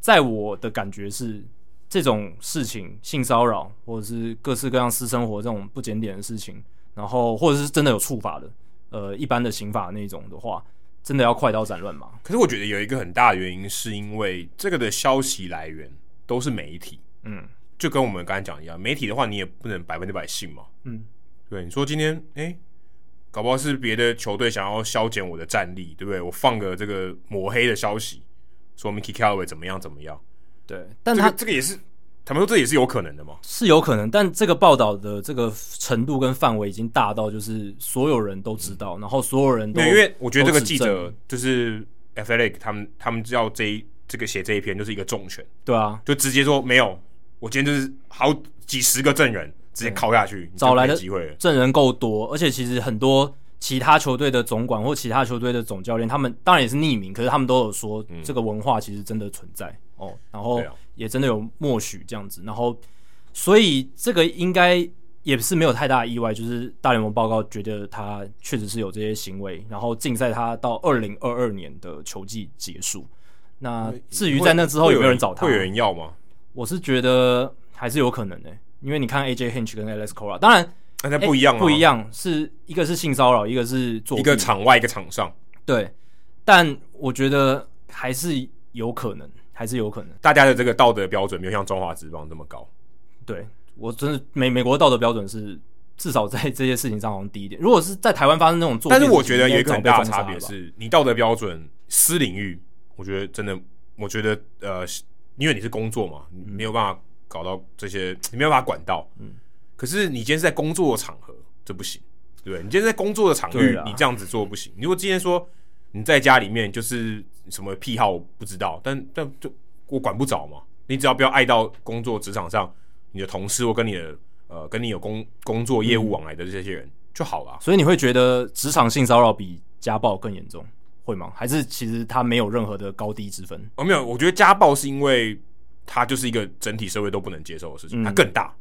在我的感觉是，这种事情，性骚扰或者是各式各样私生活这种不检点的事情。然后，或者是真的有触法的，呃，一般的刑法那种的话，真的要快刀斩乱麻。可是我觉得有一个很大的原因，是因为这个的消息来源都是媒体，嗯，就跟我们刚才讲一样，媒体的话你也不能百分之百信嘛，嗯，对，你说今天，哎，搞不好是别的球队想要削减我的战力，对不对？我放个这个抹黑的消息，说 Mickey Callaway 怎么样怎么样，对，但他、这个、这个也是。他们说这也是有可能的吗？是有可能，但这个报道的这个程度跟范围已经大到，就是所有人都知道，嗯、然后所有人都因为我觉得这个记者就是 Athletic 他们他们要这一这个写这一篇就是一个重拳，对啊，就直接说没有，我今天就是好几十个证人直接拷下去，找来的机会，证人够多，而且其实很多其他球队的总管或其他球队的总教练，他们当然也是匿名，可是他们都有说这个文化其实真的存在。嗯哦，然后也真的有默许这样子，然后所以这个应该也是没有太大的意外，就是大联盟报告觉得他确实是有这些行为，然后禁赛他到二零二二年的球季结束。那至于在那之后有没有人找他，会有人要吗？我是觉得还是有可能的，因为你看 AJ Hinch 跟 Alex Cora，当然那不一样啊，不一样，是一个是性骚扰，一个是做一个场外一个场上，对，但我觉得还是有可能。还是有可能，大家的这个道德标准没有像中华职棒这么高。对，我真的美美国的道德标准是至少在这些事情上好像低一点。如果是在台湾发生那种做，但是我觉得有一个很大的差别是，你道德标准私领域，我觉得真的，我觉得呃，因为你是工作嘛，你没有办法搞到这些，你没有办法管到。嗯。可是你今天是在工作的场合，这不行，对？你今天在工作的场域，你这样子做不行。你如果今天说。你在家里面就是什么癖好不知道，但但就我管不着嘛。你只要不要爱到工作职场上你的同事或跟你的呃跟你有工工作业务往来的这些人就好了。所以你会觉得职场性骚扰比家暴更严重，会吗？还是其实它没有任何的高低之分？哦，没有，我觉得家暴是因为它就是一个整体社会都不能接受的事情，它更大，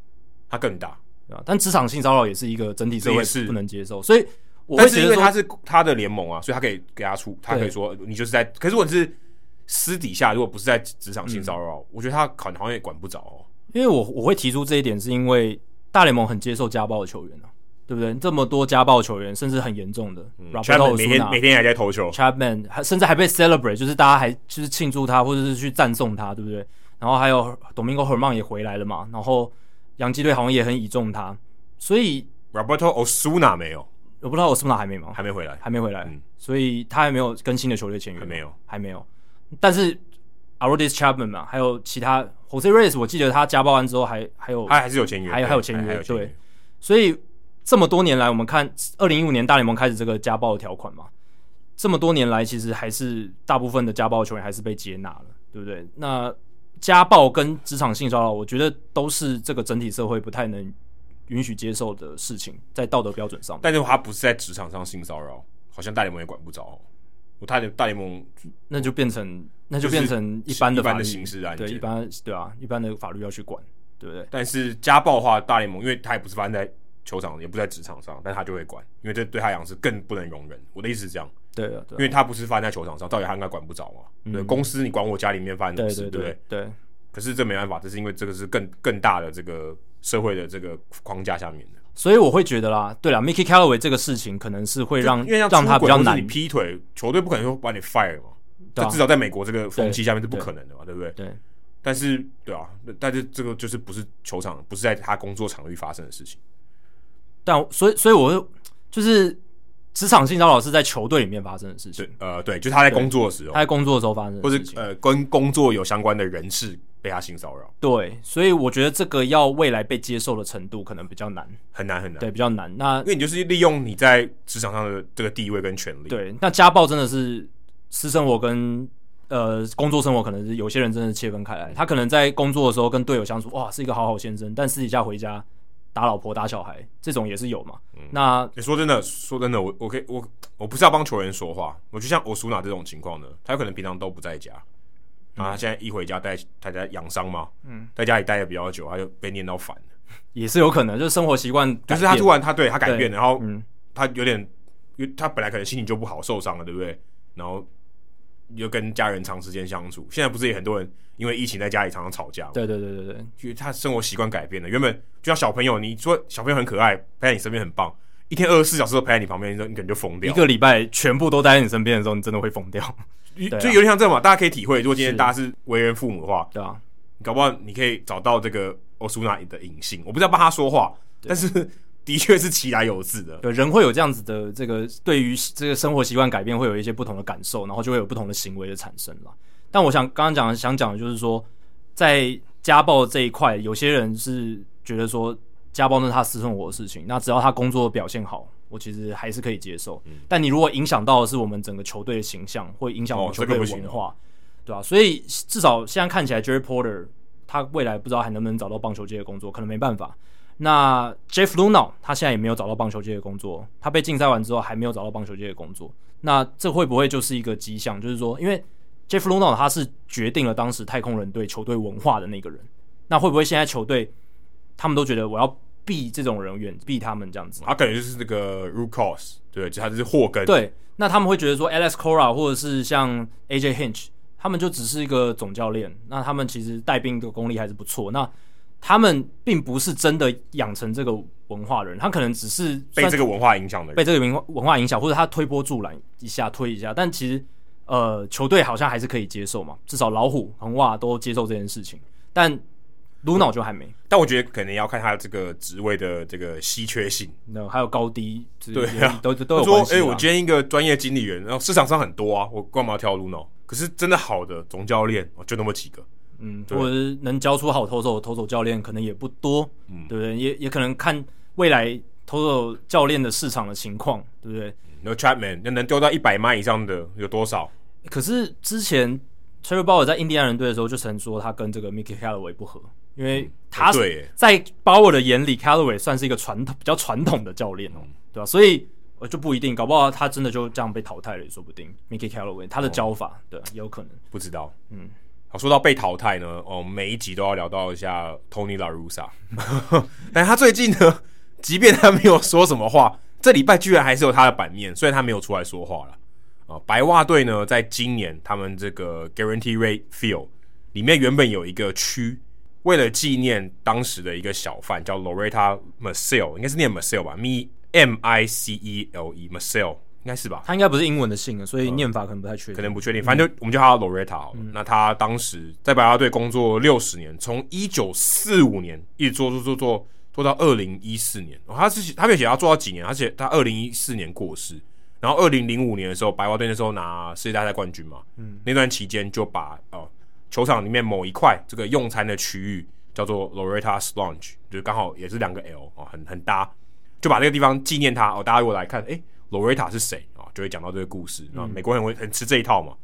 它更大，对吧？但职场性骚扰也是一个整体社会是不能接受，所以。但是因为他是他的联盟啊，所以他可以给他出，他可以说你就是在。可是如果是私底下，如果不是在职场性骚扰，嗯、我觉得他可能好像也管不着哦。因为我我会提出这一点，是因为大联盟很接受家暴的球员啊，对不对？这么多家暴球员，甚至很严重的，嗯、Chapman 每天每天还在投球，Chapman 还甚至还被 celebrate，就是大家还就是庆祝他，或者是去赞颂他，对不对？然后还有 Domingo Germán 也回来了嘛，然后洋基队好像也很倚重他，所以 Roberto Osuna 没有。我不知道我是不是还没吗？还没回来，还没回来，嗯、所以他还没有跟新的球队签约，还没有，还没有。但是 Aroldis Chapman 嘛，还有其他 Jose Reyes，我记得他家暴完之后还还有，他还是有签约，还有还有签约，对。所以这么多年来，我们看二零一五年大联盟开始这个家暴的条款嘛，这么多年来，其实还是大部分的家暴球员还是被接纳了，对不对？那家暴跟职场性骚扰，我觉得都是这个整体社会不太能。允许接受的事情，在道德标准上，但是他不是在职场上性骚扰，好像大联盟也管不着。我大联大联盟那就变成那就变成一般的法律的刑事案件，对，一般对啊，一般的法律要去管，对不对？但是家暴的话，大联盟因为他也不是发生在球场，也不在职场上，但他就会管，因为这对他来讲是更不能容忍。我的意思是这样，对啊，对啊，因为他不是发生在球场上，到底他应该管不着嘛？嗯、对，公司你管我家里面发生的事，对，对，对。可是这没办法，这是因为这个是更更大的这个社会的这个框架下面的。所以我会觉得啦，对啦，Mickey Callaway 这个事情可能是会让让他比较难。你劈腿，球队不可能说把你 fire 嘛，啊、至少在美国这个风气下面是不可能的嘛，对，对不对？对。但是，对啊，但是这个就是不是球场，不是在他工作场域发生的事情。但所以，所以我就是职场性骚扰是在球队里面发生的事情。呃，对，就是他在工作的时候，他在工作的时候发生的，或者呃跟工作有相关的人士。被他性骚扰。对，所以我觉得这个要未来被接受的程度可能比较难，很难很难，对，比较难。那因为你就是利用你在职场上的这个地位跟权利。对，那家暴真的是私生活跟呃工作生活可能是有些人真的是切分开来，他可能在工作的时候跟队友相处，哇，是一个好好先生，但私底下回家。打老婆打小孩这种也是有嘛？嗯、那你说真的，说真的，我我可以我我不是要帮球员说话，我就像我苏娜这种情况呢，他有可能平常都不在家，嗯、啊，他现在一回家待他在养伤嘛，嗯，在家里待的比较久，他就被念到烦了，也是有可能，就是生活习惯，就是他突然他对他改变，然后他有点，因为他本来可能心情就不好，受伤了，对不对？然后又跟家人长时间相处，现在不是也很多人。因为疫情在家里常常吵架，对对对对对，因为他生活习惯改变了。原本就像小朋友，你说小朋友很可爱，陪在你身边很棒，一天二十四小时都陪在你旁边，你说你可能就疯掉。一个礼拜全部都待在你身边的时候，你真的会疯掉。就有点像这样嘛，大家可以体会。如果今天大家是为人父母的话，对啊，搞不好你可以找到这个欧苏娜的隐性。我不知道帮他说话，但是 的确是其来有自的。对，人会有这样子的这个对于这个生活习惯改变，会有一些不同的感受，然后就会有不同的行为的产生了。但我想刚刚讲的，想讲的就是说，在家暴这一块，有些人是觉得说家暴那是他私生活的事情，那只要他工作表现好，我其实还是可以接受。嗯、但你如果影响到的是我们整个球队的形象，会影响我们球队的文化，对吧、啊？所以至少现在看起来，Jerry Porter 他未来不知道还能不能找到棒球界的工作，可能没办法。那 Jeff Luhnow 他现在也没有找到棒球界的工作，他被禁赛完之后还没有找到棒球界的工作，那这会不会就是一个迹象？就是说，因为 Jeff Luhnow 他是决定了当时太空人队球队文化的那个人，那会不会现在球队他们都觉得我要避这种人远，避他们这样子？他可能就是那个 root cause，对，就他就是祸根。对，那他们会觉得说，Alex Cora 或者是像 AJ Hinch，他们就只是一个总教练，那他们其实带兵的功力还是不错。那他们并不是真的养成这个文化的人，他可能只是被这个文化影响的人，被这个文化文化影响，或者他推波助澜一下推一下，但其实。呃，球队好像还是可以接受嘛，至少老虎、横袜都接受这件事情，但鲁脑就还没、嗯。但我觉得可能要看他这个职位的这个稀缺性，那还有高低，对啊，都都有。说，哎、欸，我今天一个专业经理人，然后市场上很多啊，我干嘛要挑鲁诺？可是真的好的总教练，就那么几个，嗯，或者是能教出好投手的投手教练可能也不多，嗯，对不对？也也可能看未来投手教练的市场的情况，对不对？No Chapman，那能丢到一百迈以上的有多少？可是之前 Trevor Bauer 在印第安人队的时候就曾说他跟这个 Mickey Callaway 不合，因为他在 Bauer 的眼里 Callaway 算是一个传统比较传统的教练哦，对吧？所以我就不一定，搞不好他真的就这样被淘汰了也说不定。Mickey Callaway 他的教法，对，也有可能不知道。嗯，好，说到被淘汰呢，哦，每一集都要聊到一下 Tony La Russa，但他最近呢，即便他没有说什么话，这礼拜居然还是有他的版面，虽然他没有出来说话了。啊，白袜队呢，在今年他们这个 Guaranteed Rate Field 里面原本有一个区，为了纪念当时的一个小贩叫 Loretta Marcel，应该是念 Marcel 吧，M I C E L E Marcel 应该是吧？他应该不是英文的姓，所以念法可能不太确定，可能不确定。反正就、嗯、我们叫他 Loretta 好了。嗯、那他当时在白袜队工作六十年，从一九四五年一直做做做做做到二零一四年。哦、他是他没有写他做到几年，而且他二零一四年过世。然后，二零零五年的时候，白袜队那时候拿世界大赛冠军嘛，嗯，那段期间就把哦球场里面某一块这个用餐的区域叫做 Loretta's Lounge，就是刚好也是两个 L 哦，很很搭，就把这个地方纪念他哦。大家如果来看，诶，Loretta 是谁啊、哦？就会讲到这个故事啊。嗯、美国人会很吃这一套嘛？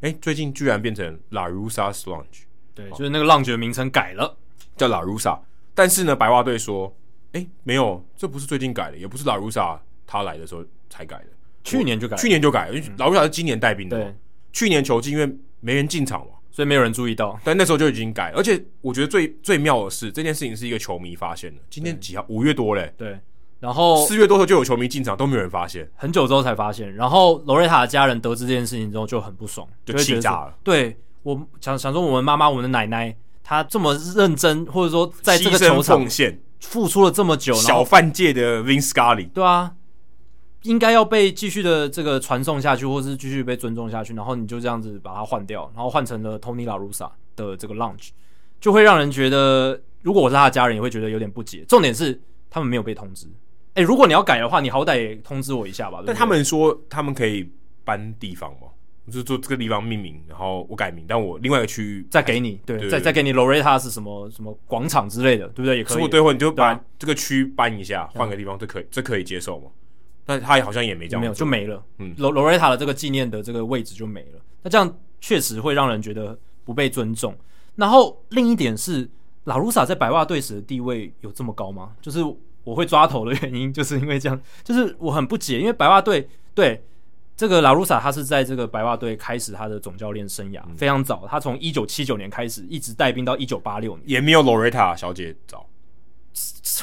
诶，最近居然变成 La Russa's Lounge，对，就是那个 Lounge 的名称改了，叫 La Russa。但是呢，白袜队说，诶，没有，这不是最近改的，也不是 La Russa 他来的时候才改的。去年就改，去年就改，因为老小是今年带兵的。对，去年球季因为没人进场嘛，所以没有人注意到。但那时候就已经改，而且我觉得最最妙的是，这件事情是一个球迷发现的。今天几号？五月多嘞。对，然后四月多的时候就有球迷进场，都没有人发现，很久之后才发现。然后罗瑞塔的家人得知这件事情之后就很不爽，就气炸了。对，我想想说，我们妈妈，我们的奶奶，她这么认真，或者说在这个球场奉献付出了这么久，小贩界的 Vin Scully，对啊。应该要被继续的这个传送下去，或是继续被尊重下去，然后你就这样子把它换掉，然后换成了 Tony La Russa 的这个 Lounge，就会让人觉得，如果我是他的家人，也会觉得有点不解。重点是他们没有被通知。哎，如果你要改的话，你好歹也通知我一下吧。但他们说他们可以搬地方吗？就是做这个地方命名，然后我改名，但我另外一个区域再给你，对，再再给你 Loretta 是什么什么广场之类的，对不对？也可以。如果对，或你就把这个区搬一下，换个地方，这可以，这可以接受吗？但他也好像也没这样，没有就没了。嗯，Loretta 的这个纪念的这个位置就没了。那这样确实会让人觉得不被尊重。然后另一点是，拉鲁萨在白袜队时的地位有这么高吗？就是我会抓头的原因，就是因为这样，就是我很不解，因为白袜队对。这个拉鲁萨他是在这个白袜队开始他的总教练生涯、嗯、非常早，他从一九七九年开始一直带兵到一九八六年，也没有 Loretta 小姐早，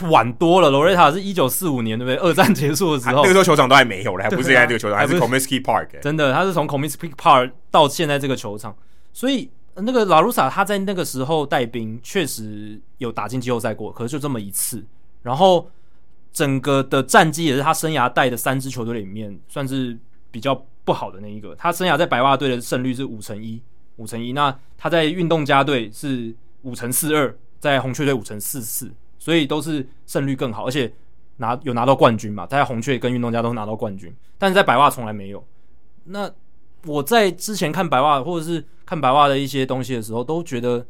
晚多了。Loretta 是一九四五年，对不对？二战结束的时候，那个时候球场都还没有了，还不是现在这个球场，还是 Comiskey Park、欸。真的，他是从 Comiskey Park 到现在这个球场，所以那个拉鲁萨他在那个时候带兵确实有打进季后赛过，可是就这么一次。然后整个的战绩也是他生涯带的三支球队里面算是。比较不好的那一个，他生涯在白袜队的胜率是五成一，五成一。那他在运动家队是五成四二，在红雀队五成四四，所以都是胜率更好，而且拿有拿到冠军嘛。他在红雀跟运动家都拿到冠军，但是在白袜从来没有。那我在之前看白袜或者是看白袜的一些东西的时候，都觉得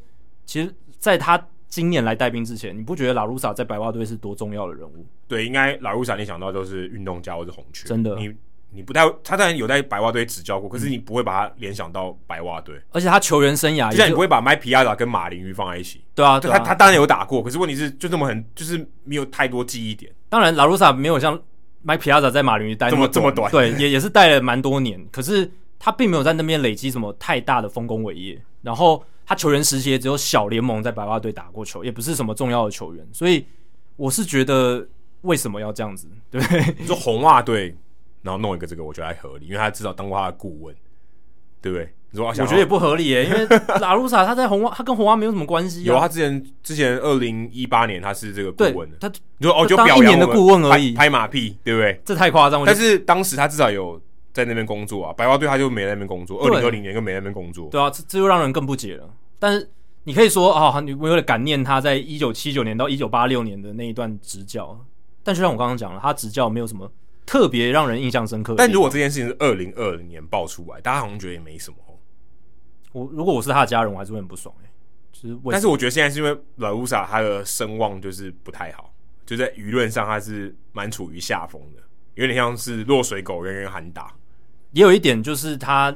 其实在他今年来带兵之前，你不觉得拉鲁萨在白袜队是多重要的人物？对，应该拉鲁萨你想到就是运动家或者红雀，真的你。你不太，他当然有在白袜队执教过，可是你不会把他联想到白袜队，而且他球员生涯，就像你不会把麦皮亚达跟马林鱼放在一起，对啊，对啊，他他当然有打过，可是问题是就这么很，就是没有太多记忆点。当然，拉鲁萨没有像麦皮亚达在马林鱼待这么这么短，对，也也是待了蛮多年，可是他并没有在那边累积什么太大的丰功伟业。然后他球员时期也只有小联盟在白袜队打过球，也不是什么重要的球员，所以我是觉得为什么要这样子？对？你说红袜队。然后弄一个这个，我觉得还合理，因为他至少当过他的顾问，对不对？你说我觉得也不合理耶，因为 拉鲁萨他在红袜，他跟红袜没有什么关系、啊。有，他之前之前二零一八年他是这个顾问的，他你说哦，就表当一年的顾问而已，拍马屁，对不对？这太夸张。但是当时他至少有在那边工作啊，白袜队他就没在那边工作，二零二零年就没在那边工作。对啊，这这就让人更不解了。但是你可以说啊，你为了感念他在一九七九年到一九八六年的那一段执教，但就像我刚刚讲了，他执教没有什么。特别让人印象深刻。但如果这件事情是二零二零年爆出来，大家好像觉得也没什么。我如果我是他的家人，我还是会很不爽哎、欸。就是，但是我觉得现在是因为老乌萨他的声望就是不太好，就在舆论上他是蛮处于下风的，有点像是落水狗，人人喊打。也有一点就是他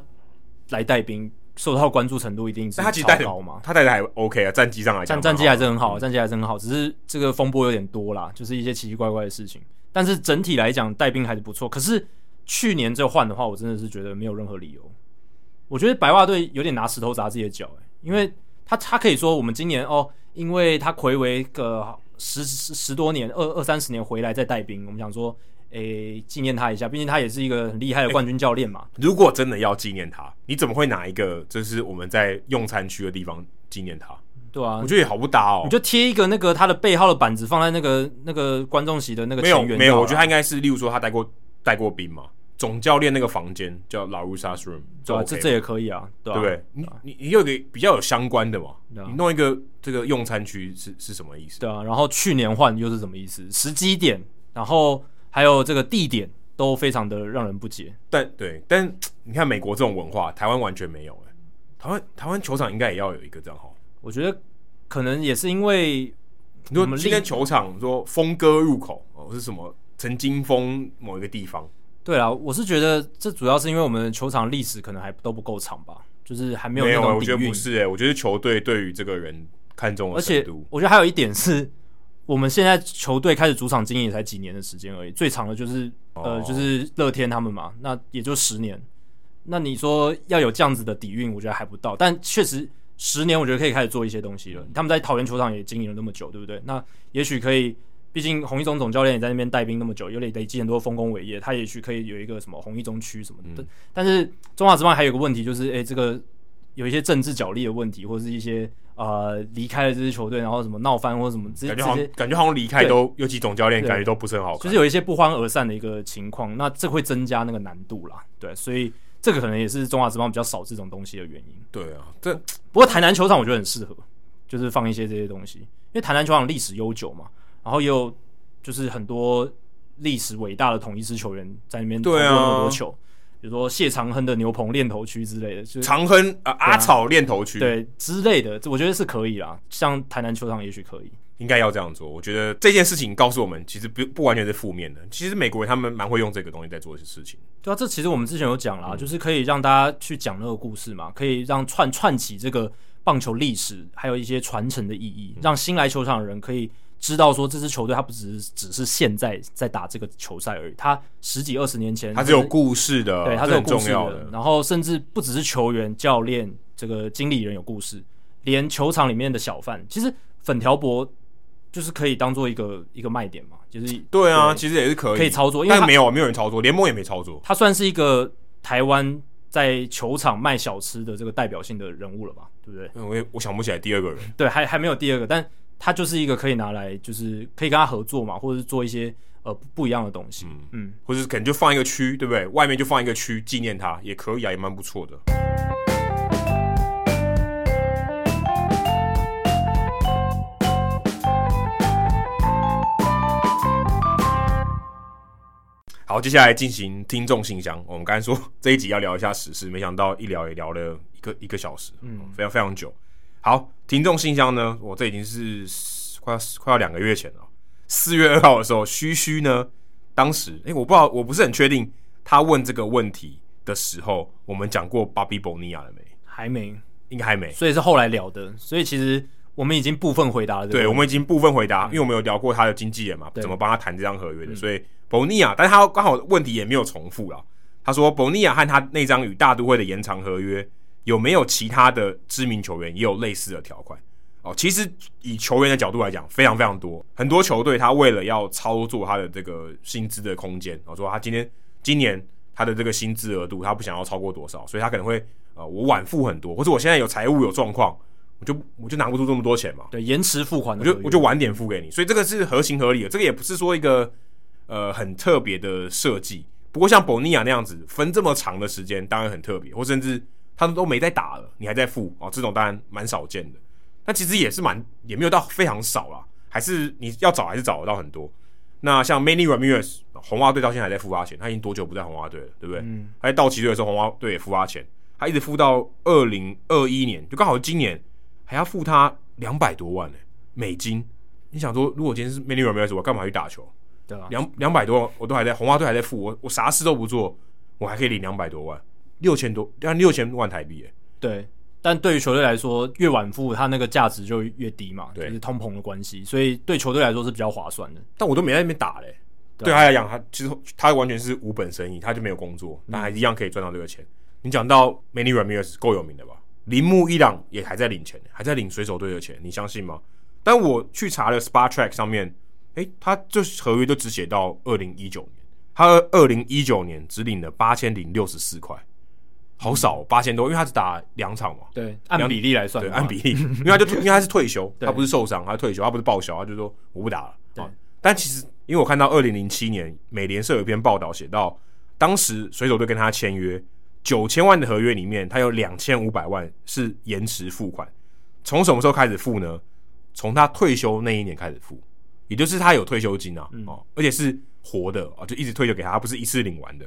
来带兵受到关注程度一定是超高嘛，他带的还 OK 啊，战绩上来讲，战绩还是很好，战绩还是很好，只是这个风波有点多啦，就是一些奇奇怪怪的事情。但是整体来讲，带兵还是不错。可是去年这换的话，我真的是觉得没有任何理由。我觉得白袜队有点拿石头砸自己的脚，哎，因为他他可以说我们今年哦，因为他魁违个十十十多年，二二三十年回来再带兵，我们想说，诶，纪念他一下，毕竟他也是一个很厉害的冠军教练嘛。如果真的要纪念他，你怎么会拿一个就是我们在用餐区的地方纪念他？对啊，我觉得也好不搭哦。你就贴一个那个他的背号的板子放在那个那个观众席的那个。没有没有，我觉得他应该是，例如说他带过带过兵嘛，总教练那个房间叫 La Russa's Room，对啊，这这也可以啊，对不对？你你你有一个比较有相关的嘛？你弄一个这个用餐区是是什么意思？对啊，然后去年换又是什么意思？时机点，然后还有这个地点都非常的让人不解。但对，但你看美国这种文化，台湾完全没有哎。台湾台湾球场应该也要有一个这样哈。我觉得可能也是因为，我们今天球场说峰哥入口哦，是什么曾经封某一个地方？对啊，我是觉得这主要是因为我们球场历史可能还都不够长吧，就是还没有那种底蕴。我觉得不是诶、欸，我觉得球队对于这个人看重的程度，我觉得还有一点是，我们现在球队开始主场经营也才几年的时间而已，最长的就是、哦、呃就是乐天他们嘛，那也就十年。那你说要有这样子的底蕴，我觉得还不到，但确实。十年，我觉得可以开始做一些东西了。他们在桃园球场也经营了那么久，对不对？那也许可以，毕竟洪一中总教练也在那边带兵那么久，有累累积很多丰功伟业，他也许可以有一个什么洪一中区什么的。嗯、但是中华职棒还有个问题，就是诶、欸，这个有一些政治角力的问题，或者是一些呃离开了这支球队，然后什么闹翻或者什么感觉好像感觉好像离开都尤其总教练感觉都不是很好看，就是有一些不欢而散的一个情况。那这会增加那个难度啦，对，所以。这个可能也是中华职棒比较少这种东西的原因。对啊，这不过台南球场我觉得很适合，就是放一些这些东西，因为台南球场历史悠久嘛，然后也有就是很多历史伟大的统一师球员在那边投过那么多球，比如说谢长亨的牛棚练头区之类的，就长亨啊，啊阿草练头区对之类的，我觉得是可以啦。像台南球场也许可以，应该要这样做。我觉得这件事情告诉我们，其实不不完全是负面的。其实美国人他们蛮会用这个东西在做一些事情。对啊，这其实我们之前有讲啦，嗯、就是可以让大家去讲那个故事嘛，可以让串串起这个棒球历史，还有一些传承的意义，让新来球场的人可以。知道说这支球队，它不只是只是现在在打这个球赛而已，它十几二十年前，它是有故事的，对，它是有故事的，的。然后甚至不只是球员、教练、这个经理人有故事，连球场里面的小贩，其实粉条博就是可以当做一个一个卖点嘛，就是对啊，对其实也是可以可以操作，因为没有没有人操作，联盟也没操作，他算是一个台湾在球场卖小吃的这个代表性的人物了吧，对不对？我也我想不起来第二个人，对，还还没有第二个，但。他就是一个可以拿来，就是可以跟他合作嘛，或者是做一些呃不一样的东西，嗯，嗯或者是可能就放一个区，对不对？外面就放一个区纪念他，也可以啊，也蛮不错的。好，接下来进行听众信箱。我们刚才说这一集要聊一下时事，没想到一聊也聊了一个一个小时，嗯，非常非常久。好，听众信箱呢，我这已经是快要快要两个月前了。四月二号的时候，嘘嘘呢，当时哎、欸，我不知道，我不是很确定他问这个问题的时候，我们讲过 Bobby Bonilla 了没？还没，应该还没，所以是后来聊的。所以其实我们已经部分回答了。对，我们已经部分回答，因为我们有聊过他的经纪人嘛，怎么帮他谈这张合约的。所以 Bonilla，但是他刚好问题也没有重复了。他说 Bonilla 和他那张与大都会的延长合约。有没有其他的知名球员也有类似的条款？哦，其实以球员的角度来讲，非常非常多。很多球队他为了要操作他的这个薪资的空间，我说他今天今年他的这个薪资额度，他不想要超过多少，所以他可能会呃，我晚付很多，或者我现在有财务有状况，我就我就拿不出这么多钱嘛。对，延迟付款的，我就我就晚点付给你，所以这个是合情合理的。这个也不是说一个呃很特别的设计。不过像 Bonilla 那样子分这么长的时间，当然很特别，或甚至。他们都没在打了，你还在付哦？这种当然蛮少见的，但其实也是蛮也没有到非常少啦，还是你要找还是找得到很多。那像 Manny Ramirez，红袜队到现在还在付他钱，他已经多久不在红袜队了，对不对？嗯。他在道奇队的时候，红袜队也付他钱，他一直付到二零二一年，就刚好今年还要付他两百多万呢、欸、美金。你想说，如果今天是 Manny Ramirez，我干嘛去打球？对啊，两两百多万我都还在红花队还在付我，我啥事都不做，我还可以领两百多万。六千多，但六千万台币耶。对，但对于球队来说，越晚付，它那个价值就越低嘛，对，就是通膨的关系，所以对球队来说是比较划算的。但我都没在那边打嘞，对，对他来讲，他其实他完全是无本生意，他就没有工作，但还一样可以赚到这个钱。嗯、你讲到 Manny Ramirez 够有名的吧？铃木一朗也还在领钱，还在领水手队的钱，你相信吗？但我去查了 SPA Track 上面，诶、欸，他这合约就只写到二零一九年，他二零一九年只领了八千零六十四块。好少八千多，因为他只打两场嘛。对，按比例来算。对，按比例，因为他就因为他是退休，他不是受伤，他退休，他不是报销，他就说我不打了。对。但其实，因为我看到二零零七年美联社有一篇报道写到，当时水手队跟他签约九千万的合约里面，他有两千五百万是延迟付款。从什么时候开始付呢？从他退休那一年开始付，也就是他有退休金啊，哦，而且是活的啊，就一直退休给他，他不是一次领完的。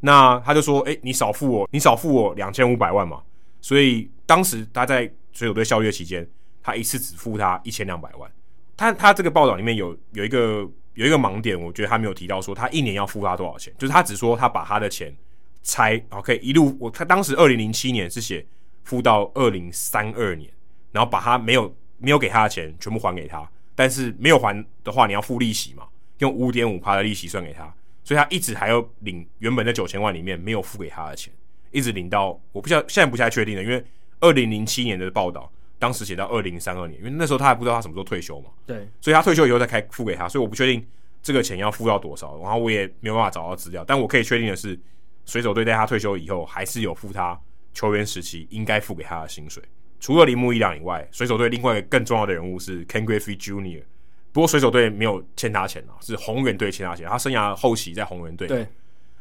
那他就说：“哎、欸，你少付我，你少付我两千五百万嘛。”所以当时他在水手队效力期间，他一次只付他一千两百万。他他这个报道里面有有一个有一个盲点，我觉得他没有提到说他一年要付他多少钱，就是他只说他把他的钱拆，OK，一路我他当时二零零七年是写付到二零三二年，然后把他没有没有给他的钱全部还给他，但是没有还的话，你要付利息嘛，用五点五趴的利息算给他。所以他一直还要领原本的九千万里面没有付给他的钱，一直领到我不知道现在不太确定了，因为二零零七年的报道当时写到二零三二年，因为那时候他还不知道他什么时候退休嘛。对，所以他退休以后再开付给他，所以我不确定这个钱要付到多少，然后我也没有办法找到资料，但我可以确定的是，水手队在他退休以后还是有付他球员时期应该付给他的薪水。除了铃木一朗以外，水手队另外一个更重要的人物是 Ken Griffey Jr. 不过水手队没有欠他钱啊，是红人队欠他钱。他生涯后期在红人队。对。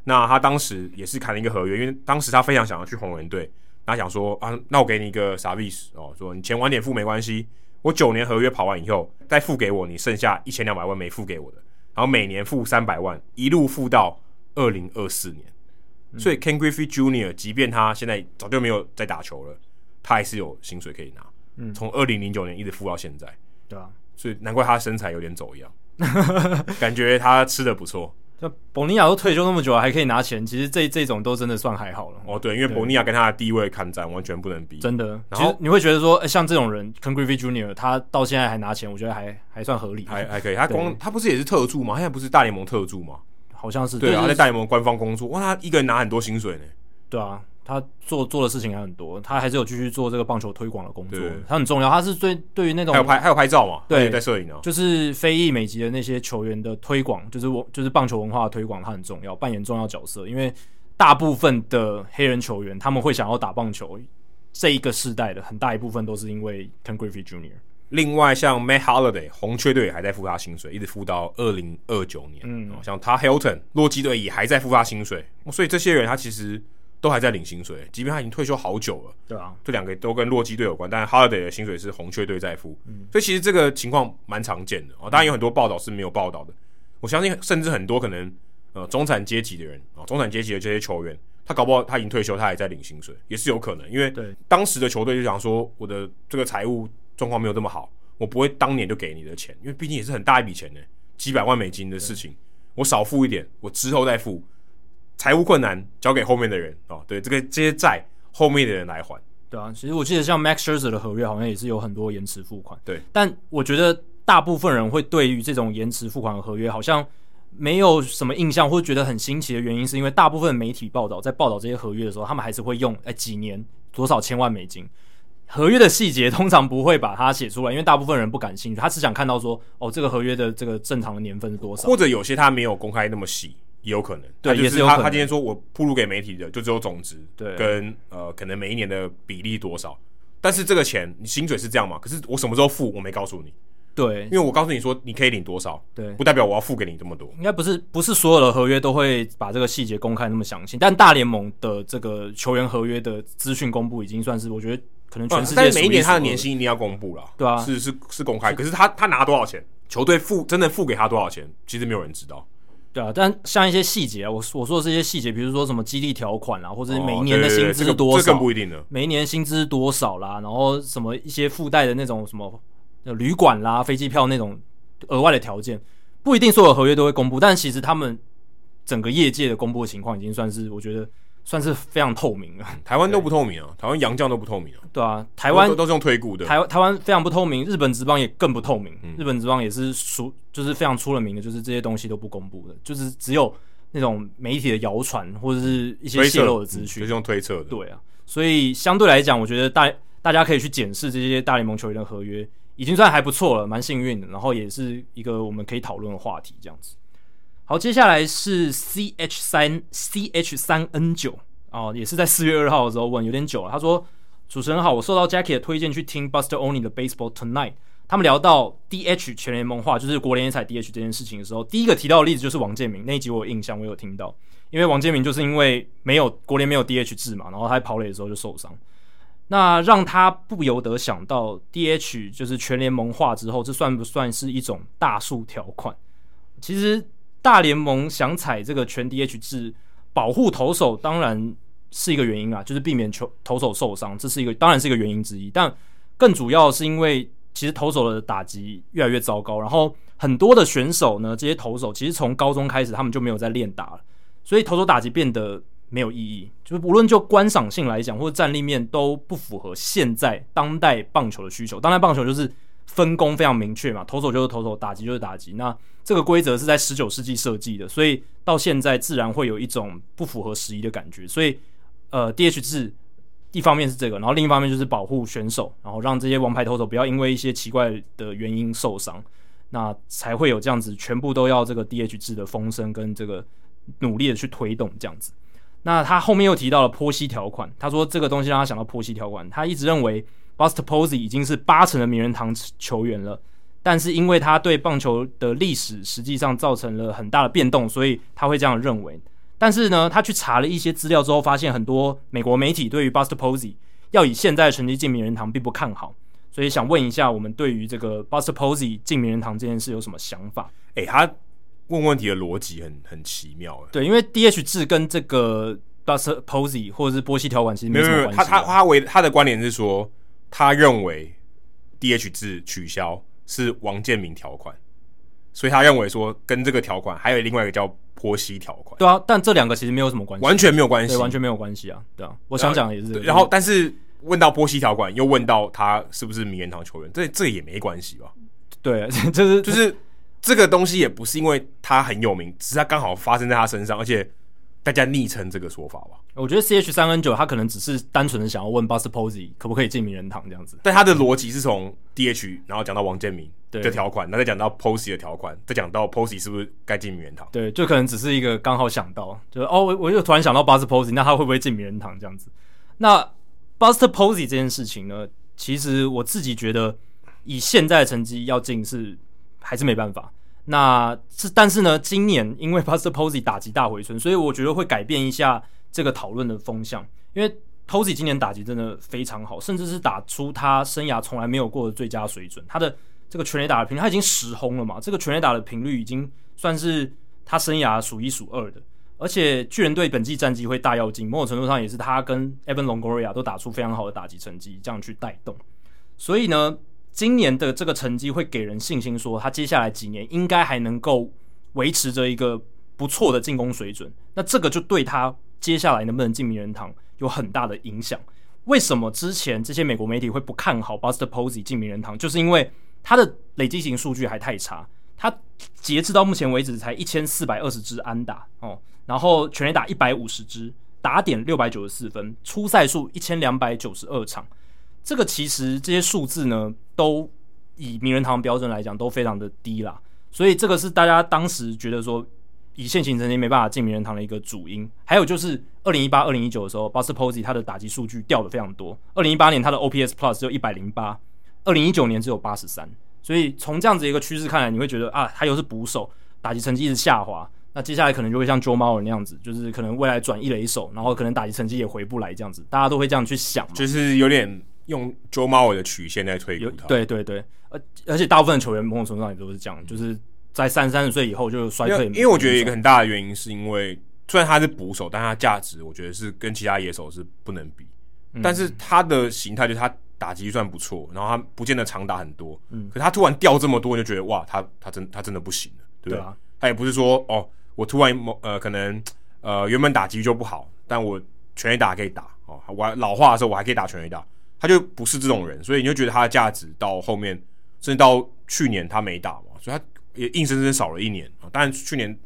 那他当时也是谈了一个合约，因为当时他非常想要去红人队，他想说啊，那我给你一个 service 哦，说你钱晚点付没关系，我九年合约跑完以后再付给我你剩下一千两百万没付给我的，然后每年付三百万，一路付到二零二四年。嗯、所以 Ken Griffey Jr. 即便他现在早就没有在打球了，他还是有薪水可以拿。嗯，从二零零九年一直付到现在，对啊，所以难怪他身材有点走样，感觉他吃的不错。那博尼亚都退休那么久了，还可以拿钱，其实这这种都真的算还好了。哦，对，因为博尼亚跟他的地位看战完全不能比，真的。然后你会觉得说，像这种人 c o n g r e v y Junior，他到现在还拿钱，我觉得还还算合理，还还可以。他光他不是也是特助吗？他现在不是大联盟特助吗？好像是。对啊，他在大联盟官方工作，哇，他一个人拿很多薪水呢。对啊。他做做的事情还很多，他还是有继续做这个棒球推广的工作，他很重要。他是最对于那种还有拍还有拍照嘛？对，在摄影哦，就是非裔美籍的那些球员的推广，就是我就是棒球文化的推广，他很重要，扮演重要角色。因为大部分的黑人球员他们会想要打棒球，这一个世代的很大一部分都是因为 Ken Griffey Jr. 另外，像 Matt Holliday 红雀队还在付他薪水，一直付到二零二九年。嗯，像他 Hilton 洛基队也还在付他薪水，所以这些人他其实。都还在领薪水，即便他已经退休好久了。对啊，这两个都跟洛基队有关，但是 Holiday 的薪水是红雀队在付，嗯，所以其实这个情况蛮常见的哦。当然有很多报道是没有报道的，我相信甚至很多可能呃中产阶级的人啊，中产阶级的这些球员，他搞不好他已经退休，他还在领薪水，也是有可能。因为当时的球队就想说，我的这个财务状况没有这么好，我不会当年就给你的钱，因为毕竟也是很大一笔钱呢，几百万美金的事情，我少付一点，我之后再付。财务困难交给后面的人哦，对，这个这些债后面的人来还。对啊，其实我记得像 Max Scherzer 的合约好像也是有很多延迟付款。对，但我觉得大部分人会对于这种延迟付款的合约好像没有什么印象，或者觉得很新奇的原因，是因为大部分媒体报道在报道这些合约的时候，他们还是会用哎几年多少千万美金，合约的细节通常不会把它写出来，因为大部分人不感兴趣，他只想看到说哦这个合约的这个正常的年份是多少，或者有些他没有公开那么细。也有可能，对，就是他也是有可能。他今天说我铺路给媒体的，就只有总值，对，跟呃，可能每一年的比例多少。但是这个钱，你薪水是这样嘛？可是我什么时候付，我没告诉你。对，因为我告诉你说你可以领多少，对，不代表我要付给你这么多。应该不是，不是所有的合约都会把这个细节公开那么详细。但大联盟的这个球员合约的资讯公布，已经算是我觉得可能全世界、啊。但是每一年他的年薪一定要公布了，对啊，是是是公开。可是他他拿多少钱，球队付真的付给他多少钱，其实没有人知道。对啊，但像一些细节啊，我我说的这些细节，比如说什么激励条款啦，或者是每一年的薪资多少，哦，对对对，这个，这更不一定的。每一年薪资多少啦，然后什么一些附带的那种什么旅馆啦、飞机票那种额外的条件，不一定所有合约都会公布，但其实他们整个业界的公布的情况已经算是我觉得。算是非常透明了，台湾都不透明啊，台湾洋将都不透明啊。对啊，台湾都，都是用推估的。台湾台湾非常不透明，日本职棒也更不透明。嗯、日本职棒也是出，就是非常出了名的，就是这些东西都不公布的，就是只有那种媒体的谣传或者是一些泄露的资讯，就是用推测的。对啊，所以相对来讲，我觉得大大家可以去检视这些大联盟球员的合约，已经算还不错了，蛮幸运的。然后也是一个我们可以讨论的话题，这样子。好，接下来是 C H 三 C H 三 N 九。哦，也是在四月二号的时候问，有点久了。他说：“主持人好，我受到 Jackie 的推荐去听 Buster Only 的 Baseball Tonight。他们聊到 DH 全联盟化，就是国联才 DH 这件事情的时候，第一个提到的例子就是王建民那一集，我有印象，我有听到。因为王建民就是因为没有国联没有 DH 制嘛，然后他在跑垒的时候就受伤，那让他不由得想到 DH 就是全联盟化之后，这算不算是一种大数条款？其实大联盟想采这个全 DH 制。”保护投手当然是一个原因啊，就是避免球投手受伤，这是一个当然是一个原因之一。但更主要是因为其实投手的打击越来越糟糕，然后很多的选手呢，这些投手其实从高中开始他们就没有在练打了，所以投手打击变得没有意义。就是无论就观赏性来讲，或者战力面都不符合现在当代棒球的需求。当代棒球就是分工非常明确嘛，投手就是投手，打击就是打击。那这个规则是在十九世纪设计的，所以到现在自然会有一种不符合时宜的感觉。所以，呃，DH 制一方面是这个，然后另一方面就是保护选手，然后让这些王牌投手不要因为一些奇怪的原因受伤，那才会有这样子全部都要这个 DH 制的风声跟这个努力的去推动这样子。那他后面又提到了波西条款，他说这个东西让他想到波西条款，他一直认为 Buster Posey 已经是八成的名人堂球员了。但是因为他对棒球的历史实际上造成了很大的变动，所以他会这样认为。但是呢，他去查了一些资料之后，发现很多美国媒体对于 Buster Posey 要以现在的成绩进名人堂并不看好，所以想问一下，我们对于这个 Buster Posey 进名人堂这件事有什么想法？诶、欸，他问问题的逻辑很很奇妙。对，因为 DH 制跟这个 Buster Posey 或者是波西条款其实没什么关系。他他他为他的观点是说，他认为 DH 制取消是王建民条款，所以他认为说跟这个条款还有另外一个叫波西条款。对啊，但这两个其实没有什么关系，完全没有关系，完全没有关系啊。对啊，我想讲的也是、这个。然后，但是问到波西条款，又问到他是不是名人堂球员，这这也没关系吧？对，就是就是这个东西也不是因为他很有名，只是他刚好发生在他身上，而且。大家昵称这个说法吧。我觉得 C H 三 N 九他可能只是单纯的想要问 Buster Posey 可不可以进名人堂这样子，但他的逻辑是从 D H 然后讲到王建民的条款，那再讲到 Posey 的条款，再讲到 Posey 是不是该进名人堂？对，就可能只是一个刚好想到，就是哦，我我又突然想到 Buster Posey，那他会不会进名人堂这样子？那 Buster Posey 这件事情呢，其实我自己觉得以现在的成绩要进是还是没办法。那是，但是呢，今年因为 Buster Posey 打击大回春，所以我觉得会改变一下这个讨论的风向。因为 Posey 今年打击真的非常好，甚至是打出他生涯从来没有过的最佳水准。他的这个全垒打的频率，他已经十轰了嘛，这个全垒打的频率已经算是他生涯数一数二的。而且巨人队本季战绩会大跃进，某种程度上也是他跟 Evan Longoria 都打出非常好的打击成绩，这样去带动。所以呢，今年的这个成绩会给人信心，说他接下来几年应该还能够维持着一个不错的进攻水准。那这个就对他接下来能不能进名人堂有很大的影响。为什么之前这些美国媒体会不看好 Buster Posey 进名人堂？就是因为他的累积型数据还太差。他截至到目前为止才一千四百二十支安打哦，然后全垒打一百五十支，打点六百九十四分，出赛数一千两百九十二场。这个其实这些数字呢，都以名人堂标准来讲都非常的低啦，所以这个是大家当时觉得说以现行成绩没办法进名人堂的一个主因。还有就是二零一八、二零一九的时候，Bus Posey 他的打击数据掉的非常多。二零一八年他的 OPS Plus 只有一百零八，二零一九年只有八十三。所以从这样子一个趋势看来，你会觉得啊，他又是捕手，打击成绩一直下滑。那接下来可能就会像 Joe Mauer 那样子，就是可能未来转一垒手，然后可能打击成绩也回不来这样子，大家都会这样去想，就是有点。用 Joe Mauer 的曲线在推估他，对对对，而而且大部分球员某种程度上也都是这样，就是在三三十岁以后就衰退。因为我觉得一个很大的原因是因为，虽然他是捕手，但他价值我觉得是跟其他野手是不能比。嗯、但是他的形态就是他打击算不错，然后他不见得长打很多，嗯，可是他突然掉这么多，你就觉得哇，他他真他真的不行了，对啊、他也不是说哦，我突然某呃可能呃原本打击就不好，但我全垒打可以打哦，我还老化的时候我还可以打全垒打。他就不是这种人，所以你就觉得他的价值到后面，甚至到去年他没打嘛，所以他也硬生生少了一年啊。当然去年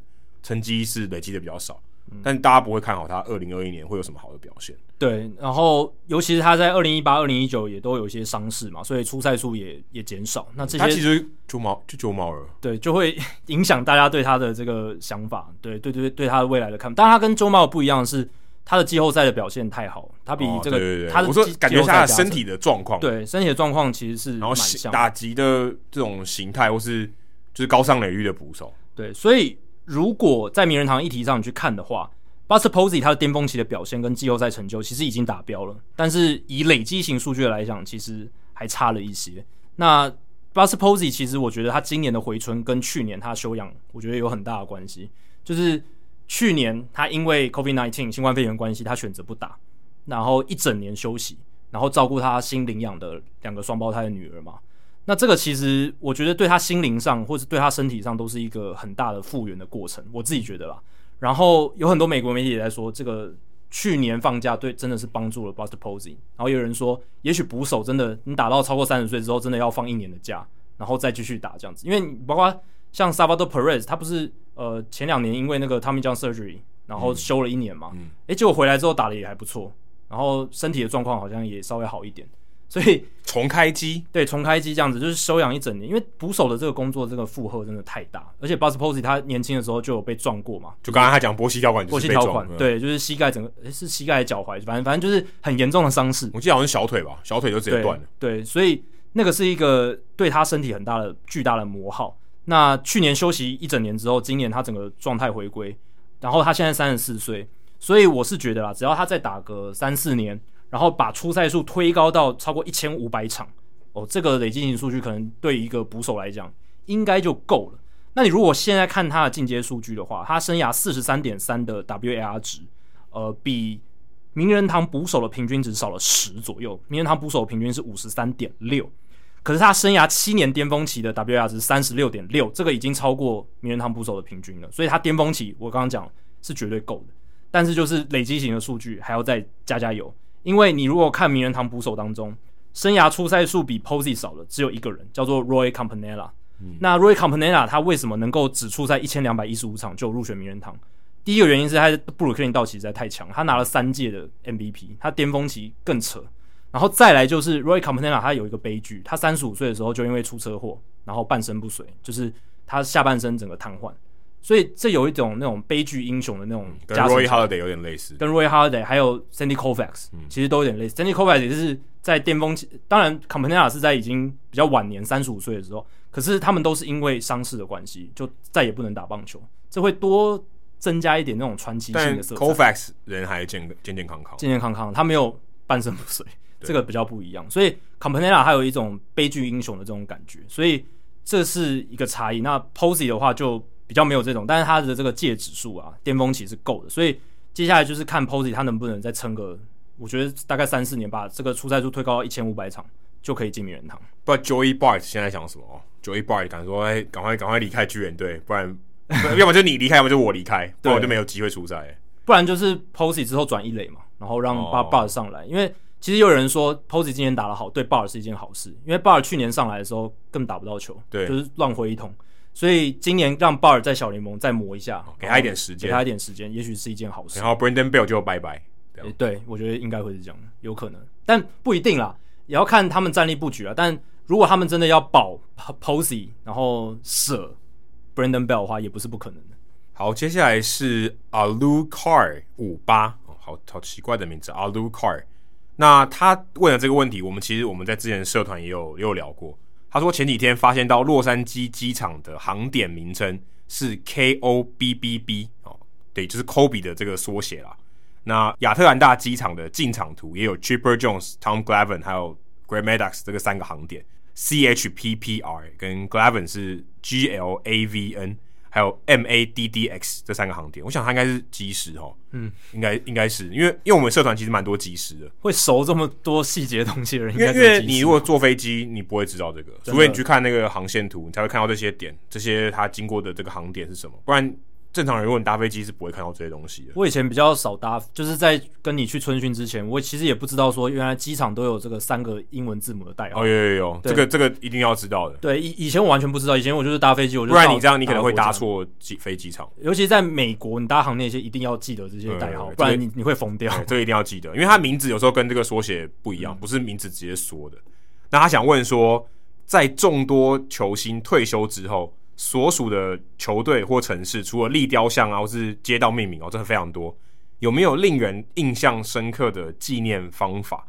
成绩是累积的比较少，但大家不会看好他二零二一年会有什么好的表现。对，然后尤其是他在二零一八、二零一九也都有一些伤势嘛，所以出赛数也也减少。那这些他其实就毛就九毛了，对，就会 影响大家对他的这个想法，对对对对他的未来的看法。但他跟周茂不一样的是。他的季后赛的表现太好，他比这个、他的我说感觉他的身体的状况，对身体的状况其实是蛮像打击的这种形态，或是就是高上垒率的捕手。对，所以如果在名人堂议题上你去看的话，Buster Posey 他的巅峰期的表现跟季后赛成就其实已经达标了，但是以累积型数据来讲，其实还差了一些。那 Buster Posey 其实我觉得他今年的回春跟去年他休养，我觉得有很大的关系，就是。去年他因为 COVID-19 新冠肺炎关系，他选择不打，然后一整年休息，然后照顾他新领养的两个双胞胎的女儿嘛。那这个其实我觉得对他心灵上或者对他身体上都是一个很大的复原的过程，我自己觉得啦。然后有很多美国媒体也在说，这个去年放假对真的是帮助了 Buster Posey。然后有人说，也许捕手真的你打到超过三十岁之后，真的要放一年的假，然后再继续打这样子，因为包括像 Salvador Perez，他不是。呃，前两年因为那个 Tommy John surgery，然后休了一年嘛，哎、嗯，嗯、结果回来之后打的也还不错，然后身体的状况好像也稍微好一点，所以 重开机，对，重开机这样子就是休养一整年，因为捕手的这个工作这个负荷真的太大，而且 Buster Posey 他年轻的时候就有被撞过嘛，就刚刚他讲波西条款，波西条款，对，就是膝盖整个诶是膝盖脚踝，反正反正就是很严重的伤势，我记得好像是小腿吧，小腿就直接断了。对，对，所以那个是一个对他身体很大的巨大的磨耗。那去年休息一整年之后，今年他整个状态回归，然后他现在三十四岁，所以我是觉得啦，只要他再打个三四年，然后把出赛数推高到超过一千五百场，哦，这个累积型数据可能对一个捕手来讲应该就够了。那你如果现在看他的进阶数据的话，他生涯四十三点三的 WAR 值，呃，比名人堂捕手的平均值少了十左右。名人堂捕手平均是五十三点六，可是他生涯七年巅峰期的 WAR 值三十六点六，这个已经超过名人堂捕手的平均了。所以他巅峰期我刚刚讲是绝对够的，但是就是累积型的数据还要再加加油。因为你如果看名人堂捕手当中，生涯出赛数比 Posey 少了只有一个人，叫做 Roy Campanella。嗯、那 Roy Campanella 他为什么能够只出赛一千两百一十五场就入选名人堂？第一个原因是他布鲁克林道奇实在太强，他拿了三届的 MVP，他巅峰期更扯。然后再来就是 Roy Campanella 他有一个悲剧，他三十五岁的时候就因为出车祸，然后半身不遂，就是他下半身整个瘫痪。所以这有一种那种悲剧英雄的那种，跟 Roy Halladay 有点类似，跟 Roy Halladay 还有 Sandy Koufax、嗯、其实都有点类似。Sandy Koufax 也是在巅峰期，当然 Campanella 是在已经比较晚年三十五岁的时候，可是他们都是因为伤势的关系，就再也不能打棒球，这会多增加一点那种传奇性的色彩。Koufax 人还健健健康康，健健康康，他没有半身不遂，这个比较不一样。所以 Campanella 还有一种悲剧英雄的这种感觉，所以这是一个差异。那 Posey 的话就。比较没有这种，但是他的这个戒指数啊，巅峰期是够的，所以接下来就是看 Posey 他能不能再撑个，我觉得大概三四年把，这个出赛数推高到一千五百场就可以进名人堂。不然 Joey Bart 现在想什么？Joey Bart 敢说哎，赶快赶快离开巨人队，不然 要么就你离开，要么就我离开，不然我就没有机会出赛。不然就是 Posey 之后转一垒嘛，然后让 Bart 上来，因为其实有人说 Posey 今年打得好，对 Bart 是一件好事，因为 Bart 去年上来的时候根本打不到球，对，就是乱挥一通。所以今年让鲍尔在小联盟再磨一下，给他一点时间，给他一点时间，也许是一件好事。然后 Brandon Bell 就拜拜。对，对，我觉得应该会是这样，有可能，但不一定啦，也要看他们战力布局啊。但如果他们真的要保 Posey，然后舍 Brandon Bell 的话，也不是不可能的。好，接下来是 Alucard 五八，好好奇怪的名字 Alucard。那他问了这个问题，我们其实我们在之前社团也有也有聊过。他说前几天发现到洛杉矶机场的航点名称是 K O B B B 哦，对，就是 Kobe 的这个缩写啦。那亚特兰大机场的进场图也有 Chipper Jones、Tom Glavin 还有 Greg Maddux 这个三个航点，C H P P R 跟 Glavine 是 G L A V N。还有 M A D D X 这三个航点，我想它应该是机师哦，嗯，应该应该是因为因为我们社团其实蛮多机师的，会熟这么多细节东西的人，因为因为你如果坐飞机，你不会知道这个，除非你去看那个航线图，你才会看到这些点，这些它经过的这个航点是什么，不然。正常人如果你搭飞机是不会看到这些东西的。我以前比较少搭，就是在跟你去春训之前，我其实也不知道说原来机场都有这个三个英文字母的代号。哦，有有有，这个这个一定要知道的。对，以以前我完全不知道，以前我就是搭飞机，我就不然你这样你可能会搭错机飞机场。尤其在美国，你搭航那些一定要记得这些代号，不然你你会疯掉。这个一定要记得，因为它名字有时候跟这个缩写不一样，不是名字直接说的。那他想问说，在众多球星退休之后。所属的球队或城市，除了立雕像啊，或是街道命名哦，这是非常多。有没有令人印象深刻的纪念方法？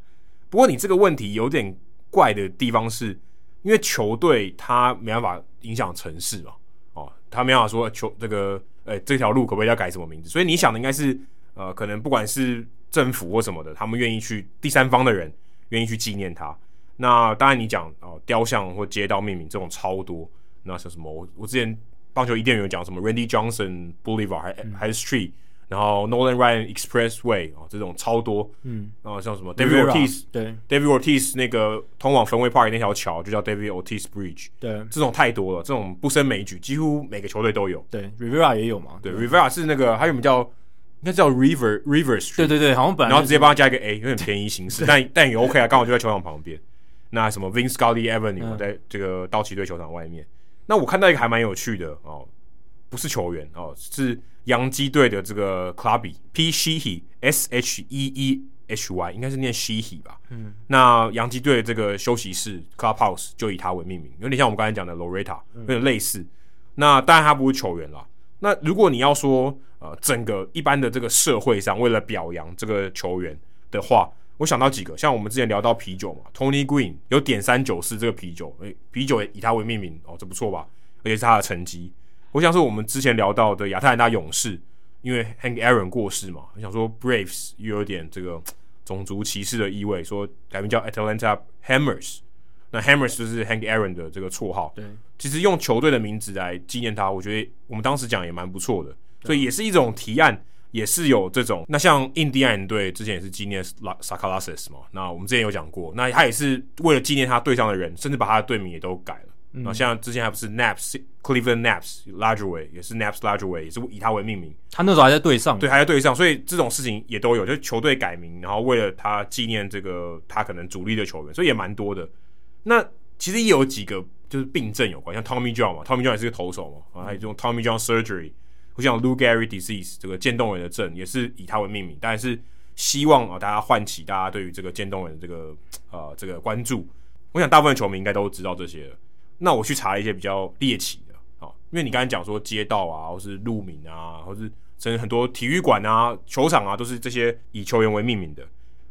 不过你这个问题有点怪的地方是，因为球队它没办法影响城市嘛，哦，他没办法说球这个，呃、这条路可不可以要改什么名字？所以你想的应该是，呃，可能不管是政府或什么的，他们愿意去第三方的人愿意去纪念他。那当然你讲哦，雕像或街道命名这种超多。那像什么？我我之前棒球伊甸园有讲什么？Randy Johnson Boulevard 还、嗯、还是 Street，然后 Nolan Ryan Expressway 啊、哦，这种超多。嗯，然后像什么 David Ortiz 对 David Ortiz 那个通往芬威 Park 那条桥就叫 David Ortiz Bridge。对，这种太多了，这种不胜枚举，几乎每个球队都有。对，Rivera 也有嘛？对，对，Rivera 是那个还有名叫应该叫 River River Street。对对对，好像本来、就是、然后直接帮他加一个 A，有点便宜形式，但但也 OK 啊，刚好就在球场旁边。那什么 Vin Scully Avenue、嗯、在这个道奇队球场外面。那我看到一个还蛮有趣的哦，不是球员哦，是洋基队的这个 Clubby Pete Sheehy S H E E H Y，应该是念 Sheehy 吧？嗯，那洋基队这个休息室 Clubhouse 就以他为命名，有点像我们刚才讲的 Loretta，有点类似。嗯、那当然他不是球员啦。那如果你要说呃，整个一般的这个社会上为了表扬这个球员的话。我想到几个，像我们之前聊到啤酒嘛，Tony Green 有点三九四这个啤酒，诶、欸，啤酒也以他为命名哦，这不错吧？而且是他的成绩。我想是我们之前聊到的亚特兰大勇士，因为 Hank Aaron 过世嘛，我想说 Braves 又有点这个种族歧视的意味，说改名叫 Atlanta Hammers，那 Hammers 就是 Hank Aaron 的这个绰号。对，其实用球队的名字来纪念他，我觉得我们当时讲也蛮不错的，所以也是一种提案。也是有这种。那像印第安人队之前也是纪念拉萨卡拉斯嘛，那我们之前有讲过，那他也是为了纪念他队上的人，甚至把他的队名也都改了。那、嗯、像之前还不是 Naps Cleveland Naps Large Way 也是 Naps Large Way 也是以他为命名。他那时候还在队上，对，还在队上，所以这种事情也都有，就球队改名，然后为了他纪念这个他可能主力的球员，所以也蛮多的。那其实也有几个就是病症有关，像 Tommy John 嘛，Tommy John 也是个投手嘛，啊，还有这种 Tommy John Surgery，我想 Lou Gehrig Disease 这个渐冻人的症也是以他为命名，但是希望啊大家唤起大家对于这个渐冻人的这个呃这个关注。我想大部分球迷应该都知道这些了。那我去查一些比较猎奇的，啊，因为你刚才讲说街道啊，或是路名啊，或是甚至很多体育馆啊、球场啊，都是这些以球员为命名的。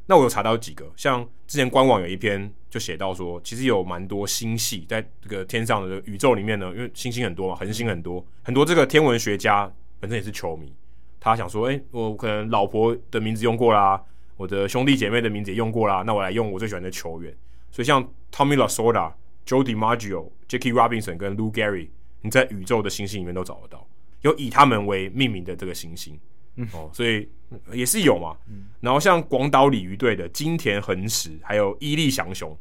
那我有查到几个，像之前官网有一篇就写到说，其实有蛮多星系在这个天上的宇宙里面呢，因为星星很多嘛，恒星很多，很多这个天文学家本身也是球迷，他想说，哎、我可能老婆的名字用过啦，我的兄弟姐妹的名字也用过啦，那我来用我最喜欢的球员。所以像 Tommy Lasorda。Joe DiMaggio、Jackie Robinson 跟 Lou Gehrig，你在宇宙的星星里面都找得到，有以他们为命名的这个行星，嗯、哦，所以也是有嘛。嗯、然后像广岛鲤鱼队的金田恒实，还有伊利祥雄，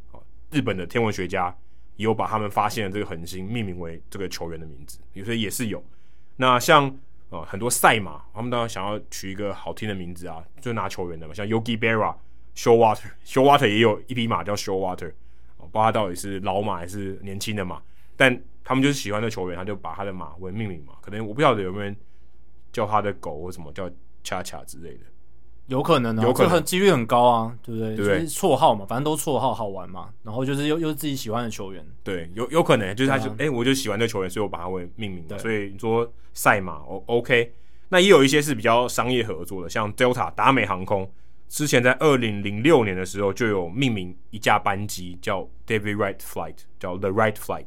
日本的天文学家也有把他们发现的这个恒星命名为这个球员的名字，所以也是有。那像呃、哦、很多赛马，他们当然想要取一个好听的名字啊，就拿球员的嘛，像 Yogi Berra、Showalter、Showalter 也有一匹马叫 Showalter。不知道他到底是老马还是年轻的马，但他们就是喜欢的球员，他就把他的马为命名嘛。可能我不晓得有没有人叫他的狗或什么叫恰恰之类的，有可能啊，有可能几率很高啊，对不对？对不对？就是绰号嘛，反正都绰号好玩嘛。然后就是又又是自己喜欢的球员，对，有有可能就是他就哎、啊欸，我就喜欢这球员，所以我把他为命名的。所以你说赛马，O OK，那也有一些是比较商业合作的，像 Delta 达美航空。之前在二零零六年的时候，就有命名一架班机叫 David Wright Flight，叫 The Wright Flight。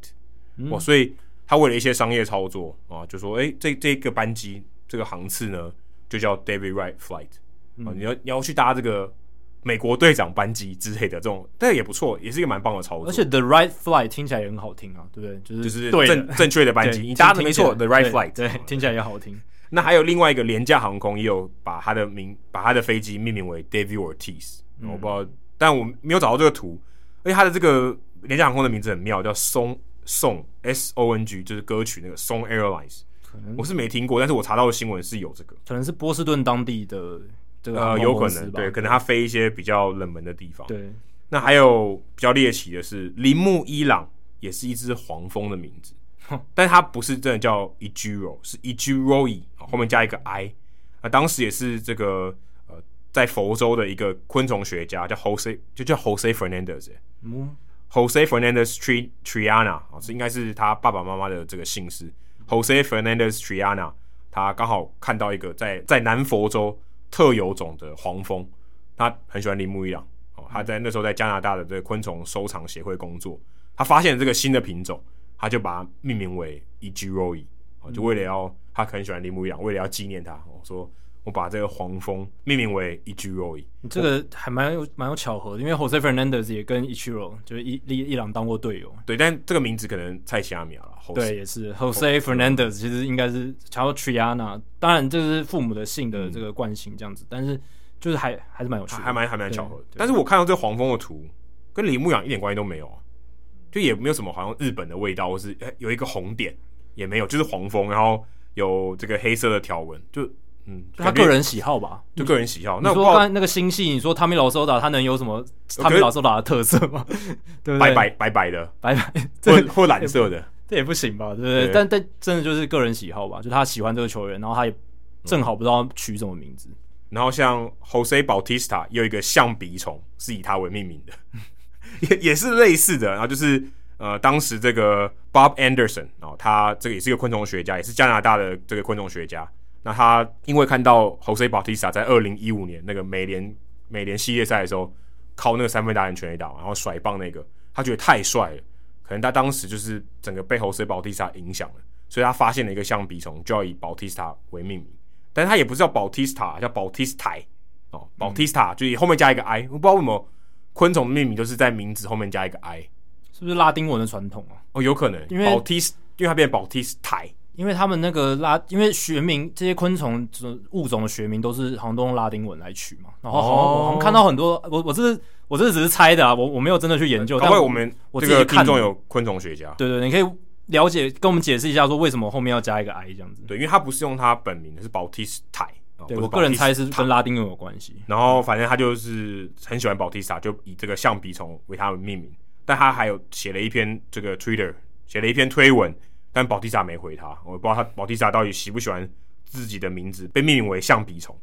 嗯、哦，所以他为了一些商业操作啊，就说，哎、欸，这这个班机这个航次呢，就叫 David Wright Flight。啊，你要你要去搭这个美国队长班机之类的这种，但也不错，也是一个蛮棒的操作。而且 The Right Flight 听起来也很好听啊，对不对？就是就是正正确的班机，你搭的没错，The Right Flight，对，听起来也好听。那还有另外一个廉价航空，也有把它的名，把它的飞机命名为 David Ortiz。嗯、我不知道，但我没有找到这个图。而且它的这个廉价航空的名字很妙，叫 Song Song S O N G，就是歌曲那个 Song Airlines。可能我是没听过，但是我查到的新闻是有这个，可能是波士顿当地的这个呃，有可能对，可能他飞一些比较冷门的地方。对，那还有比较猎奇的是铃木伊朗，也是一只黄蜂的名字。但它不是真的叫 Ichiro，是 Ichiroi，后面加一个 I。那当时也是这个呃，在佛州的一个昆虫学家叫 Jose，就叫 Jose Fernandez。嗯，Jose Fernandez Triana 啊，是应该是他爸爸妈妈的这个姓氏。Jose Fernandez Triana，他刚好看到一个在在南佛州特有种的黄蜂，他很喜欢铃木一朗哦，他在那时候在加拿大的这个昆虫收藏协会工作，他发现了这个新的品种。他就把它命名为 Ichiroi，就为了要他很喜欢铃木一朗，为了要纪念他，我说我把这个黄蜂命名为 Ichiroi。这个还蛮有蛮有巧合的，因为 Jose Fernandez 也跟 Ichiro 就是伊伊伊朗当过队友。对，但这个名字可能太奇妙了。对，也是 Jose Fernandez，其实应该是叫 Triana，当然这是父母的姓的这个惯性这样子，但是就是还还是蛮有趣的，还蛮还蛮巧合的。但是我看到这个黄蜂的图，跟铃木一朗一点关系都没有啊。就也没有什么好像日本的味道，或是有一个红点也没有，就是黄蜂，然后有这个黑色的条纹，就嗯，他个人喜好吧，就个人喜好。那我说刚才那个星系，你说 Lasorda 他能有什么 Lasorda 的特色吗？对不对？白白白白的，白白或或蓝色的，这也不行吧？对不对？但但真的就是个人喜好吧，就他喜欢这个球员，然后他也正好不知道取什么名字。然后像 Jose Bautista 有一个象鼻虫，是以他为命名的。也也是类似的，然后就是呃，当时这个 Bob Anderson 哦，他这个也是一个昆虫学家，也是加拿大的这个昆虫学家。那他因为看到 Jose Bautista 在二零一五年那个美联美联系列赛的时候，靠那个三分打人全垒打，然后甩棒那个，他觉得太帅了，可能他当时就是整个被 Jose Bautista 影响了，所以他发现了一个象鼻虫，就要以 Bautista 为命名。但是他也不是叫 Bautista，叫 Bautista 哦，Bautista 就是后面加一个 I，我不知道为什么。昆虫的命名都是在名字后面加一个 i，是不是拉丁文的传统啊？哦，有可能，因为 Bautista，因为它变 Bautista，因为他们那个拉，因为学名这些昆虫物种的学名都是好像都用拉丁文来取嘛，然后好像、哦、我看到很多，我我这是我这只是猜的啊，我我没有真的去研究。因为我们我这个听众有昆虫学家，对，对对，你可以了解跟我们解释一下，说为什么后面要加一个 i 这样子？对，因为他不是用他本名，是 Bautista。对我个人猜是跟拉丁文有关系。然后反正他就是很喜欢 Bautista，就以这个象鼻虫为他们命名。但他还有写了一篇这个 Twitter，写了一篇推文。但保蒂萨没回他，我不知道他保蒂萨到底喜不喜欢自己的名字被命名为象鼻虫。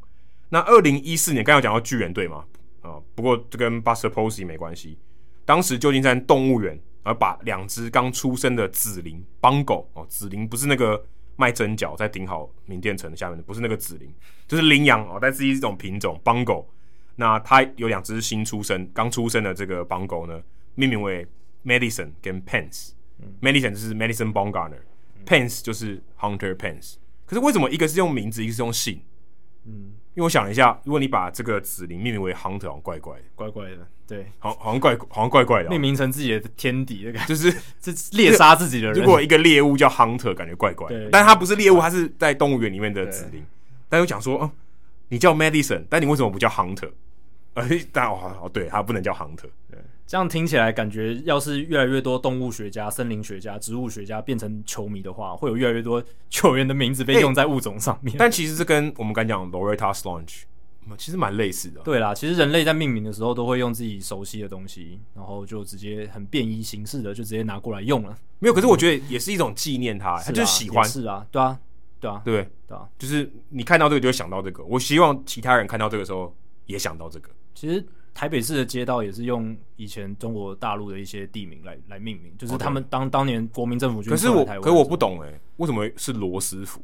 那二零一四年刚刚讲到巨人队嘛，啊，不过这跟 Buster Posey 没关系。当时旧金山动物园而把两只刚出生的紫羚邦狗哦，紫羚不是那个卖蒸饺在顶好名店城下面的，不是那个紫羚，就是羚羊哦，但是一种品种邦狗。那它有两只新出生刚出生的这个邦狗呢，命名为 Medicine 跟 Pence。Madison 就是 Madison b o n g a r n e r p e n c e 就是 Hunter Pence。可是为什么一个是用名字，一个是用姓？嗯，因为我想了一下，如果你把这个紫羚命名为 Hunter，好像怪怪的，怪怪的。对，好，好像怪，好像怪怪的。命名成自己的天敌的感觉，就是这猎杀自己的人。如果一个猎物叫 Hunter，感觉怪怪的。但它不是猎物，它是在动物园里面的紫羚。但又讲说，哦，你叫 Madison，但你为什么不叫 Hunter？呃，但哦，哦，对，它不能叫 Hunter。对。这样听起来，感觉要是越来越多动物学家、森林学家、植物学家变成球迷的话，会有越来越多球员的名字被用在物种上面。但其实这跟我们刚讲 Loretta Sloane 其实蛮类似的。对啦，其实人类在命名的时候都会用自己熟悉的东西，然后就直接很便宜形式的就直接拿过来用了。没有，可是我觉得也是一种纪念他，他就是喜欢。是啊，对啊，对啊，对对啊，就是你看到这个就会想到这个。我希望其他人看到这个时候也想到这个。其实。台北市的街道也是用以前中国大陆的一些地名来来命名，就是他们当当年国民政府军。可是我，可是我不懂哎，为什么是罗斯福？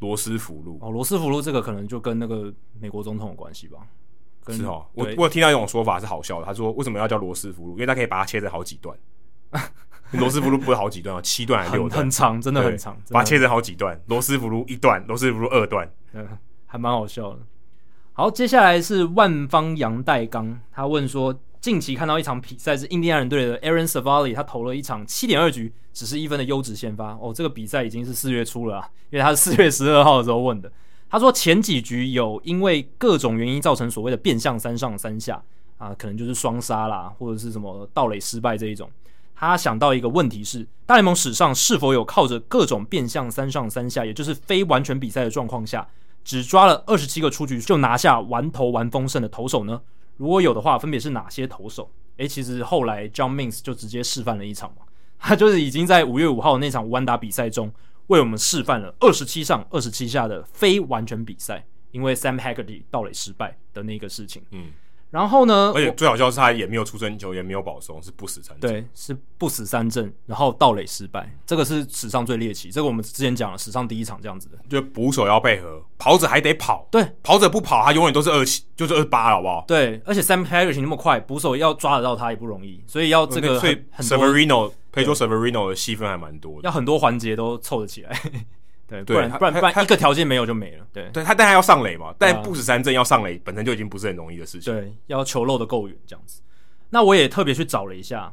罗斯福路哦，罗斯福路这个可能就跟那个美国总统有关系吧？是哦，我我有听到一种说法是好笑的，他说为什么要叫罗斯福路？因为他可以把它切成好几段。罗斯福路不是好几段啊，七段还是六段？很长，真的很长，把它切成好几段。罗斯福路一段，罗斯福路二段，嗯，还蛮好笑的。好，接下来是万方杨代刚，他问说，近期看到一场比赛是印第安人队的 Aaron Savali，他投了一场七点二局，只是一分的优质先发。哦，这个比赛已经是四月初了啊，因为他是四月十二号的时候问的。他说前几局有因为各种原因造成所谓的变相三上三下啊，可能就是双杀啦，或者是什么盗垒失败这一种。他想到一个问题是，大联盟史上是否有靠着各种变相三上三下，也就是非完全比赛的状况下，只抓了二十七个出局就拿下完投完丰胜的投手呢？如果有的话，分别是哪些投手？诶，其实后来 John Means 就直接示范了一场嘛，他就是已经在五月五号那场无安打比赛中为我们示范了二十七上二十七下的非完全比赛，因为 Sam Haggerty 盗垒失败的那个事情。嗯。然后呢？而且最好笑是他也没有出生球，也没有保送，是不死三振。对，是不死三振，然后盗垒失败，这个是史上最猎奇。这个我们之前讲了，史上第一场这样子的，就捕手要配合，跑者还得跑。对，跑者不跑，他永远都是二七，就是二八，好不好？对，而且 Sam Haggerty 那么快，捕手要抓得到他也不容易，所以要这个很，所以 Severino Pedro Severino 的戏份还蛮多的，要很多环节都凑得起来。对，不然不然不然一个条件没有就没了。对，对他但他要上垒嘛，但不死三振要上垒本身就已经不是很容易的事情。对，要球漏的够远这样子。那我也特别去找了一下，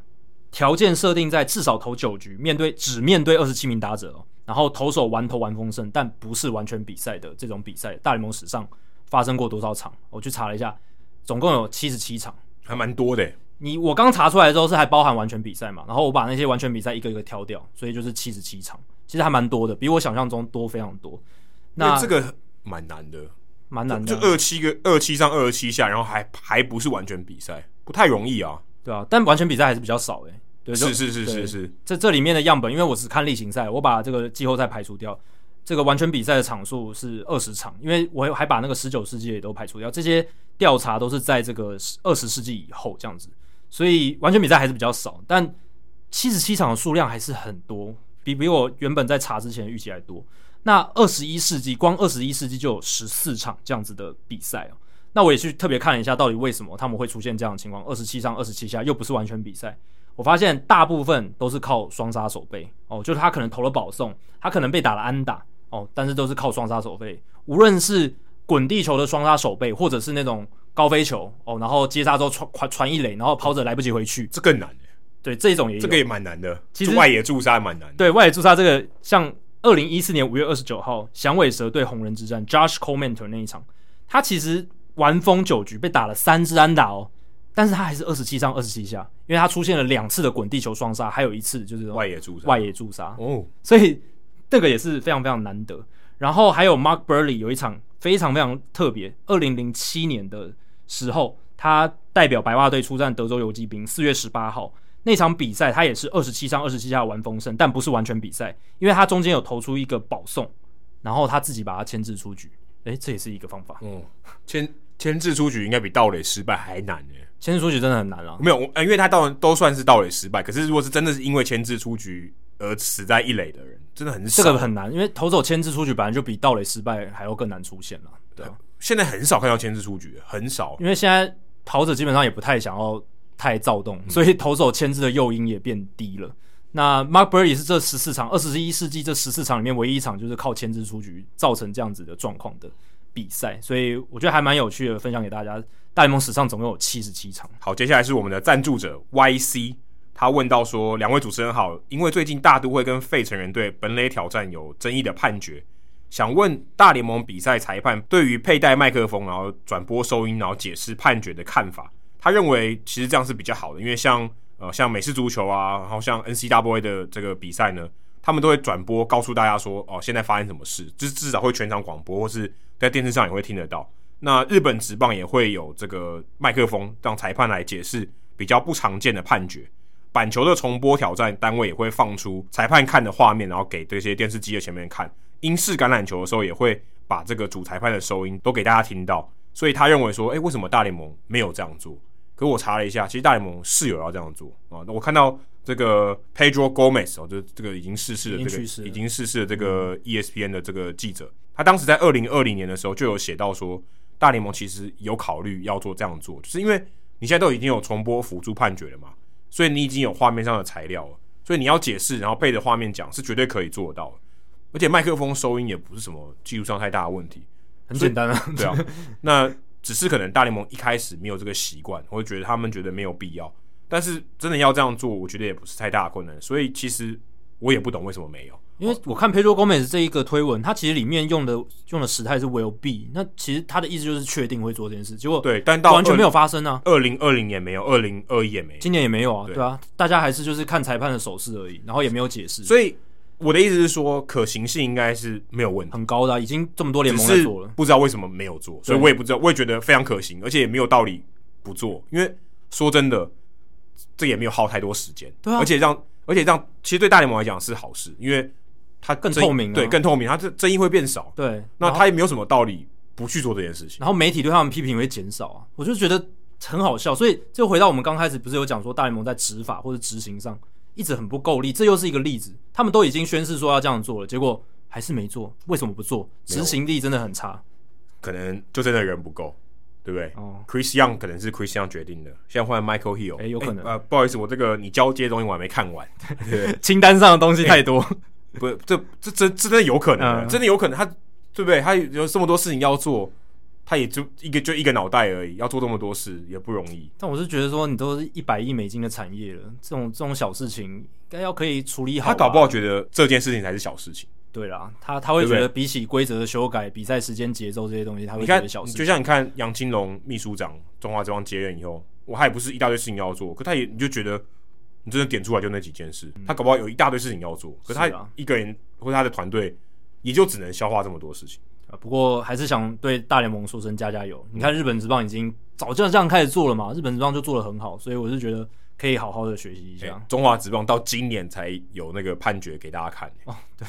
条件设定在至少投九局，面对只面对二十七名打者哦，然后投手完投完封胜，但不是完全比赛的这种比赛，大联盟史上发生过多少场？我去查了一下，总共有七十七场，还蛮多的。你我刚查出来的时候是还包含完全比赛嘛？然后我把那些完全比赛一个一个挑掉，所以就是七十七场。其实还蛮多的，比我想象中多非常多。那这个蛮难的，蛮难的。就二七个二七上二十七下，然后还还不是完全比赛，不太容易啊。对啊，但完全比赛还是比较少诶。对，是是是是是。这这里面的样本，因为我只看例行赛，我把这个季后赛排除掉。这个完全比赛的场数是二十场，因为我还把那个十九世纪也都排除掉。这些调查都是在这个二十世纪以后这样子，所以完全比赛还是比较少。但七十七场的数量还是很多。比比我原本在查之前预期还多。那二十一世纪，光二十一世纪就有十四场这样子的比赛哦。那我也去特别看了一下，到底为什么他们会出现这样的情况？二十七上二十七下又不是完全比赛。我发现大部分都是靠双杀守备哦，就是他可能投了保送，他可能被打了安打哦，但是都是靠双杀守备。无论是滚地球的双杀守备，或者是那种高飞球哦，然后接杀之后传传传一垒，然后跑者来不及回去，这更难。对，这种也，这个也蛮难的。其实外野驻杀蛮难的。对，外野驻杀这个，像二零一四年五月二十九号响尾蛇对红人之战，Josh Co-Mentor 那一场，他其实完封九局，被打了三支安打哦，但是他还是二十七上二十七下，因为他出现了两次的滚地球双杀，还有一次就是外野驻杀，外野驻杀哦，所以这个也是非常非常难得。然后还有 Mark Buehrle 有一场非常非常特别，二零零七年的时候，他代表白袜队出战德州游击兵，四月十八号。那场比赛他也是二十七上二十七下完封胜，但不是完全比赛，因为他中间有投出一个保送，然后他自己把他牵制出局。诶，这也是一个方法。嗯，牵牵制出局应该比盗垒失败还难耶。牵制出局真的很难啊。没有，因为他当然都算是盗垒失败，可是如果是真的是因为牵制出局而死在一垒的人，真的很少。这个很难，因为投手牵制出局本来就比盗垒失败还要更难出现了。对，现在很少看到牵制出局，很少，因为现在跑者基本上也不太想要。太躁动，所以投手牵制的诱因也变低了。那 Mark Buehrle 也是这十四场二十一世纪这十四场里面唯一一场就是靠牵制出局造成这样子的状况的比赛，所以我觉得还蛮有趣的，分享给大家。大联盟史上总共有七十七场。好，接下来是我们的赞助者 YC，他问到说：两位主持人好，因为最近大都会跟费城人队本垒挑战有争议的判决，想问大联盟比赛裁判对于佩戴麦克风然后转播收音然后解释判决的看法。他认为其实这样是比较好的，因为像呃像美式足球啊，然后像 N C W A 的这个比赛呢，他们都会转播告诉大家说哦现在发生什么事，就至少会全场广播，或是在电视上也会听得到。那日本职棒也会有这个麦克风让裁判来解释比较不常见的判决。板球的重播挑战单位也会放出裁判看的画面，然后给这些电视机的前面看。英式橄榄球的时候也会把这个主裁判的收音都给大家听到。所以他认为说，哎，为什么大联盟没有这样做？可我查了一下，其实大联盟是有要这样做啊。那我看到这个 Pedro Gomez 哦，就这个已经逝世的这个已经逝世的这个 ESPN 的这个记者，他当时在二零二零年的时候就有写到说，大联盟其实有考虑要做这样做，就是因为你现在都已经有重播辅助判决了嘛，所以你已经有画面上的材料了，所以你要解释，然后背着画面讲是绝对可以做到的。而且麦克风收音也不是什么技术上太大的问题，很简单啊，对啊，那。只是可能大联盟一开始没有这个习惯，或者觉得他们觉得没有必要。但是真的要这样做，我觉得也不是太大的困难。所以其实我也不懂为什么没有。因为我看 Pedro Gomez 这一个推文，他其实里面用的用的时态是 will be，那其实他的意思就是确定会做这件事。结果对，但到完全没有发生啊。二零二零年没有，二零二一也没有，今年也没有啊。对，对啊，大家还是就是看裁判的手势而已，然后也没有解释。所以。我的意思是说，可行性应该是没有问题，很高的、啊，已经这么多联盟在做了，不知道为什么没有做，所以我也不知道，我也觉得非常可行，而且也没有道理不做，因为说真的，这也没有耗太多时间，对啊，而且让而且让其实对大联盟来讲是好事，因为它更透明、啊，对，更透明，它这争议会变少，对，那它也没有什么道理不去做这件事情，然后媒体对他们批评会减少啊，我就觉得很好笑，所以就回到我们刚开始不是有讲说大联盟在执法或者执行上。一直很不够力，这又是一个例子。他们都已经宣誓说要这样做了，结果还是没做。为什么不做？执行力真的很差。可能就真的人不够，对不对？哦，Chris Young 可能是 Chris Young 决定的。现在换 Michael Hill，哎，有可能。呃，不好意思，我这个你交接的东西我还没看完，对清单上的东西太多。不，这这真真的有可能，嗯、真的有可能。他对不对？他有这么多事情要做。他也就一个就一个脑袋而已，要做这么多事也不容易。但我是觉得说，你都是一百亿美金的产业了，这种这种小事情应该要可以处理好。他搞不好觉得这件事情才是小事情。对啦，他他会觉得比起规则的修改、比赛时间、节奏这些东西，他会觉得小事情。就像你看杨金龙秘书长中华之邦接任以后，我还不是一大堆事情要做，可他也你就觉得你真的点出来就那几件事，嗯、他搞不好有一大堆事情要做，可是他一个人或者他的团队也就只能消化这么多事情。不过还是想对大联盟说声加加油！你看日本职棒已经早就这样开始做了嘛，日本职棒就做的很好，所以我是觉得可以好好的学习一下。欸、中华职棒到今年才有那个判决给大家看哦。对，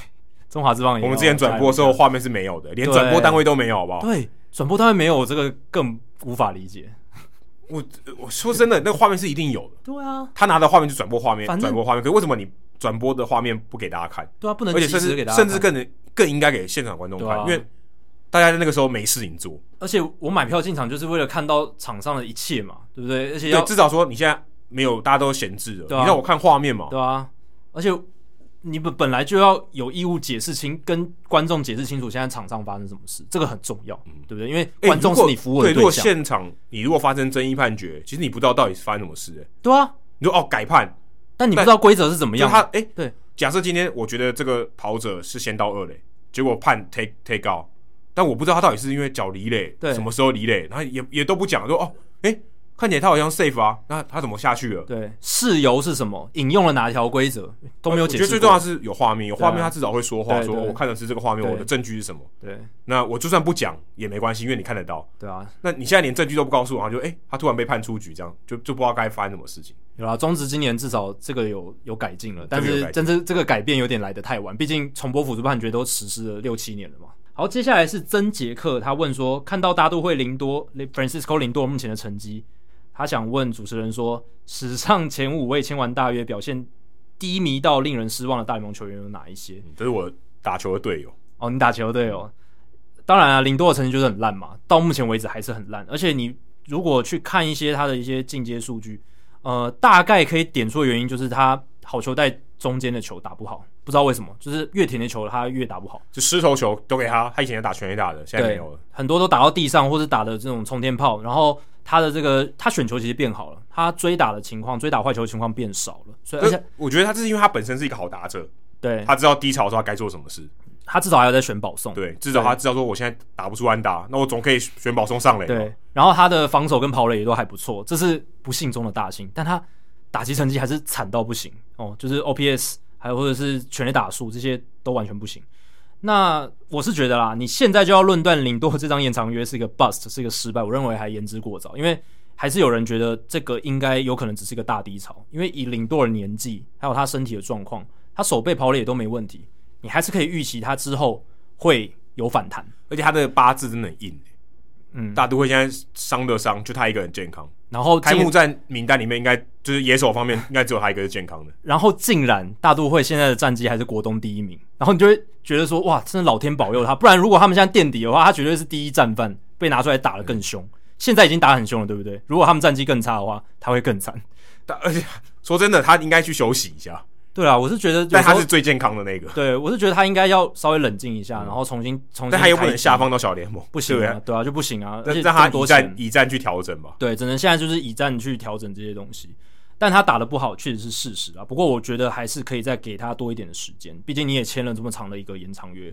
中华职棒我们之前转播的时候画面是没有的，连转播单位都没有，好不好？对，转播单位没有，这个更无法理解。我我说真的，那个画面是一定有的。对啊，他拿的画面就转播画面，转播画面。可是为什么你转播的画面不给大家看？对啊，不能，而且甚至甚至更更应该给现场观众看，因为。大家在那个时候没事情做，而且我买票进场就是为了看到场上的一切嘛，对不对？而且要至少说你现在没有，大家都闲置了，啊、你让我看画面嘛，对啊。而且你本本来就要有义务解释清，跟观众解释清楚现在场上发生什么事，这个很重要，嗯、对不对？因为观众是你服务的对象。对，如果现场你如果发生争议判决，其实你不知道到底是发生什么事，哎，对啊。你说哦改判，但你不知道规则是怎么样。他哎，欸、对，假设今天我觉得这个跑者是先到二垒，结果判 take take out，但我不知道他到底是因为脚离垒，对，什么时候离垒，然后也也都不讲，说哦，哎、欸。看起来他好像 safe 啊，那他怎么下去了？对，事由是什么？引用了哪条规则都没有解释。我觉得最重要是有画面，有画面他至少会说话，说我看的是这个画面，我的证据是什么？对，那我就算不讲也没关系，因为你看得到。对啊，那你现在连证据都不告诉我，然后就哎、欸，他突然被判出局，这样就就不知道该发生什么事情。有啦，中职今年至少这个有有改进了，但是真正这个改变有点来得太晚，毕竟重播辅助判决都实施了六七年了嘛。好，接下来是曾杰克，他问说，看到大都会林多 Francisco 林多目前的成绩。他想问主持人说：“史上前五位签完大约表现低迷到令人失望的大联盟球员有哪一些？”这是我打球的队友哦，你打球的队友。当然啊，林多的成绩就是很烂嘛，到目前为止还是很烂。而且你如果去看一些他的一些进阶数据，呃，大概可以点出的原因就是他好球带中间的球打不好，不知道为什么，就是越甜的球他越打不好，就失头球都给他。他以前打全垒打的，现在没有了，很多都打到地上，或是打的这种冲天炮，然后。他的这个他选球其实变好了，他追打的情况、追打坏球的情况变少了，所以而且我觉得他这是因为他本身是一个好打者，对，他知道低潮的时候他该做什么事，他至少还要在选保送，对，至少他知道说我现在打不出安打，那我总可以选保送上垒，对，然后他的防守跟跑垒也都还不错，这是不幸中的大幸，但他打击成绩还是惨到不行哦，就是 OPS 还有或者是全垒打数这些都完全不行。那我是觉得啦，你现在就要论断领多这张延长约是一个 bust，是一个失败，我认为还言之过早，因为还是有人觉得这个应该有可能只是一个大低潮，因为以领多的年纪，还有他身体的状况，他手背跑垒也都没问题，你还是可以预期他之后会有反弹，而且他的八字真的很硬，嗯，大都会现在伤的伤，就他一个人健康。然后开幕战名单里面应该就是野手方面 应该只有他一个是健康的。然后竟然大都会现在的战绩还是国东第一名，然后你就会觉得说哇，真的老天保佑他，不然如果他们现在垫底的话，他绝对是第一战犯，被拿出来打的更凶。现在已经打得很凶了，对不对？如果他们战绩更差的话，他会更惨。但而且说真的，他应该去休息一下。对啊，我是觉得，但他是最健康的那个。对，我是觉得他应该要稍微冷静一下，然后重新重新。但他又不能下放到小联盟，不行啊，对啊，就不行啊。而且让他以战以战去调整吧。对，只能现在就是以战去调整这些东西。但他打的不好，确实是事实啊。不过我觉得还是可以再给他多一点的时间，毕竟你也签了这么长的一个延长约。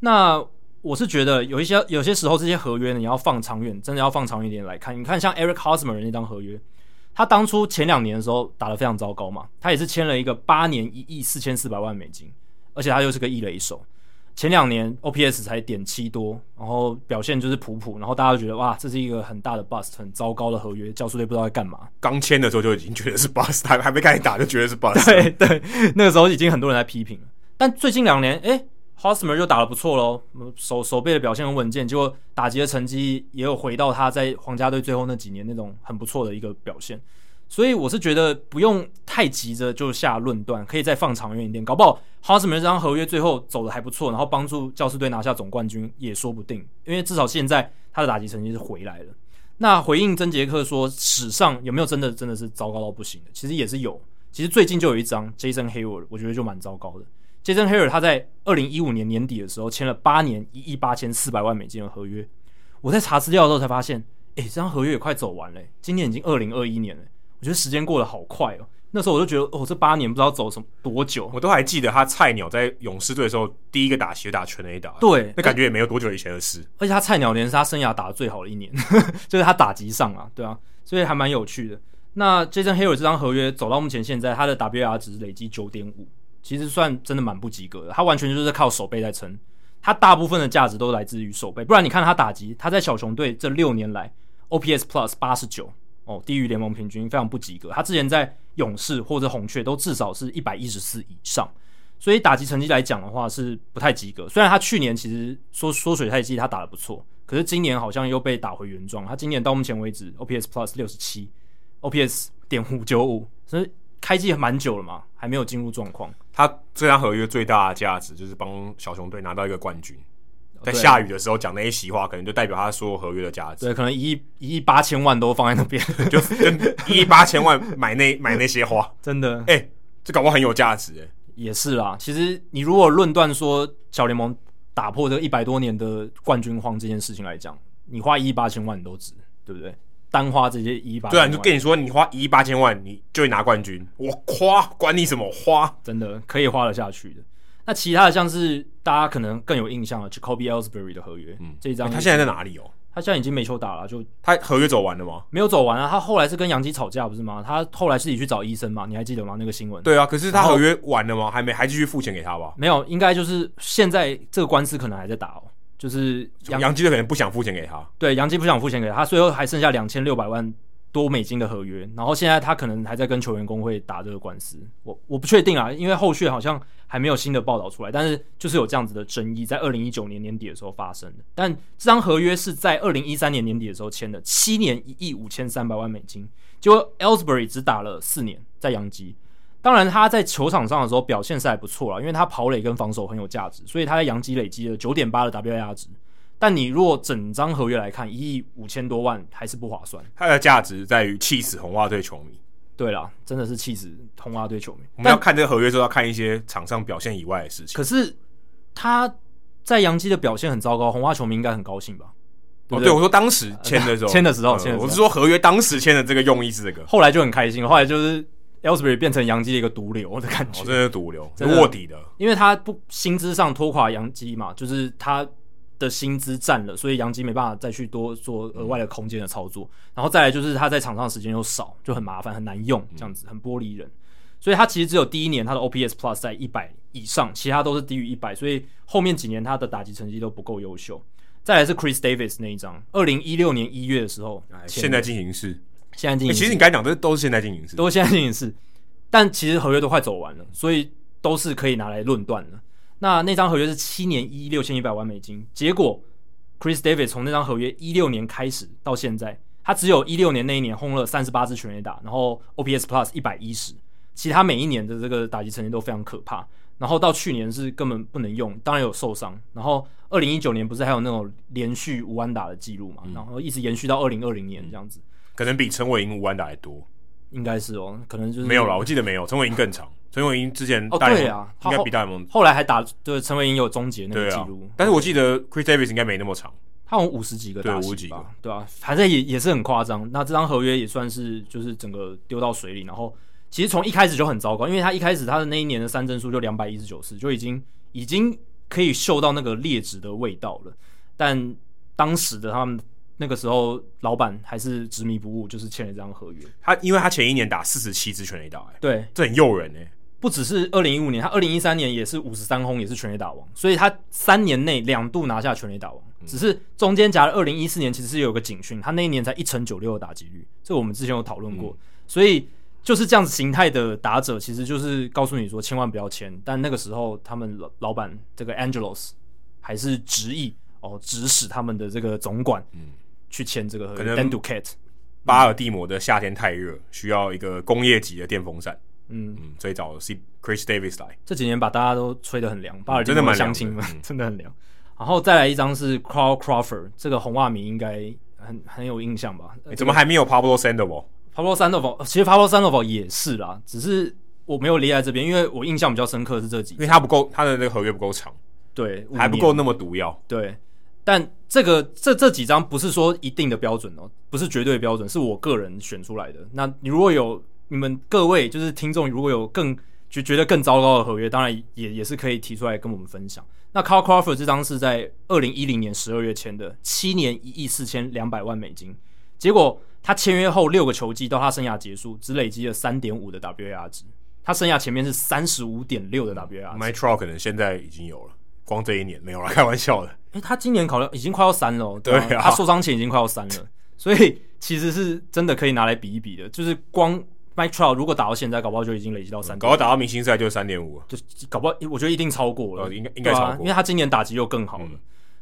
那我是觉得有一些有些时候这些合约呢，你要放长远，真的要放长远一点来看。你看像 Eric Hosmer 那张合约。他当初前两年的时候打得非常糟糕嘛，他也是签了一个八年一亿四千四百万美金，而且他又是个一垒手。前两年 OPS 才点七多，然后表现就是普普，然后大家都觉得哇，这是一个很大的 bust，很糟糕的合约，教书队不知道在干嘛。刚签的时候就已经觉得是 bust，还还没开始打就觉得是 bust。对对，那个时候已经很多人在批评了。但最近两年，诶。Hosmer 就打得不错喽，手手背的表现很稳健，结果打击的成绩也有回到他在皇家队最后那几年那种很不错的一个表现，所以我是觉得不用太急着就下论断，可以再放长远一点，搞不好 Hosmer 这张合约最后走的还不错，然后帮助教师队拿下总冠军也说不定，因为至少现在他的打击成绩是回来了。那回应曾杰克说，史上有没有真的真的是糟糕到不行的？其实也是有，其实最近就有一张 Jason Heyward，我觉得就蛮糟糕的。Jason Heyward 他在二零一五年年底的时候签了八年一亿八千四百万美金的合约。我在查资料的时候才发现，诶、欸，这张合约也快走完了。今年已经二零二一年了，我觉得时间过得好快哦。那时候我就觉得，哦，这八年不知道走什么多久。我都还记得他菜鸟在勇士队的时候，第一个打席打全垒打，对，那感觉也没有多久以前的事。而且他菜鸟年是他生涯打的最好的一年，就是他打击上啊，对啊，所以还蛮有趣的。那 Jason Heyward 这张合约走到目前现在，他的 WAR 值累积九点五。其实算真的蛮不及格的，他完全就是靠手背在撑，他大部分的价值都来自于手背，不然你看他打击，他在小熊队这六年来 OPS Plus 八十九哦，低于联盟平均，非常不及格。他之前在勇士或者红雀都至少是一百一十四以上，所以打击成绩来讲的话是不太及格。虽然他去年其实缩缩水赛季他打得不错，可是今年好像又被打回原状。他今年到目前为止 OPS Plus 六十七，OPS 点五九五，所以。开季蛮久了嘛，还没有进入状况。他这张合约最大的价值就是帮小熊队拿到一个冠军。在下雨的时候讲那些席话，可能就代表他所有合约的价值。对，可能一亿一亿八千万都放在那边，就跟一亿八千万买那 买那些花，真的。哎、欸，这搞不好很有价值哎。也是啦，其实你如果论断说小联盟打破这个一百多年的冠军荒这件事情来讲，你花一亿八千万你都值，对不对？单花这些一亿八，对啊，就跟你说，你花一亿八千万，你就会拿冠军，我花管你什么花，真的可以花得下去的。那其他的像是大家可能更有印象的，Jacoby Ellsbury 的合约，嗯，这一张、欸、他现在在哪里哦？他现在已经没球打了，就他合约走完了吗？没有走完啊，他后来是跟杨基吵架不是吗？他后来自己去找医生嘛，你还记得吗？那个新闻？对啊，可是他合约完了吗？还没，还继续付钱给他吧？没有，应该就是现在这个官司可能还在打哦，就是杨基的可能不想付钱给他，对，杨基不想付钱给他，最后还剩下两千六百万多美金的合约，然后现在他可能还在跟球员工会打这个官司，我我不确定啊，因为后续好像还没有新的报道出来，但是就是有这样子的争议，在二零一九年年底的时候发生的。但这张合约是在二零一三年年底的时候签的，七年一亿五千三百万美金，结果 Ellsbury 只打了四年在杨基，当然他在球场上的时候表现是还不错啦，因为他跑垒跟防守很有价值，所以他在洋基累积了九点八的 WAR 值。但你如果整张合约来看，一亿五千多万还是不划算。它的价值在于气死红袜队球迷。对啦，真的是气死红袜队球迷。我们要看这个合约，就要看一些场上表现以外的事情。可是他在洋基的表现很糟糕，红袜球迷应该很高兴吧？对，对，哦、对我说当时签的时候，签、呃、的时候，签、呃、我是说合约当时签的这个用意是这个。后来就很开心，后来就是 Ellsbury 变成洋基的一个毒瘤的感觉，哦、真的是毒瘤，卧底的，因为他不薪资上拖垮洋基嘛，就是他。的薪资占了，所以洋基没办法再去多做额外的空间的操作，嗯、然后再来就是他在场上时间又少，就很麻烦，很难用，这样子很玻璃人。所以他其实只有第一年他的 OPS Plus 在一百以上，其他都是低于一百，所以后面几年他的打击成绩都不够优秀。再来是 Chris Davis 那一张，二零一六年一月的时候，现在进行式，现在进行、欸。其实你刚才讲的都是现在进行式，都是现在进行式，但其实合约都快走完了，所以都是可以拿来论断的。那那张合约是七年一亿六千一百万美金，结果。Chris Davis 从那张合约一六年开始到现在，他只有一六年那一年轰了三十八支全垒打，然后 OPS Plus 一百一十，其他每一年的这个打击成绩都非常可怕。然后到去年是根本不能用，当然有受伤。然后二零一九年不是还有那种连续无安打的记录嘛？嗯、然后一直延续到二零二零年这样子，可能比陈伟英无安打还多，应该是哦，可能就是没有了。我记得没有，陈伟英更长。陈伟英之前哦对啊，应该比大联盟后来还打，对陈伟英有终结那个记录、啊，但是我记得 Chris Davis 应该没那么长。他有五十几个大几吧，对吧、啊？反正也也是很夸张。那这张合约也算是就是整个丢到水里，然后其实从一开始就很糟糕，因为他一开始他的那一年的三振数就两百一十九次，就已经已经可以嗅到那个劣质的味道了。但当时的他们那个时候老板还是执迷不悟，就是签了这张合约。他因为他前一年打四十七支全垒打，哎，对，这很诱人哎。不只是二零一五年，他二零一三年也是五十三轰，也是全垒打王，所以他三年内两度拿下全垒打王。只是中间夹了二零一四年，其实是有个警讯，他那一年才一成九六的打击率，这我们之前有讨论过。嗯、所以就是这样子形态的打者，其实就是告诉你说，千万不要签。但那个时候，他们老老板这个 Angelos 还是执意哦，指使他们的这个总管去签这个。合约 Dan Duquette 巴尔的摩的夏天太热，需要一个工业级的电风扇。嗯嗯，所以找 Chris Davis 来。这几年把大家都吹得很凉，巴尔的摩乡亲们 真的很凉。然后再来一张是 Carl Crawford，这个红袜迷应该很很有印象吧？欸、怎么还没有 Pablo Sandoval？Pablo Sandoval 其实 Pablo Sandoval 也是啦，只是我没有列在这边，因为我印象比较深刻是这几，因为他不够，他的那个合约不够长，对，还不够那么毒药。对，但这个这这几张不是说一定的标准哦，不是绝对标准，是我个人选出来的。那你如果有你们各位就是听众，如果有更就觉得更糟糕的合约，当然也也是可以提出来跟我们分享。那 Carl Crawford 这张是在二零一零年十二月签的，七年一亿四千两百万美金。结果他签约后六个球季到他生涯结束，只累积了三点五的 WAR 值。他生涯前面是三十五点六的 WAR。Mytro 可能现在已经有了，光这一年没有了，开玩笑的。诶、欸，他今年考了已经快要三了，对啊，他受伤前已经快要三了，所以其实是真的可以拿来比一比的，就是光。Mike Trout 如果打到现在，搞不好就已经累积到三、嗯。搞不好打到明星赛就是三点五，就搞不好，我觉得一定超过了，呃、应该应该超过、啊，因为他今年打击又更好了。嗯、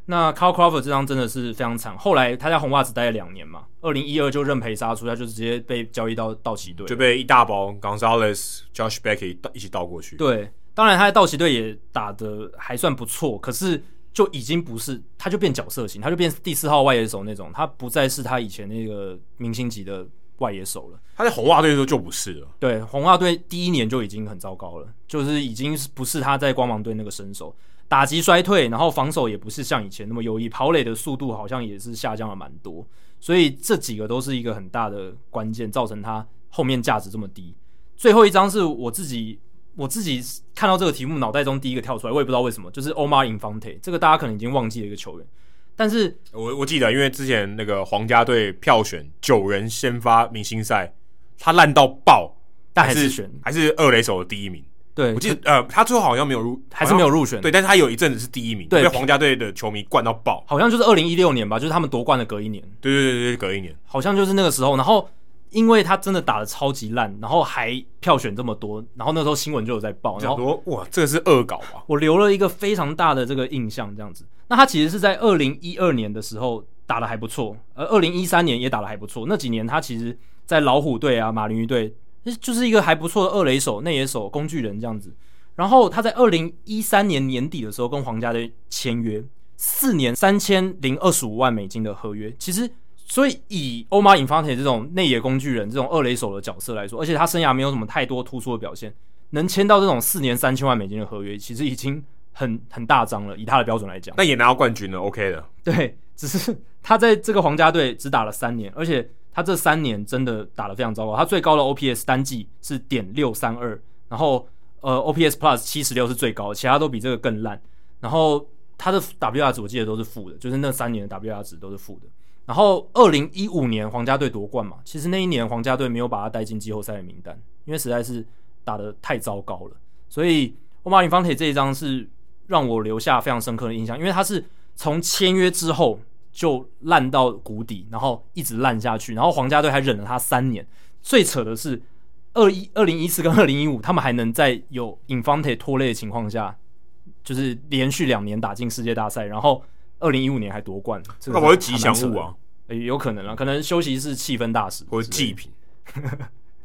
那 Carl Crawford 这张真的是非常惨，后来他在红袜只待了两年嘛，二零一二就认赔杀出，他就直接被交易到道奇队，就被一大包 Gonzalez、Josh Beckett 一起倒过去。对，当然他在道奇队也打的还算不错，可是就已经不是，他就变角色型，他就变第四号外野手那种，他不再是他以前那个明星级的。外野手了。他在红袜队的时候就不是了。对，红袜队第一年就已经很糟糕了，就是已经不是他在光芒队那个身手，打击衰退，然后防守也不是像以前那么优异，跑垒的速度好像也是下降了蛮多。所以这几个都是一个很大的关键，造成他后面价值这么低。最后一张是我自己我自己看到这个题目，脑袋中第一个跳出来，我也不知道为什么，就是 Omar Infante，这个大家可能已经忘记了一个球员。但是我我记得，因为之前那个皇家队票选九人先发明星赛，他烂到爆，但还是选还是二垒手的第一名。对，我记得呃，他最后好像没有入，还是没有入选。对，但是他有一阵子是第一名，对，被皇家队的球迷灌到爆。好像就是二零一六年吧，就是他们夺冠的隔一年。对对对对，隔一年，好像就是那个时候。然后因为他真的打的超级烂，然后还票选这么多，然后那时候新闻就有在报，然后说哇，这个是恶搞啊！我留了一个非常大的这个印象，这样子。那他其实是在二零一二年的时候打的还不错，而二零一三年也打的还不错。那几年他其实，在老虎队啊、马林鱼队，就是一个还不错的二垒手、内野手、工具人这样子。然后他在二零一三年年底的时候跟皇家队签约四年三千零二十五万美金的合约。其实，所以以 Omar Infante 这种内野工具人、这种二垒手的角色来说，而且他生涯没有什么太多突出的表现，能签到这种四年三千万美金的合约，其实已经很很大张了。以他的标准来讲，那也拿到冠军了，OK 的。对，只是他在这个皇家队只打了三年，而且他这三年真的打得非常糟糕。他最高的 OPS 单季是点六三二，然后。呃，OPS Plus 七十六是最高的，其他都比这个更烂。然后他的 WR 值我记得都是负的，就是那三年的 WR 值都是负的。然后二零一五年皇家队夺冠嘛，其实那一年皇家队没有把他带进季后赛的名单，因为实在是打得太糟糕了。所以 Omar Infante 这一张是让我留下非常深刻的印象，因为他是从签约之后就烂到谷底，然后一直烂下去，然后皇家队还忍了他三年。最扯的是。二一二零一四跟二零一五，他们还能在有 Infante 拖累的情况下，就是连续两年打进世界大赛，然后二零一五年还夺冠，这个我是吉祥物啊，有可能啊，可能休息室气氛大使或者祭品。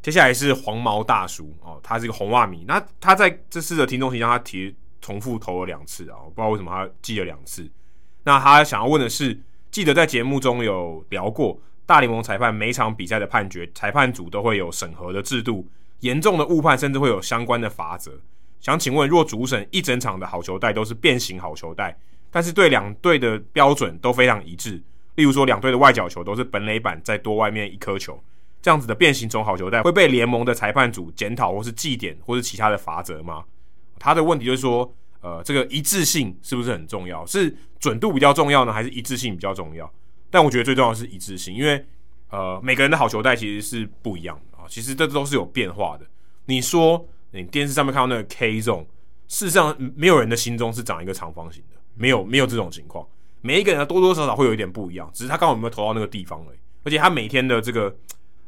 接下来是黄毛大叔哦，他是一个红袜迷，那他在这次的听众席上，他提重复投了两次啊，我不知道为什么他记了两次。那他想要问的是，记得在节目中有聊过。大联盟裁判每场比赛的判决，裁判组都会有审核的制度，严重的误判甚至会有相关的罚则。想请问，若主审一整场的好球带都是变形好球带，但是对两队的标准都非常一致，例如说两队的外角球都是本垒板再多外面一颗球，这样子的变形虫好球带会被联盟的裁判组检讨或是记点或是其他的罚则吗？他的问题就是说，呃，这个一致性是不是很重要？是准度比较重要呢，还是一致性比较重要？但我觉得最重要是一致性，因为呃每个人的好球带其实是不一样的啊，其实这都是有变化的。你说你电视上面看到那个 K zone，事实上没有人的心中是长一个长方形的，没有没有这种情况。每一个人多多少少会有一点不一样，只是他刚好有没有投到那个地方而已。而且他每天的这个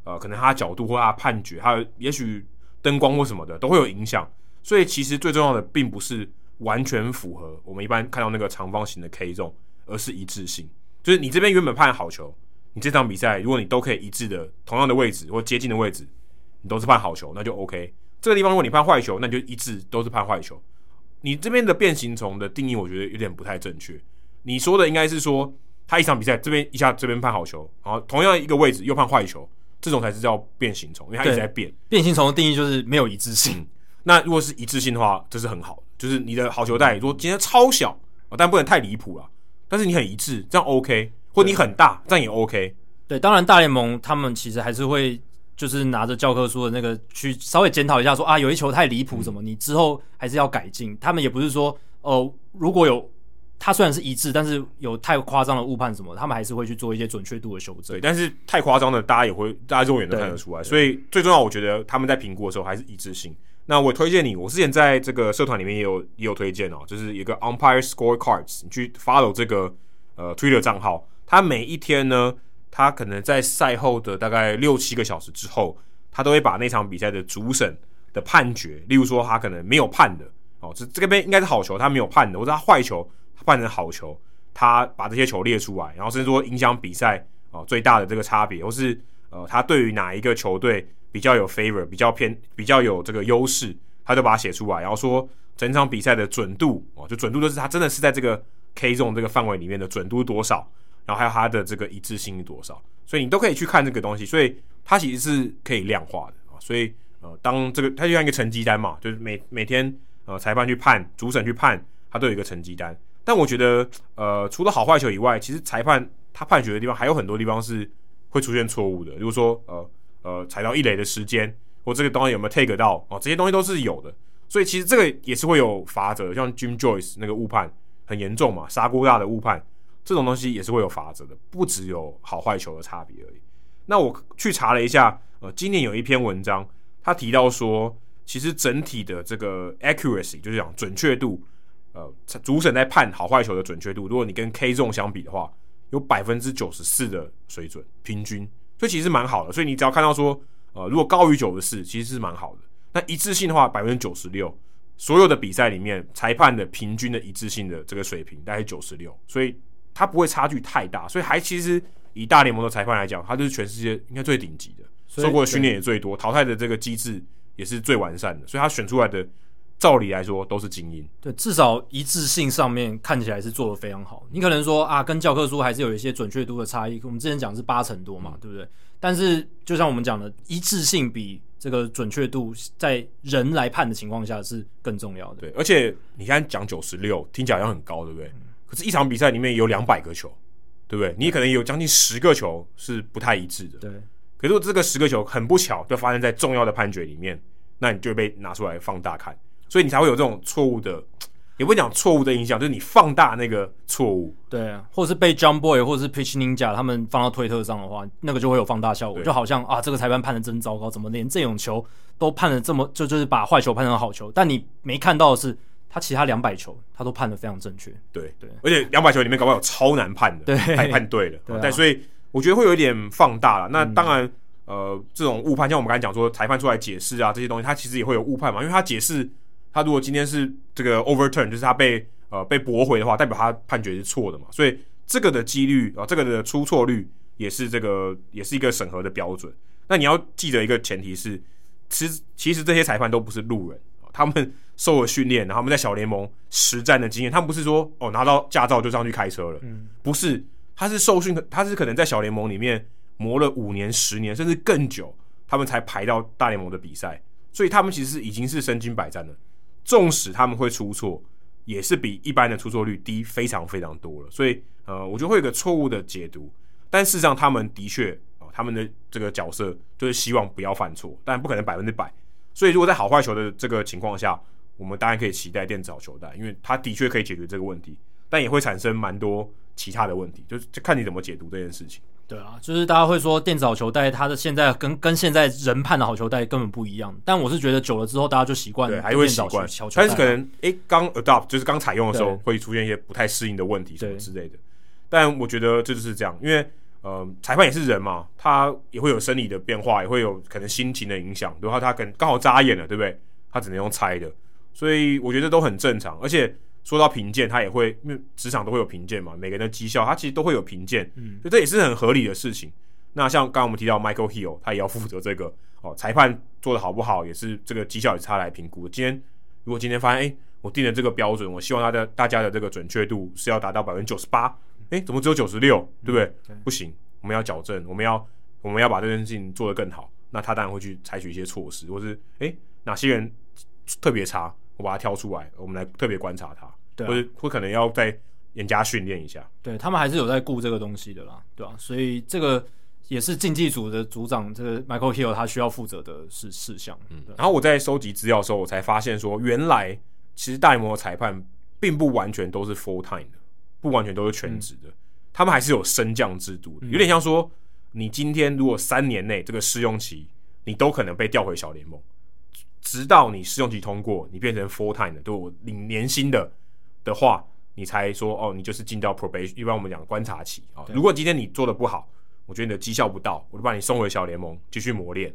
呃，可能他的角度或他判决，还有也许灯光或什么的都会有影响。所以其实最重要的并不是完全符合我们一般看到那个长方形的 K zone，而是一致性。就是你这边原本判好球，你这场比赛如果你都可以一致的同样的位置或接近的位置，你都是判好球，那就 OK。这个地方如果你判坏球，那就一致都是判坏球。你这边的变形虫的定义，我觉得有点不太正确。你说的应该是说，他一场比赛这边一下这边判好球，然后同样一个位置又判坏球，这种才是叫变形虫，因为他一直在变。变形虫的定义就是没有一致性。嗯。那如果是一致性的话，这是很好的，就是你的好球带如果今天超小，但不能太离谱了。但是你很一致，这样 OK，或你很大，这样也 OK。对，当然大联盟他们其实还是会就是拿着教科书的那个去稍微检讨一下说，说啊有一球太离谱，什么、嗯、你之后还是要改进。他们也不是说哦、呃，如果有他虽然是一致，但是有太夸张的误判什么，他们还是会去做一些准确度的修正。对，但是太夸张的，大家也会大家肉眼都看得出来。所以最重要，我觉得他们在评估的时候还是一致性。那我推荐你，我之前在这个社团里面也有也有推荐哦，就是一个 Umpire Scorecards，你去 follow 这个呃 Twitter 账号，他每一天呢，他可能在赛后的大概六七个小时之后，他都会把那场比赛的主审的判决，例如说他可能没有判的哦，这这边应该是好球，他没有判的，或者他坏球他判成好球，他把这些球列出来，然后甚至说影响比赛哦最大的这个差别，或是呃他对于哪一个球队。比较有 favor，比较偏，比较有这个优势，他就把它写出来，然后说整场比赛的准度哦，就准度就是他真的是在这个 K zone 这个范围里面的准度多少，然后还有它的这个一致性多少，所以你都可以去看这个东西，所以它其实是可以量化的啊。所以呃，当这个它就像一个成绩单嘛，就是每每天呃裁判去判，主审去判，它都有一个成绩单。但我觉得呃，除了好坏球以外，其实裁判他判决的地方还有很多地方是会出现错误的，比如说呃呃踩到一垒的时间，或这个东西有没有 take 到哦，这些东西都是有的。所以其实这个也是会有罚则，像 Jim Joyce 那个误判很严重嘛，砂锅大的误判，这种东西也是会有法则的，不只有好坏球的差别而已。那我去查了一下，呃，今年有一篇文章，他提到说，其实整体的这个 accuracy 就是讲准确度，呃，主审在判好坏球的准确度，如果你跟 K Zone 相比的话，有百分之九十四的水准平均，所以其实蛮好的。所以你只要看到说，呃，如果高于九十四，其实是蛮好的。那一致性的话，百分之九十六，所有的比赛里面，裁判的平均的一致性的这个水平大概九十六，所以它不会差距太大，所以还其实以大联盟的裁判来讲，他就是全世界应该最顶级的，受过的训练也最多，淘汰的这个机制也是最完善的，所以他选出来的，照理来说都是精英。对，至少一致性上面看起来是做的非常好。你可能说啊，跟教科书还是有一些准确度的差异，我们之前讲是八成多嘛，对不对？但是就像我们讲的，一致性比这个准确度在人来判的情况下是更重要的。对，而且你现在讲九十六，听起来好像很高，对不对？嗯、可是，一场比赛里面有两百个球，对不对？你可能有将近十个球是不太一致的。对。可是，这个十个球很不巧，就发生在重要的判决里面，那你就会被拿出来放大看，所以你才会有这种错误的。也不会讲错误的影响，就是你放大那个错误，对啊，或者是被 Jomboy 或者是 Pitch Ninja 他们放到推特上的话，那个就会有放大效果，就好像啊，这个裁判判的真糟糕，怎么连这种球都判的这么就就是把坏球判成好球，但你没看到的是，他其他两百球他都判的非常正确，对对，而且两百球里面搞不好有超难判的，对，还判对了，对、啊，但所以我觉得会有一点放大了。那当然，嗯、呃，这种误判，像我们刚才讲说，裁判出来解释啊，这些东西，他其实也会有误判嘛，因为他解释，他如果今天是这个 overturn，就是他被呃，被驳回的话，代表他判决是错的嘛？所以这个的几率啊，这个的出错率也是这个，也是一个审核的标准。那你要记得一个前提是，其实其实这些裁判都不是路人，他们受了训练，然后他们在小联盟实战的经验，他们不是说哦拿到驾照就上去开车了，嗯，不是，他是受训，他是可能在小联盟里面磨了五年、十年，甚至更久，他们才排到大联盟的比赛，所以他们其实已经是身经百战了，纵使他们会出错。也是比一般的出错率低非常非常多了，所以呃，我觉得会有个错误的解读。但事实上，他们的确啊、呃，他们的这个角色就是希望不要犯错，但不可能百分之百。所以，如果在好坏球的这个情况下，我们当然可以期待电子好球带，因为它的确可以解决这个问题，但也会产生蛮多其他的问题，就是就看你怎么解读这件事情。对啊，就是大家会说电子好球带，它的现在跟跟现在人判的好球带根本不一样。但我是觉得久了之后，大家就习惯了，还会习惯。但是可能诶，刚 adopt 就是刚采用的时候，会出现一些不太适应的问题什么之类的。但我觉得这就是这样，因为呃，裁判也是人嘛，他也会有生理的变化，也会有可能心情的影响。然后他可能刚好扎眼了，对不对？他只能用猜的，所以我觉得都很正常，而且。说到评鉴，他也会，因为职场都会有评鉴嘛，每个人的绩效，他其实都会有评鉴，嗯，所以这也是很合理的事情。那像刚刚我们提到 Michael Hill，他也要负责这个哦，裁判做的好不好，也是这个绩效也是他来评估。今天如果今天发现，哎，我定的这个标准，我希望他的大家的这个准确度是要达到百分之九十八，哎，怎么只有九十六？对不对？对不行，我们要矫正，我们要我们要把这件事情做得更好。那他当然会去采取一些措施，或是哎哪些人特别差，我把他挑出来，我们来特别观察他。对、啊，或者会可能要再严加训练一下。对，他们还是有在顾这个东西的啦，对吧、啊？所以这个也是竞技组的组长这个 Michael Hill 他需要负责的事事项。嗯，然后我在收集资料的时候，我才发现说，原来其实大联盟的裁判并不完全都是 full time 的，不完全都是全职的，嗯、他们还是有升降制度的，有点像说，你今天如果三年内这个试用期，你都可能被调回小联盟，直到你试用期通过，你变成 full time 的，都领年薪的。的话，你才说哦，你就是进到 probation，一般我们讲观察期啊。如果今天你做的不好，我觉得你的绩效不到，我就把你送回小联盟继续磨练。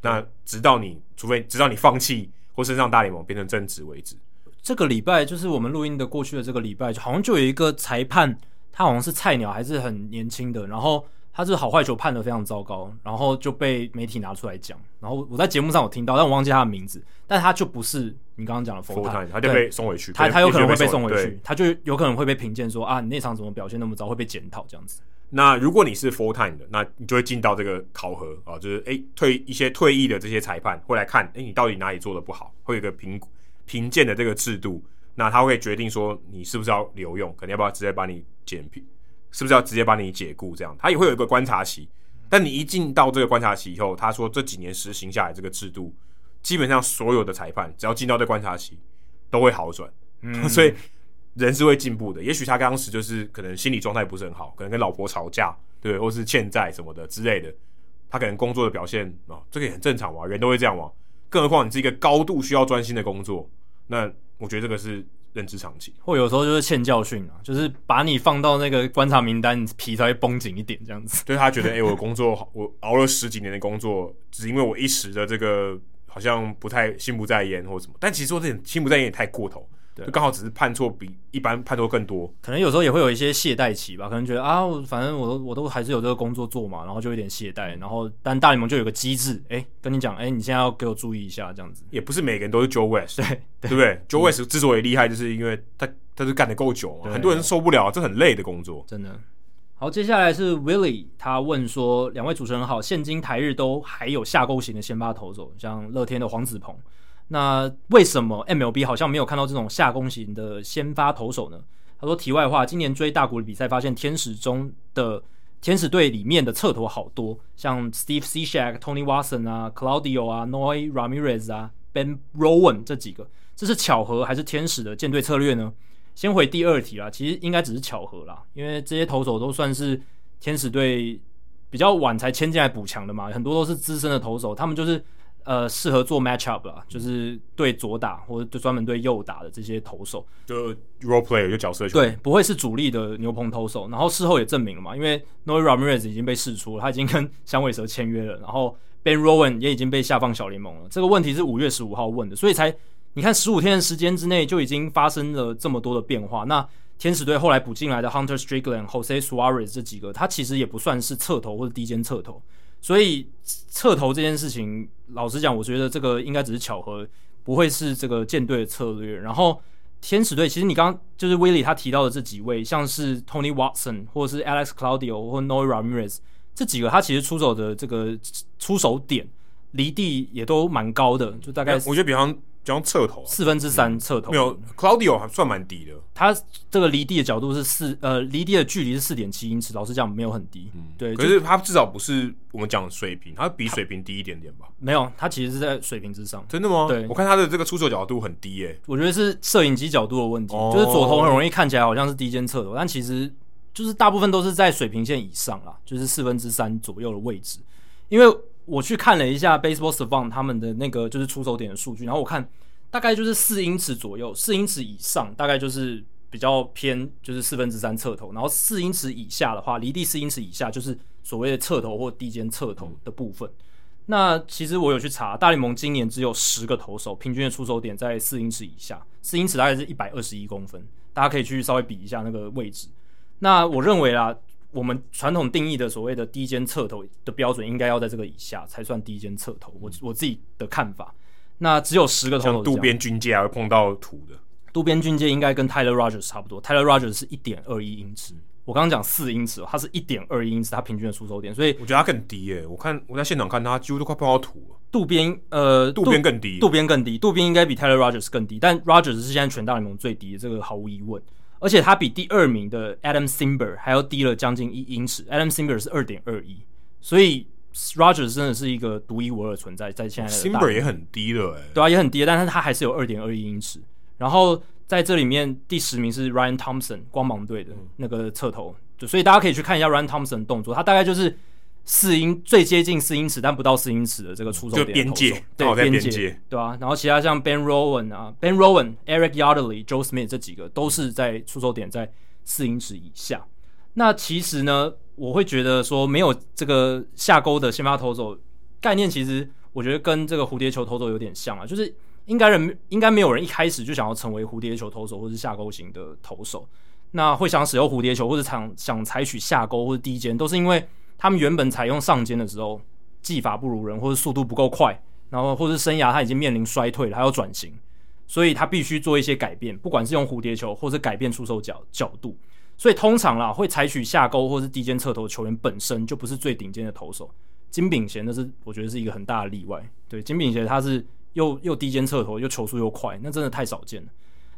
那直到你，除非直到你放弃或是让大联盟变成正职为止。这个礼拜就是我们录音的过去的这个礼拜，好像就有一个裁判，他好像是菜鸟，还是很年轻的，然后他这个好坏球判的非常糟糕，然后就被媒体拿出来讲。然后我在节目上有听到，但我忘记他的名字。但他就不是你刚刚讲的 full time，他就被送回去。他他有可能会被送回去，他就有可能会被评鉴说啊，你那场怎么表现那么糟，会被检讨这样子。那如果你是 full time 的，那你就会进到这个考核啊，就是诶退一些退役的这些裁判会来看，诶你到底哪里做的不好，会有一个评评鉴的这个制度。那他会决定说你是不是要留用，可能要不要直接把你减评。是不是要直接把你解雇？这样，他也会有一个观察期。但你一进到这个观察期以后，他说这几年实行下来这个制度，基本上所有的裁判只要进到这观察期，都会好转。嗯，所以人是会进步的。也许他当时就是可能心理状态不是很好，可能跟老婆吵架，对，或是欠债什么的之类的。他可能工作的表现啊，哦，这个也很正常嘛，人都会这样嘛。更何况你是一个高度需要专心的工作，那我觉得这个是。认知长期，或有时候就是欠教训啊，就是把你放到那个观察名单，皮才会绷紧一点这样子。对他觉得，哎、欸，我工作我熬了十几年的工作，只因为我一时的这个好像不太心不在焉或什么，但其实说这点心不在焉也太过头。就刚好只是判错比一般判错更多，可能有时候也会有一些懈怠期吧，可能觉得啊，反正我都我都还是有这个工作做嘛，然后就有点懈怠，然后但大联盟就有个机制，哎、欸，跟你讲，哎、欸，你现在要给我注意一下，这样子。也不是每个人都是 Joe West，对对，对不对？Joe West 之所以厉害，就是因为他他是干得够久嘛，很多人受不了，这很累的工作，真的。好，接下来是 Willie，他问说，两位主持人好，现今台日都还有下勾型的先发投手，像乐天的黄子鹏。那为什么 MLB 好像没有看到这种下攻型的先发投手呢？他说：“题外话，今年追大谷的比赛，发现天使中的天使队里面的侧投好多，像 Steve Cishek、Tony Watson 啊、Claudio 啊、Noy Ramirez 啊、Ben Rowan 这几个，这是巧合还是天使的建队策略呢？”先回第二题啦，其实应该只是巧合啦，因为这些投手都算是天使队比较晚才签进来补强的嘛，很多都是资深的投手，他们就是。呃，适合做 match up 啦，就是对左打或者就专门对右打的这些投手，就 role player 就角色球，对，不会是主力的牛棚投手。然后事后也证明了嘛，因为 Noe Ramirez 已经被释出了，他已经跟响尾蛇签约了，然后 Ben Rowan 也已经被下放小联盟了。这个问题是五月十五号问的，所以才你看十五天的时间之内就已经发生了这么多的变化。那天使队后来补进来的 Hunter Strickland、Jose Suarez 这几个，他其实也不算是侧投或者低肩侧投。所以侧投这件事情，老实讲，我觉得这个应该只是巧合，不会是这个舰队的策略。然后天使队，其实你刚就是威利他提到的这几位，像是 Tony Watson 或者是 Alex Claudio 或 Noe Ramirez 这几个，他其实出手的这个出手点离地也都蛮高的，就大概我觉得比方。讲侧投四分之三侧投，没有 Claudio 还算蛮低的。他这个离地的角度是四呃，离地的距离是四点七英尺。老实讲，没有很低。嗯，对。可是他至少不是我们讲水平，他比水平低一点点吧？没有，他其实是在水平之上。真的吗？对，我看他的这个出手角度很低诶。我觉得是摄影机角度的问题，哦、就是左投很容易看起来好像是低肩侧投，但其实就是大部分都是在水平线以上啦，就是四分之三左右的位置。因为我去看了一下 Baseball Savant 他们的那个就是出手点的数据，然后我看。大概就是四英尺左右，四英尺以上大概就是比较偏，就是四分之三侧投，然后四英尺以下的话，离地四英尺以下就是所谓的侧投或低肩侧投的部分。那其实我有去查，大联盟今年只有十个投手平均的出手点在四英尺以下，四英尺大概是一百二十一公分，大家可以去稍微比一下那个位置。那我认为啦，我们传统定义的所谓的低肩侧头的标准应该要在这个以下才算低肩侧头，我我自己的看法。那只有十个投手，像渡边俊介还会碰到土的。渡边俊介应该跟 Tyler Rogers 差不多，Tyler Rogers 是一点二一英尺。我刚刚讲四英尺，他是一点二一英尺，他平均的出手点，所以我觉得他更低耶。我看我在现场看他几乎都快碰到土了。渡边呃，渡边更低，渡边更低，渡边应该比 Tyler Rogers 更低，但 Rogers 是现在全大联盟最低的，这个毫无疑问。而且他比第二名的 Adam Simber 还要低了将近一英尺，Adam Simber 是二点二一，所以。Rogers 真的是一个独一无二的存在，在现在的 Simber 也很低了，哎，对啊，也很低，但是他还是有二点二一英尺。然后在这里面第十名是 Ryan Thompson 光芒队的那个侧头，就所以大家可以去看一下 Ryan Thompson 的动作，他大概就是四英最接近四英尺，但不到四英尺的这个出手点，边界，对边界，对啊。然后其他像 Ben Rowan 啊，Ben Rowan、Eric Yardley、Joe Smith 这几个都是在出手点在四英尺以下。那其实呢，我会觉得说没有这个下钩的先发投手概念，其实我觉得跟这个蝴蝶球投手有点像啊，就是应该人应该没有人一开始就想要成为蝴蝶球投手或是下钩型的投手，那会想使用蝴蝶球或者想想采取下钩或者低肩，都是因为他们原本采用上肩的时候，技法不如人，或者速度不够快，然后或者生涯他已经面临衰退了，还要转型，所以他必须做一些改变，不管是用蝴蝶球，或者改变出手角角度。所以通常啦，会采取下勾或是低肩侧投球员本身就不是最顶尖的投手。金炳贤那是我觉得是一个很大的例外。对，金炳贤他是又又低肩侧投，又球速又快，那真的太少见了。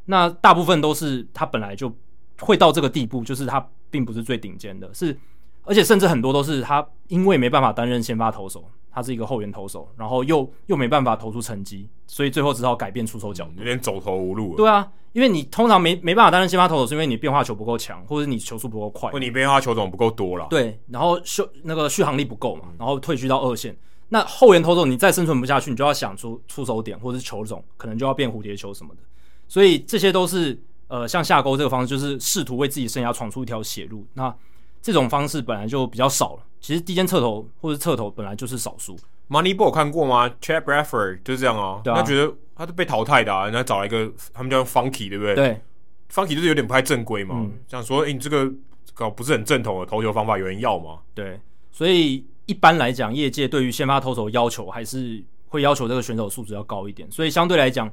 那大部分都是他本来就会到这个地步，就是他并不是最顶尖的，是而且甚至很多都是他因为没办法担任先发投手，他是一个后援投手，然后又又没办法投出成绩，所以最后只好改变出手角度，有点走投无路了。对啊。因为你通常没没办法担任先发投手，是因为你变化球不够强，或者你球速不够快，或你变化球种不够多了。对，然后续那个续航力不够嘛，然后退居到二线。那后援投手你再生存不下去，你就要想出出手点或者是球种，可能就要变蝴蝶球什么的。所以这些都是呃，像下钩这个方式，就是试图为自己生涯闯出一条血路。那这种方式本来就比较少了。其实低肩侧投或者侧投本来就是少数。Moneyball 看过吗？Chad Bradford 就是这样啊。他觉得他是被淘汰的啊，人家找了一个他们叫 Funky，对不对？对。Funky 就是有点不太正规嘛，嗯、想说，哎、欸，你这个搞不是很正统的投球方法，有人要吗？对。所以一般来讲，业界对于先发投手要求还是会要求这个选手素质要高一点，所以相对来讲，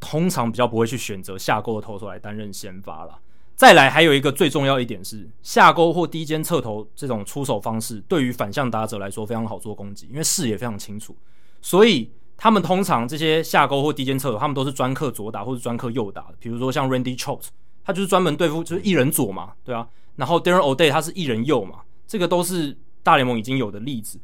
通常比较不会去选择下钩的投手来担任先发啦。再来，还有一个最重要一点是，下钩或低肩侧投这种出手方式，对于反向打者来说非常好做攻击，因为视野非常清楚。所以他们通常这些下钩或低肩侧投，他们都是专克左打或者专克右打的。比如说像 Randy Chott，他就是专门对付就是一人左嘛，对啊。然后 Darren O'Day 他是一人右嘛，这个都是大联盟已经有的例子。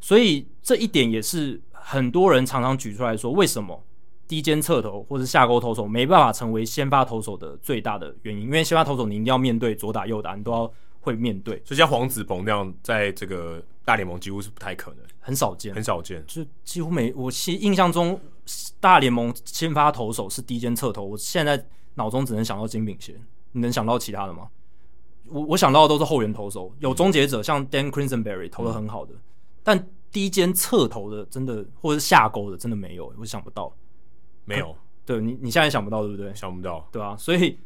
所以这一点也是很多人常常举出来说，为什么？低肩侧投或者下勾投手没办法成为先发投手的最大的原因，因为先发投手你一定要面对左打右打，你都要会面对。就像黄子鹏那样，在这个大联盟几乎是不太可能，很少见，很少见。就几乎没，我其印象中大联盟先发投手是低肩侧投，我现在脑中只能想到金炳贤，你能想到其他的吗？我我想到的都是后援投手，有终结者，像 Dan Crinsenberry 投的很好的，嗯、但低肩侧投的真的或者是下勾的真的没有，我想不到。没有，对你，你现在想不到，对不对？想不到，对啊，所以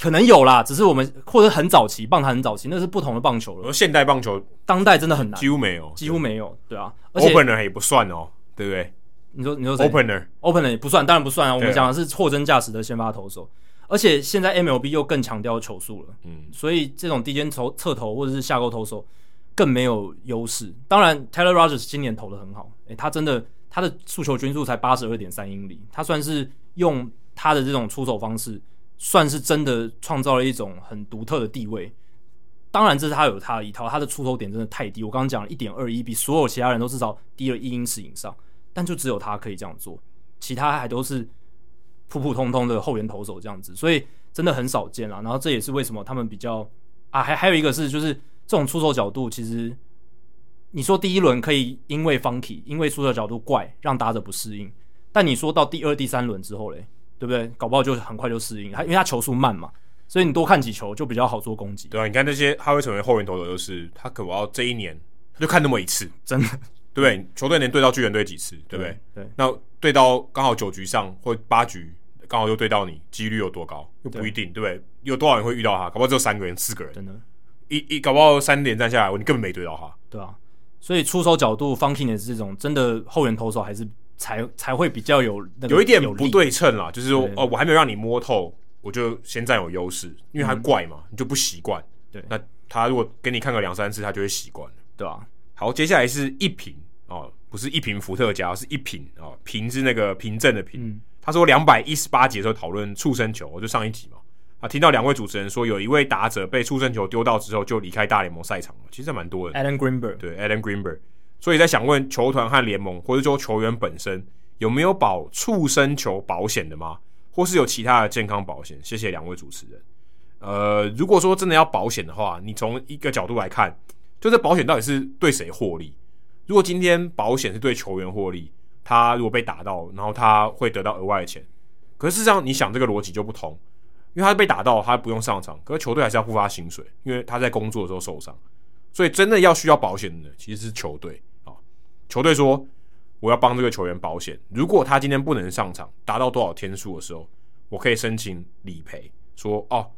可能有啦，只是我们或者很早期，棒坛很早期，那是不同的棒球了。而现代棒球，当代真的很难，几乎没有，几乎没有，对啊。而且 Opener 也不算哦，对不对？你说，你说 Opener，Opener 也不算，当然不算啊。我们讲的是货真价实的先发投手，而且现在 MLB 又更强调球速了，嗯，所以这种低肩投侧投或者是下钩投手更没有优势。当然，Taylor Rogers 今年投的很好，诶，他真的。他的诉求均速才八十二点三英里，他算是用他的这种出手方式，算是真的创造了一种很独特的地位。当然，这是他有他的一套，他的出手点真的太低。我刚刚讲了一点二一，比所有其他人都至少低了一英尺以上，但就只有他可以这样做，其他还都是普普通通的后援投手这样子，所以真的很少见啦。然后这也是为什么他们比较啊，还还有一个是就是这种出手角度其实。你说第一轮可以因为 funky，因为输的角度怪，让打者不适应。但你说到第二、第三轮之后嘞，对不对？搞不好就很快就适应。他因为他球速慢嘛，所以你多看几球就比较好做攻击。对啊，你看那些他会成为后援投手，就是他可不要这一年他就看那么一次，真的，对不对？球队能对到巨人队几次，对不对？对。那对到刚好九局上或八局刚好又对到你，几率有多高？又不一定，对，对不对？有多少人会遇到他？搞不好只有三个人、四个人，真的。一一搞不好三连战下来，你根本没对到他。对啊。所以出手角度，funkiness 这种真的后援投手还是才才会比较有那个有，有一点不对称啦，就是说哦，我还没有让你摸透，我就先占有优势，因为他怪嘛，嗯、你就不习惯。对，那他如果给你看个两三次，他就会习惯了，对啊。好，接下来是一瓶哦，不是一瓶伏特加，是一瓶哦，瓶是那个凭证的瓶。嗯、他说两百一十八集的时候讨论触身球，我就上一集嘛。啊，听到两位主持人说，有一位打者被触身球丢到之后就离开大联盟赛场了，其实蛮多的。Alan Greenberg 对 Alan Greenberg，所以在想问球团和联盟，或者说球员本身有没有保触身球保险的吗？或是有其他的健康保险？谢谢两位主持人。呃，如果说真的要保险的话，你从一个角度来看，就这保险到底是对谁获利？如果今天保险是对球员获利，他如果被打到，然后他会得到额外的钱，可是事实上你想这个逻辑就不同。因为他被打到，他不用上场，可是球队还是要付他薪水，因为他在工作的时候受伤，所以真的要需要保险的其实是球队啊。球队说我要帮这个球员保险，如果他今天不能上场，达到多少天数的时候，我可以申请理赔，说哦，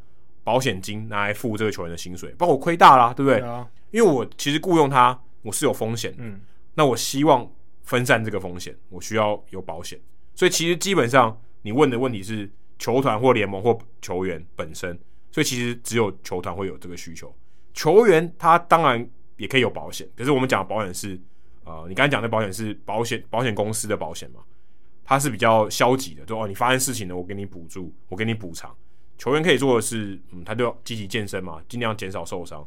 保险金拿来付这个球员的薪水，包括我亏大啦，对不对？对啊，因为我其实雇佣他，我是有风险，嗯，那我希望分散这个风险，我需要有保险。所以其实基本上你问的问题是球团或联盟或球员本身，所以其实只有球团会有这个需求。球员他当然也可以有保险，可是我们讲的保险是，呃，你刚才讲的保险是保险保险公司的保险嘛？它是比较消极的，就哦，你发生事情了，我给你补助，我给你补偿。球员可以做的是，嗯，他就积极健身嘛，尽量减少受伤，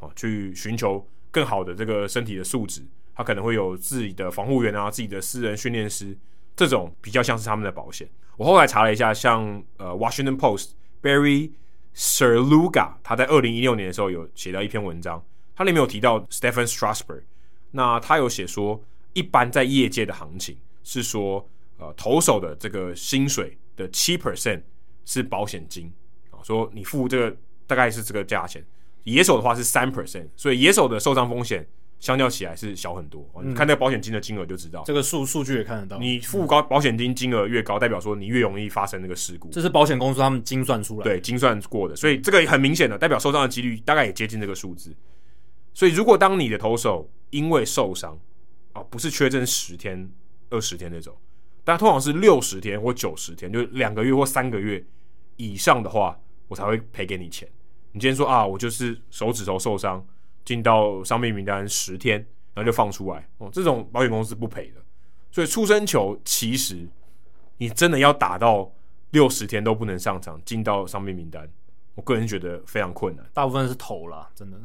啊，去寻求更好的这个身体的素质。他可能会有自己的防护员啊，自己的私人训练师，这种比较像是他们的保险。我后来查了一下，像呃《Washington Post》Barry Svrluga，他在二零一六年的时候有写到一篇文章，他里面有提到 Stephen Strasburg，那他有写说，一般在业界的行情是说。呃，投手的这个薪水的七 percent 是保险金啊，说你付这个大概是这个价钱。野手的话是三 percent，所以野手的受伤风险相较起来是小很多。嗯、你看那个保险金的金额就知道，这个数数据也看得到。你付高保险金金额越高，代表说你越容易发生那个事故。这是保险公司他们精算出来的，对，精算过的，所以这个很明显的代表受伤的几率大概也接近这个数字。所以如果当你的投手因为受伤啊，不是缺阵十天、二十天那种。但通常是六十天或九十天，就两个月或三个月以上的话，我才会赔给你钱。你今天说啊，我就是手指头受伤，进到伤病名单十天，然后就放出来哦，这种保险公司不赔的。所以出生球其实你真的要打到六十天都不能上场，进到伤病名单，我个人觉得非常困难。大部分是投啦，真的，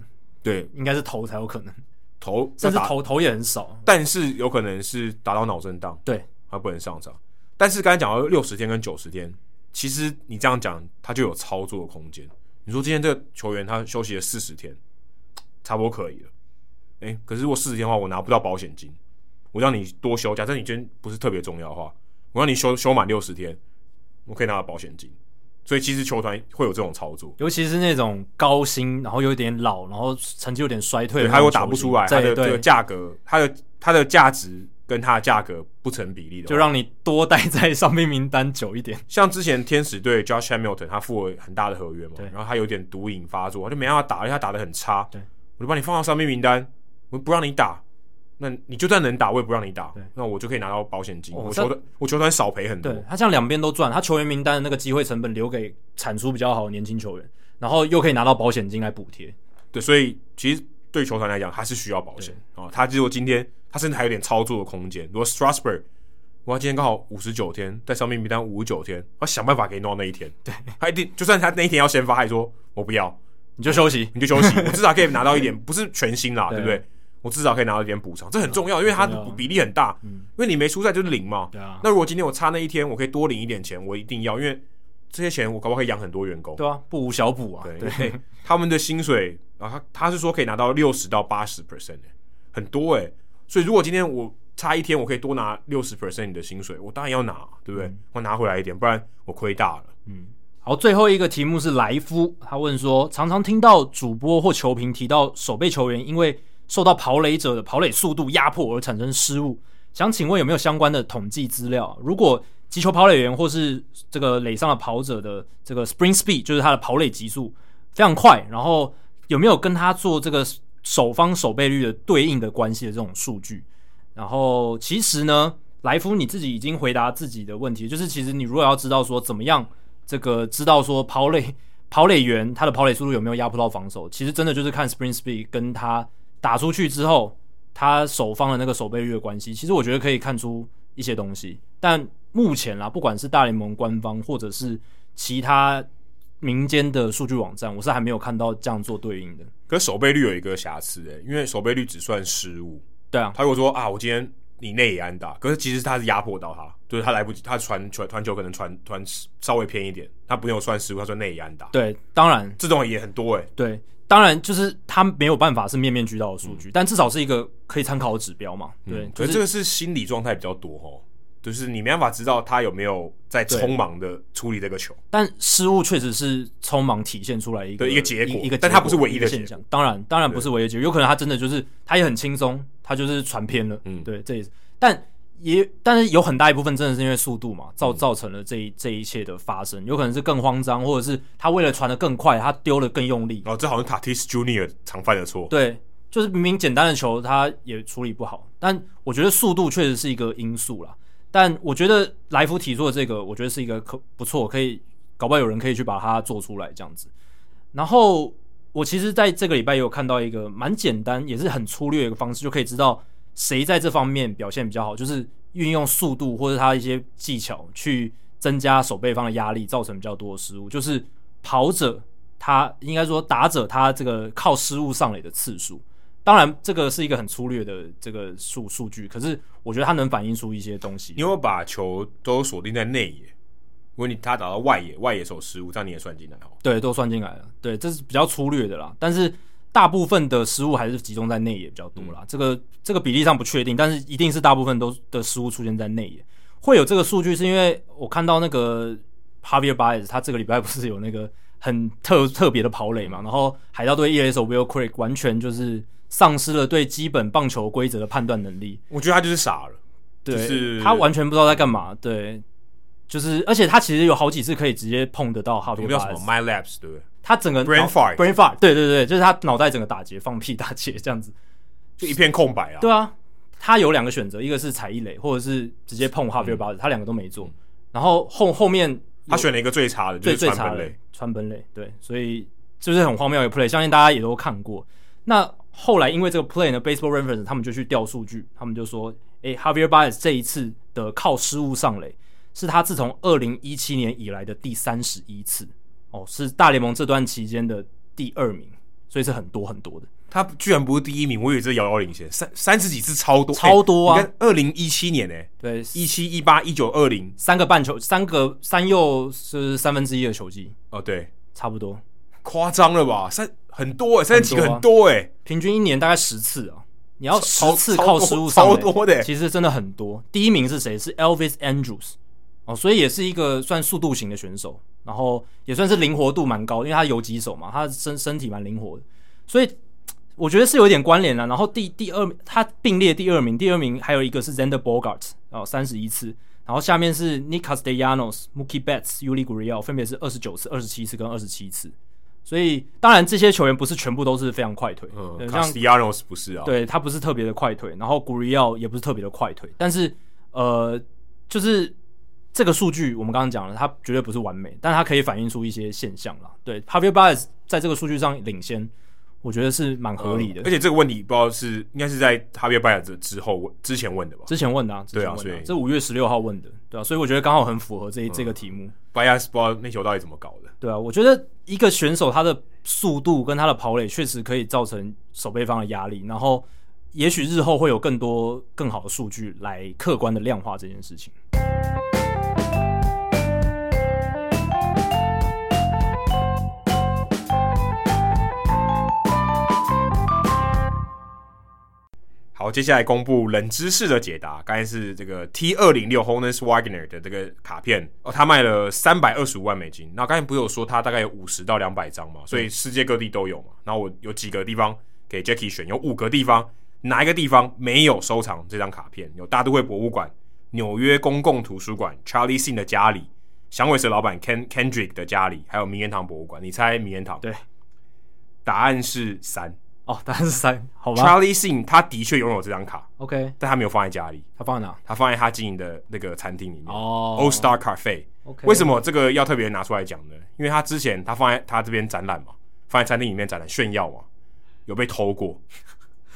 对，应该是投才有可能，投甚至投投也很少，但是有可能是打到脑震荡，对。他不能上场，但是刚才讲到六十天跟九十天，其实你这样讲，他就有操作的空间。你说今天这个球员他休息了四十天，差不多可以了。哎、欸，可是如果四十天的话，我拿不到保险金。我让你多休，假设你今天不是特别重要的话，我让你休休满六十天，我可以拿到保险金。所以其实球团会有这种操作，尤其是那种高薪，然后有点老，然后成绩有点衰退，他又打不出来，他的这个价格，他的他的价值。跟他的价格不成比例的，就让你多待在伤病名单久一点。像之前天使队 Josh Hamilton，他付了很大的合约嘛，然后他有点毒瘾发作，他就没办法打，而且他打的很差。对，我就把你放到伤病名单，我不让你打，那你就算能打，我也不让你打。那我就可以拿到保险金，我球队我球团少赔很多。对，他这样两边都赚，他球员名单的那个机会成本留给产出比较好的年轻球员，然后又可以拿到保险金来补贴。对，所以其实对球团来讲，他是需要保险啊。他如果今天。他甚至还有点操作的空间。如果 Strasburg，我今天刚好五十九天，在伤病名单五十九天，他想办法给你弄到那一天。对，他一定就算他那一天要先发，还说我不要，你就休息，你就休息，我至少可以拿到一点，不是全薪啦，对不对？我至少可以拿到一点补偿，这很重要，因为他比例很大。因为你没出赛就是零嘛。对啊。那如果今天我差那一天，我可以多领一点钱，我一定要，因为这些钱我搞不好可以养很多员工。对啊，不无小补啊。对，他们的薪水啊，他他是说可以拿到六十到八十 percent，很多哎。所以，如果今天我差一天，我可以多拿六十 percent 你的薪水，我当然要拿，对不对？嗯、我拿回来一点，不然我亏大了。嗯，好，最后一个题目是莱夫，他问说，常常听到主播或球评提到守备球员因为受到跑垒者的跑垒速度压迫而产生失误，想请问有没有相关的统计资料？如果击球跑垒员或是这个垒上的跑者的这个 spring speed，就是他的跑垒极速非常快，然后有没有跟他做这个？守方守备率的对应的关系的这种数据，然后其实呢，莱夫你自己已经回答自己的问题，就是其实你如果要知道说怎么样这个知道说跑垒 跑垒员他的跑垒速度有没有压迫到防守，其实真的就是看 Spring speed 跟他打出去之后他守方的那个守备率的关系，其实我觉得可以看出一些东西，但目前啦，不管是大联盟官方或者是其他。民间的数据网站，我是还没有看到这样做对应的。可守备率有一个瑕疵诶、欸，因为守备率只算失误。对啊，他如果说啊，我今天你内野安打，可是其实他是压迫到他，就是他来不及，他传传传球可能传传稍微偏一点，他不用算失误，他说内野安打。对，当然这种也很多诶、欸。对，当然就是他没有办法是面面俱到的数据，嗯、但至少是一个可以参考的指标嘛。对，嗯、可是这个是心理状态比较多哦。就是你没办法知道他有没有在匆忙的处理这个球，但失误确实是匆忙体现出来一个一个结果，一个，但他不是唯一的现象。当然，当然不是唯一的结果，有可能他真的就是他也很轻松，他就是传偏了。嗯，对，这也是。但也，但是有很大一部分真的是因为速度嘛，造造成了这一这一切的发生。有可能是更慌张，或者是他为了传的更快，他丢了更用力。哦，这好像 Tatis Junior 常犯的错。对，就是明明简单的球他也处理不好。但我觉得速度确实是一个因素啦。但我觉得来福提出的这个，我觉得是一个可不错，可以搞不好有人可以去把它做出来这样子。然后我其实在这个礼拜也有看到一个蛮简单，也是很粗略的一个方式，就可以知道。谁在这方面表现比较好？就是运用速度或者他一些技巧去增加守备方的压力，造成比较多的失误。就是跑者他应该说打者他这个靠失误上垒的次数，当然这个是一个很粗略的这个数数据，可是我觉得它能反映出一些东西。你有没有把球都锁定在内野？如果你他打到外野，外野手失误，这样你也算进来哦？对，都算进来了。对，这是比较粗略的啦，但是。大部分的失误还是集中在内野比较多啦，嗯、这个这个比例上不确定，但是一定是大部分都的失误出现在内野。会有这个数据是因为我看到那个 Javier Baez 他这个礼拜不是有那个很特 特别的跑垒嘛，然后海盗队一垒手 Will Craig 完全就是丧失了对基本棒球规则的判断能力。我觉得他就是傻了，对，就是、他完全不知道在干嘛。对，就是而且他其实有好几次可以直接碰得到 Javier Baez。什么 Mylapse 对不对？他整个 brain fart，brain fart，对对对，就是他脑袋整个打结，放屁打结这样子，就一片空白啊。对啊，他有两个选择，一个是踩一垒，或者是直接碰 Javier Baez，他两个都没做。然后后后面他选了一个最差的，最最差的川本垒，对，所以就是很荒谬的 play，相信大家也都看过。那后来因为这个 play 呢，Baseball Reference 他们就去调数据，他们就说，诶，Javier Baez 这一次的靠失误上垒，是他自从二零一七年以来的第三十一次。哦，是大联盟这段期间的第二名，所以是很多很多的。他居然不是第一名，我以为这遥遥领先，三三十几次超多，超多啊！二零一七年呢、欸，对，一七一八一九二零，三个半球，三个三又是三分之一的球季哦，对，差不多，夸张了吧？三很多哎、欸，三十几个很多哎、欸，平均一年大概十次啊！你要十次靠失误超多的、欸，其实真的很多。第一名是谁？是 Elvis Andrus。哦，所以也是一个算速度型的选手，然后也算是灵活度蛮高，因为他游击手嘛，他身身体蛮灵活的，所以我觉得是有点关联啦。然后第第二，他并列第二名，第二名还有一个是 Xander Bogaerts，哦，三十一次，然后下面是 Nick Castellanos、Mookie Betts、Yuli Gurriel，分别是二十九次、二十七次跟二十七次。所以当然这些球员不是全部都是非常快腿，嗯，Castellanos 不是啊，对他不是特别的快腿，然后 Gurriel 也不是特别的快腿，但是呃，就是。这个数据我们刚刚讲了，它绝对不是完美，但它可以反映出一些现象了。对 h a v i e r Baez 在这个数据上领先，我觉得是蛮合理的。嗯、而且这个问题不知道是应该是在 h a v i e r Baez 之后之前问的吧？之前问的啊，之前问的啊，对啊，所以这五月十六号问的，对啊，所以我觉得刚好很符合这、嗯、这个题目。知道那球到底怎么搞的？对啊，我觉得一个选手他的速度跟他的跑垒确实可以造成守备方的压力，然后也许日后会有更多更好的数据来客观的量化这件事情。好，接下来公布冷知识的解答。刚才是这个 T 二零六 Honus Wagner 的这个卡片哦，他卖了三百二十五万美金。那刚才不是有说他大概有五十到两百张嘛？所以世界各地都有嘛。然后我有几个地方给 Jackie 选，有五个地方，哪一个地方没有收藏这张卡片？有大都会博物馆、纽约公共图书馆、Charlie Sing 的家里、响尾蛇老板 Ken Kendrick 的家里，还有名人堂博物馆。你猜名人堂？对，答案是三。哦，答案是三，好吧。Charlie Sing 他的确拥有这张卡，OK，但他没有放在家里，他放在哪？他放在他经营的那个餐厅里面，哦、oh,，All Star Cafe。OK，为什么这个要特别拿出来讲呢？因为他之前他放在他这边展览嘛，放在餐厅里面展览炫耀嘛，有被偷过。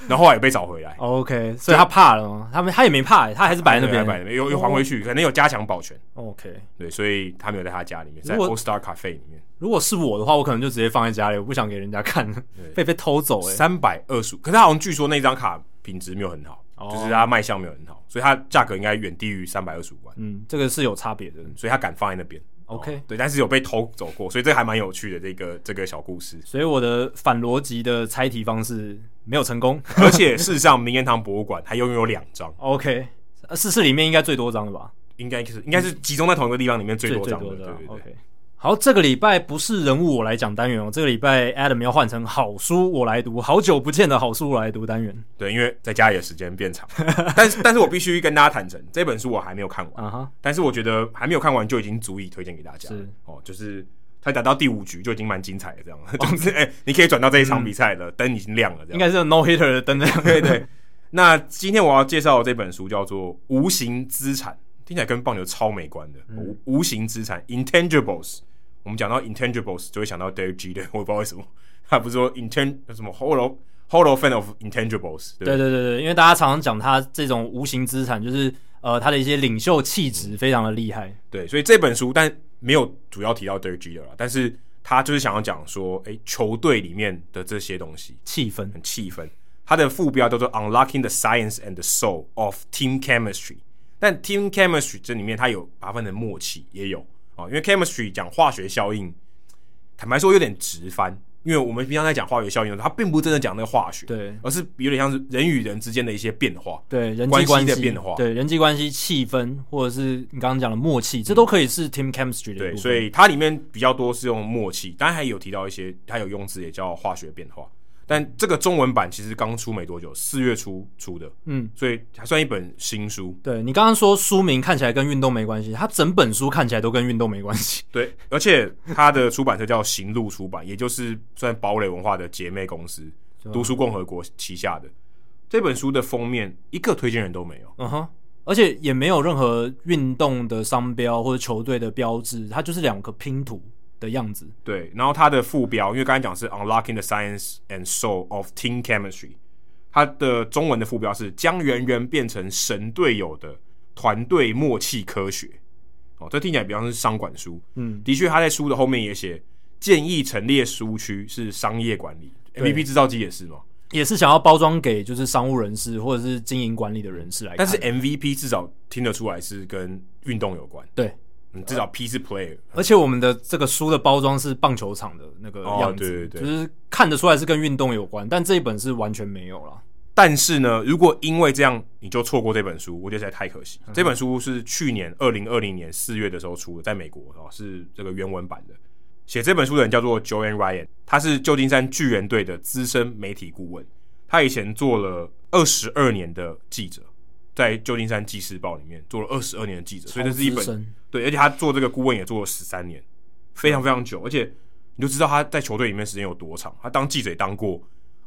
然后后来也被找回来，OK，所以他怕了吗？他们他也没怕，他还是摆在那边，摆那边，又又还回去，可能有加强保全，OK，对，所以他没有在他家里面，在 All Star Cafe 里面。如果是我的话，我可能就直接放在家里，我不想给人家看，被被偷走。哎，三百二十五，可是他好像据说那张卡品质没有很好，就是他卖相没有很好，所以它价格应该远低于三百二十五万。嗯，这个是有差别的，所以他敢放在那边。OK，对，但是有被偷走过，所以这还蛮有趣的这个这个小故事。所以我的反逻辑的猜题方式没有成功，而且事实上，名人堂博物馆还拥有两张。OK，四是里面应该最多张的吧？应该是应该是集中在同一个地方里面最多张的。对对对。OK，好，这个礼拜不是人物我来讲单元哦，这个礼拜 Adam 要换成好书我来读，好久不见的好书我来读单元。对，因为在家里的时间变长，但是但是我必须跟大家坦诚，这本书我还没有看完啊哈，uh huh. 但是我觉得还没有看完就已经足以推荐给大家。是哦，就是他打到第五局就已经蛮精彩的，这样，oh. 就是哎、欸，你可以转到这一场比赛了，灯、嗯、已经亮了，这样应该是 No Hitter 的灯这样。对对。那今天我要介绍的这本书叫做《无形资产》，听起来跟棒球超没关的。嗯、无无形资产 （Intangibles）。我们讲到 intangibles 就会想到 Derek Jeter，我不知道为什么，他不是说 intang 什么 hollow Hall of Fame of intangibles 对。对对对对，因为大家常常讲他这种无形资产，就是呃他的一些领袖气质非常的厉害。对，所以这本书但没有主要提到 Derek Jeter 啦，但是他就是想要讲说，哎，球队里面的这些东西，气氛很气氛。他的副标叫做 Unlocking the Science and the Soul of Team Chemistry，但 Team Chemistry 这里面它有八分的默契也有。哦，因为 chemistry 讲化学效应，坦白说有点直翻，因为我们平常在讲化学效应的时候，它并不真的讲那个化学，对，而是有点像是人与人之间的一些变化，对，人际关系的变化，对，人际关系、气氛，或者是你刚刚讲的默契，这都可以是 team chemistry 的。对，所以它里面比较多是用默契，当然还有提到一些，它有用字也叫化学变化。但这个中文版其实刚出没多久，四月初出的，嗯，所以还算一本新书。对，你刚刚说书名看起来跟运动没关系，它整本书看起来都跟运动没关系。对，而且它的出版社叫行路出版，也就是算堡垒文化的姐妹公司，读书共和国旗下的。这本书的封面一个推荐人都没有，嗯哼，而且也没有任何运动的商标或者球队的标志，它就是两个拼图。的样子，对，然后它的副标，因为刚才讲是 Unlocking the Science and Soul of Team Chemistry，它的中文的副标是将人人变成神队友的团队默契科学。哦，这听起来比较是商管书，嗯，的确，他在书的后面也写建议陈列书区是商业管理。对，MVP 制造机也是吗？也是想要包装给就是商务人士或者是经营管理的人士来，但是 MVP 至少听得出来是跟运动有关，对。嗯、至少 P 是 player，而且我们的这个书的包装是棒球场的那个样子，哦、对对对，就是看得出来是跟运动有关，但这一本是完全没有了。但是呢，如果因为这样你就错过这本书，我觉得实在太可惜。嗯、这本书是去年二零二零年四月的时候出的，在美国哦，是这个原文版的。写这本书的人叫做 Joanne Ryan，他是旧金山巨人队的资深媒体顾问，他以前做了二十二年的记者。在旧金山纪事报里面做了二十二年的记者，所以这是一本对，而且他做这个顾问也做了十三年，非常非常久，而且你就知道他在球队里面时间有多长。他当记者也当过，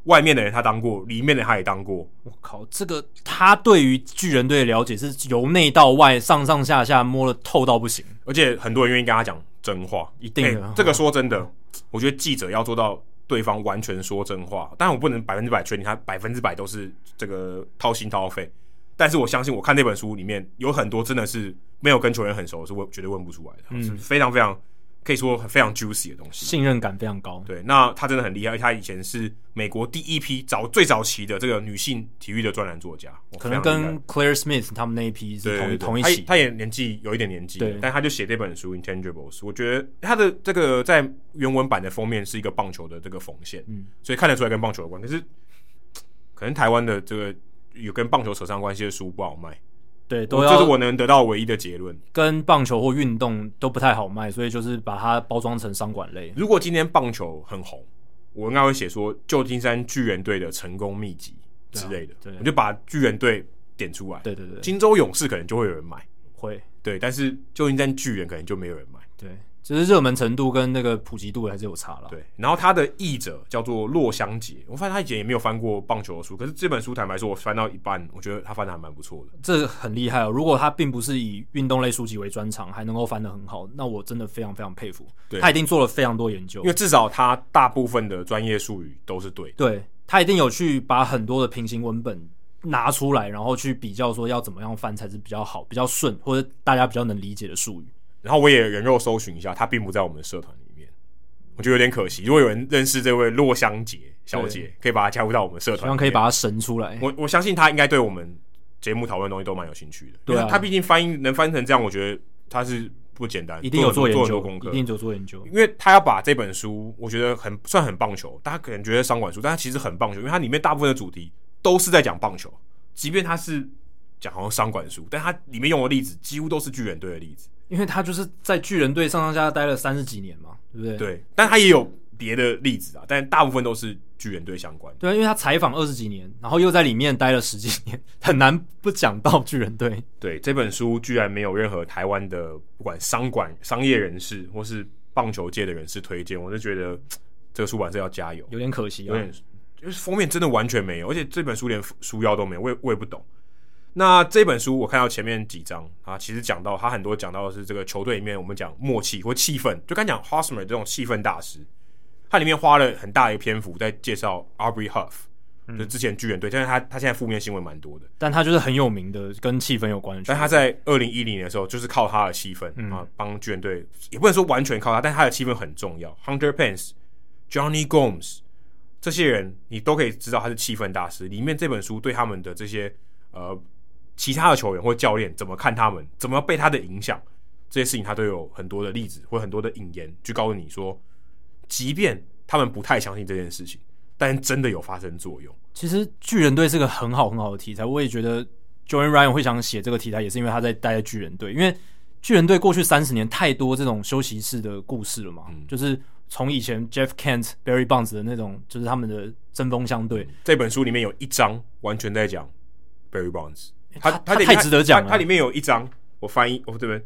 外面的人他当过，里面的他也当过。我靠，这个他对于巨人队的了解是由内到外，上上下下摸得透到不行，而且很多人愿意跟他讲真话，一定的。欸，这个说真的，我觉得记者要做到对方完全说真话，但我不能百分之百确定他百分之百都是这个掏心掏肺。但是我相信，我看那本书里面有很多真的是没有跟球员很熟，是问绝对问不出来的，嗯、是非常非常可以说非常 juicy 的东西，信任感非常高。对，那他真的很厉害，他以前是美国第一批早最早期的这个女性体育的专栏作家，可能跟 Claire Smith 他们那一批是同同一期。他，他也年纪有一点年纪，对，但他就写这本书 Intangibles，我觉得他的这个在原文版的封面是一个棒球的这个缝线，嗯，所以看得出来跟棒球有关。可是可能台湾的这个。有跟棒球扯上关系的书不好卖，对，都这是我能得到唯一的结论。跟棒球或运动都不太好卖，所以就是把它包装成商管类。如果今天棒球很红，我应该会写说旧金山巨人队的成功秘籍之类的，对，我就把巨人队点出来。对对对，金州勇士可能就会有人买，会，对，但是旧金山巨人可能就没有人买，对。其实热门程度跟那个普及度还是有差了。对，然后他的译者叫做洛香杰，我发现他以前也没有翻过棒球的书，可是这本书坦白说，我翻到一半，我觉得他翻的还蛮不错的。这很厉害哦！如果他并不是以运动类书籍为专长，还能够翻得很好，那我真的非常非常佩服。对，他一定做了非常多研究，因为至少他大部分的专业术语都是对的。对，他一定有去把很多的平行文本拿出来，然后去比较说要怎么样翻才是比较好、比较顺，或者大家比较能理解的术语。然后我也人肉搜寻一下，他并不在我们的社团里面，我觉得有点可惜。如果有人认识这位洛香杰小姐，可以把她加入到我们社团，希望可以把她神出来。我我相信她应该对我们节目讨论的东西都蛮有兴趣的。对啊，她毕竟翻译能翻成这样，我觉得她是不简单，一定有做研究，做功课，一定有做研究。因为她要把这本书，我觉得很算很棒球，大家可能觉得商管书，但它其实很棒球，因为它里面大部分的主题都是在讲棒球，即便它是讲好像商管书，但它里面用的例子几乎都是巨人队的例子。因为他就是在巨人队上上下下待了三十几年嘛，对不对？对，但他也有别的例子啊，但大部分都是巨人队相关。对啊，因为他采访二十几年，然后又在里面待了十几年，很难不讲到巨人队。对，这本书居然没有任何台湾的不管商管、商业人士或是棒球界的人士推荐，我就觉得这个出版社要加油，有点可惜啊，有点就是封面真的完全没有，而且这本书连书腰都没有，我也我也不懂。那这本书我看到前面几章啊，其实讲到他很多讲到的是这个球队里面我们讲默契或气氛，就刚讲 Hosmer 这种气氛大师，他里面花了很大的一个篇幅在介绍 Aubrey Huff，、嗯、就之前巨人队，但是他他现在负面新闻蛮多的，但他就是很有名的跟气氛有关的。但他在二零一零年的时候就是靠他的气氛、嗯、啊帮巨人队，也不能说完全靠他，但他的气氛很重要。Hunter Pence、Johnny Gomes 这些人你都可以知道他是气氛大师。里面这本书对他们的这些呃。其他的球员或教练怎么看他们，怎么被他的影响，这些事情他都有很多的例子或很多的引言，去告诉你说，即便他们不太相信这件事情，但真的有发生作用。其实巨人队是个很好很好的题材，我也觉得 Joan Ryan 会想写这个题材，也是因为他在待在巨人队，因为巨人队过去三十年太多这种休息室的故事了嘛，嗯、就是从以前 Jeff Kent、Barry Bonds 的那种，就是他们的针锋相对。这本书里面有一章完全在讲 Barry Bonds。他他，他太值得讲了。它里面有一章，我翻译哦，对不对？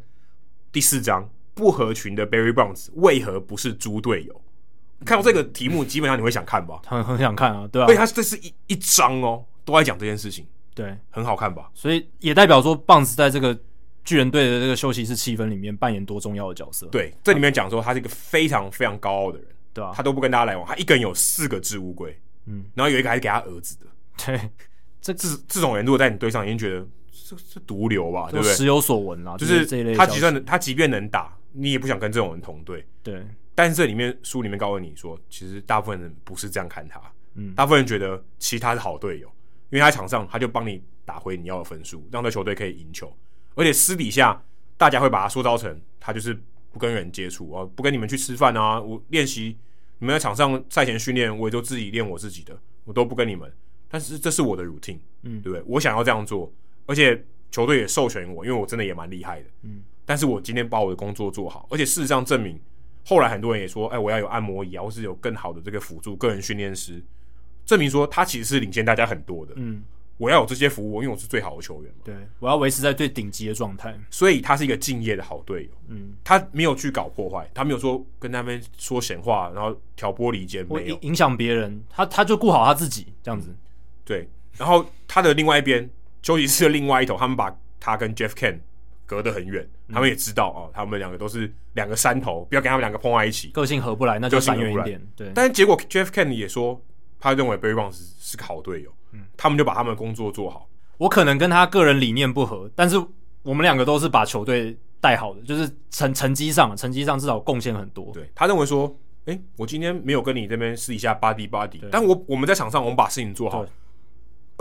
第四章，不合群的 Barry Bonds 为何不是猪队友？看到这个题目，基本上你会想看吧？很很想看啊，对啊。所以他这是一一章哦，都在讲这件事情，对，很好看吧？所以也代表说，Bonds 在这个巨人队的这个休息室气氛里面扮演多重要的角色。对，这里面讲说他是一个非常非常高傲的人，对啊，他都不跟大家来往，他一个人有四个置物柜，嗯，然后有一个还是给他儿子的，对。这这这种人，如果在你队上，已经觉得是是毒瘤吧，对不对？时有所闻啊，就是这一类。他即算他即便能打，你也不想跟这种人同队。对。但是这里面书里面告诉你说，其实大部分人不是这样看他。嗯。大部分人觉得其实他是好队友，因为他在场上他就帮你打回你要的分数，让这球队可以赢球。而且私底下大家会把他塑造成他就是不跟人接触啊，不跟你们去吃饭啊。我练习，你们在场上赛前训练，我也就自己练我自己的，我都不跟你们。但是这是我的 routine，嗯，对不对？我想要这样做，而且球队也授权我，因为我真的也蛮厉害的，嗯。但是我今天把我的工作做好，而且事实上证明，后来很多人也说，哎，我要有按摩椅啊，或是有更好的这个辅助个人训练师，证明说他其实是领先大家很多的，嗯。我要有这些服务，因为我是最好的球员嘛，对，我要维持在最顶级的状态，所以他是一个敬业的好队友，嗯。他没有去搞破坏，他没有说跟他们说闲话，然后挑拨离间，没有影响别人，他他就顾好他自己这样子。对，然后他的另外一边休息室的另外一头，他们把他跟 Jeff Kent 隔得很远，嗯、他们也知道哦，他们两个都是两个山头，不要跟他们两个碰在一起，个性合不来，那就闪远一点。对，但是结果 Jeff Kent 也说，他认为 Barry Bonds 是个好队友，嗯，他们就把他们的工作做好。我可能跟他个人理念不合，但是我们两个都是把球队带好的，就是成成绩上，成绩上至少贡献很多。对，他认为说，哎，我今天没有跟你这边试一下 body body，但我我们在场上，我们把事情做好。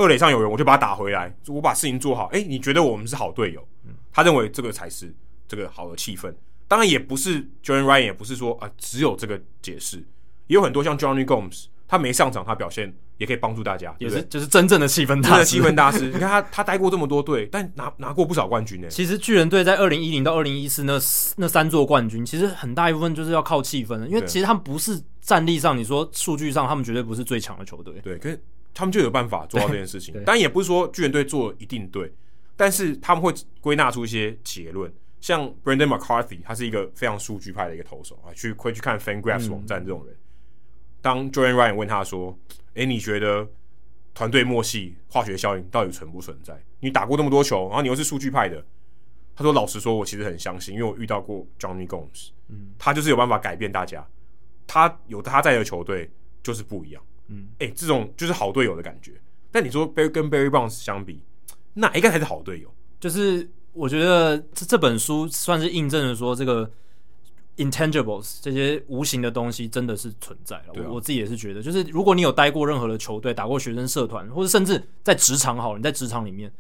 二垒上有人，我就把他打回来。我把事情做好。哎、欸，你觉得我们是好队友？嗯，他认为这个才是这个好的气氛。当然，也不是 John Ryan，也不是说啊，只有这个解释。也有很多像 Johnny Gomes，他没上场，他表现也可以帮助大家，也是就是真正的气氛大师。气氛大师，你看他，他待过这么多队，但拿拿过不少冠军呢。其实巨人队在二零一零到二零一四那那三座冠军，其实很大一部分就是要靠气氛的，因为其实他们不是战力上，你说数据上，他们绝对不是最强的球队。对，可是。他们就有办法做到这件事情，当然也不是说巨人队做一定对，但是他们会归纳出一些结论。像 Brandon McCarthy，他是一个非常数据派的一个投手啊，去会去看 FanGraphs 网站这种人。嗯、当 Joan Ryan 问他说：“诶，你觉得团队默契、化学效应到底存不存在？你打过那么多球，然后你又是数据派的。”他说：“老实说，我其实很相信，因为我遇到过 Johnny Gomes，嗯，他就是有办法改变大家，他有他在的球队就是不一样。”嗯，哎、欸，这种就是好队友的感觉。但你说跟 Barry Bonds 相比，哪一个才是好队友？就是我觉得这这本书算是印证了说，这个 intangibles 这些无形的东西真的是存在了。啊、我我自己也是觉得，就是如果你有待过任何的球队，打过学生社团，或者甚至在职场好了，你在职场里面，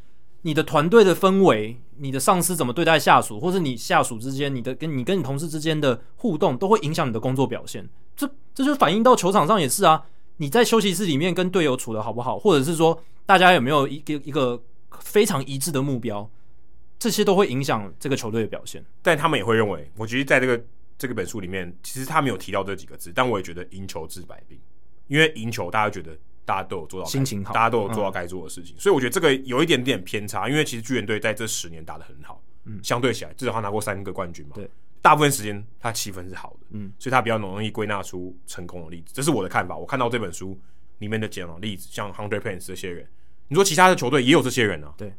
你的团队的氛围，你的上司怎么对待下属，或是你下属之间，你的跟你跟你同事之间的互动，都会影响你的工作表现。这这就反映到球场上也是啊。你在休息室里面跟队友处的好不好，或者是说大家有没有一个一个非常一致的目标？这些都会影响这个球队的表现。但他们也会认为，我觉得在这个这个本书里面，其实他没有提到这几个字，但我也觉得赢球治百病，因为赢球大家觉得大家都有做到心情好，大家都有做到该做的事情，嗯、所以我觉得这个有一点点偏差，因为其实巨人队在这十年打得很好，嗯，相对起来至少他拿过三个冠军嘛，对，大部分时间他气氛是好的，嗯，所以他比较容易归纳出成功的例子，这是我的看法。我看到这本书里面的几个例子，像 Hundred Pence 这些人。你说其他的球队也有这些人啊，对，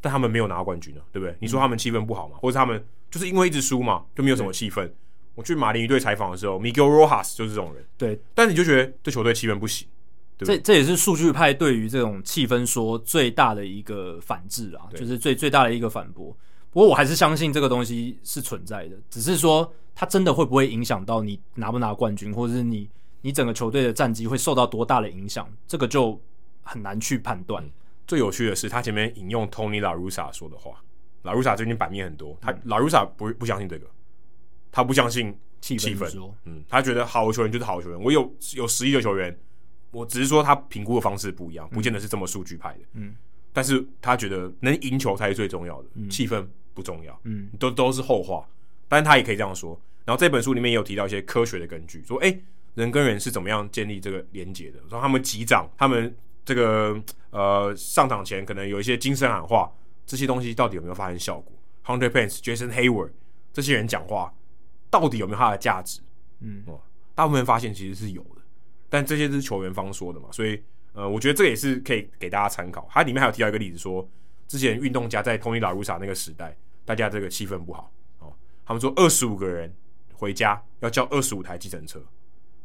但他们没有拿到冠军呢，对不对？你说他们气氛不好嘛，或者他们就是因为一直输嘛，就没有什么气氛。我去马林鱼队采访的时候，Miguel Rojas 就是这种人，对。但你就觉得这球队气氛不行，对对这这也是数据派对于这种气氛说最大的一个反制啊，就是最最大的一个反驳。不过我还是相信这个东西是存在的，只是说它真的会不会影响到你拿不拿冠军，或者是你你整个球队的战绩会受到多大的影响，这个就。很难去判断。最有趣的是，他前面引用 Tony La Russa 说的话。La Russa 最近版面很多，他 La Russa 不不相信这个，他不相信气氛。嗯，他觉得好的球员就是好的球员。我有有十亿的球员，我只是说他评估的方式不一样，不见得是这么数据派的。嗯，但是他觉得能赢球才是最重要的，气氛不重要。嗯，都都是后话。但是他也可以这样说。然后这本书里面也有提到一些科学的根据，说哎、欸，人跟人是怎么样建立这个连接的？说他们击掌，他们。这个呃，上场前可能有一些精神喊话，这些东西到底有没有发生效果？Hunter Pence、Jason Hayward 这些人讲话，到底有没有它的价值？嗯，哦，大部分发现其实是有的，但这些是球员方说的嘛，所以呃，我觉得这也是可以给大家参考。它里面还有提到一个例子说，说之前运动家在 Tony La Russa 那个时代，大家这个气氛不好哦，他们说二十五个人回家要叫二十五台计程车，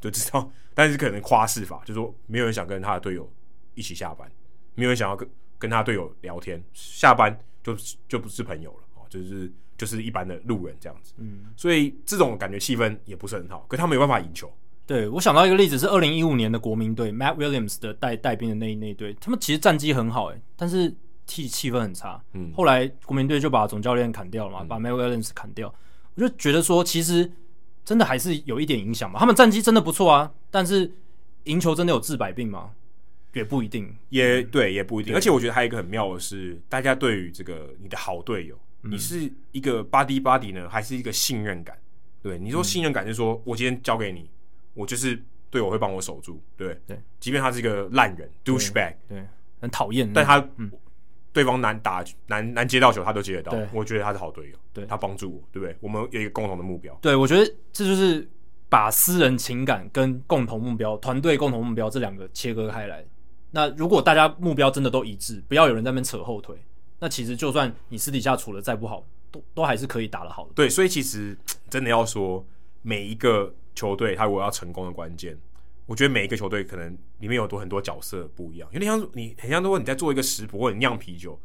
就知道，但是可能夸饰法，就是说没有人想跟他的队友。一起下班，没有人想要跟跟他队友聊天，下班就就不是朋友了哦，就是就是一般的路人这样子。嗯，所以这种感觉气氛也不是很好，可他没有办法赢球。对，我想到一个例子是二零一五年的国民队，Matt Williams 的带带兵的那一那队，他们其实战绩很好诶，但是气气氛很差。嗯，后来国民队就把总教练砍掉了嘛，嗯、把 Williams 砍掉，我就觉得说其实真的还是有一点影响嘛。他们战绩真的不错啊，但是赢球真的有治百病吗？也不一定，也对，也不一定。而且我觉得还有一个很妙的是，大家对于这个你的好队友，嗯、你是一个 buddy buddy 呢，还是一个信任感？对，你说信任感就是说我今天交给你，我就是队友会帮我守住，对对。即便他是一个烂人，douchebag，对，很讨厌，但他、嗯、对方难打难难接到球，他都接得到。我觉得他是好队友，对，他帮助我，对不对？我们有一个共同的目标。对，我觉得这就是把私人情感跟共同目标、团队共同目标这两个切割开来。那如果大家目标真的都一致，不要有人在那边扯后腿，那其实就算你私底下处的再不好，都都还是可以打得好的。对，所以其实真的要说，每一个球队他如果要成功的关键，我觉得每一个球队可能里面有多很多角色不一样。有点像你很像说你在做一个食谱或者酿啤酒，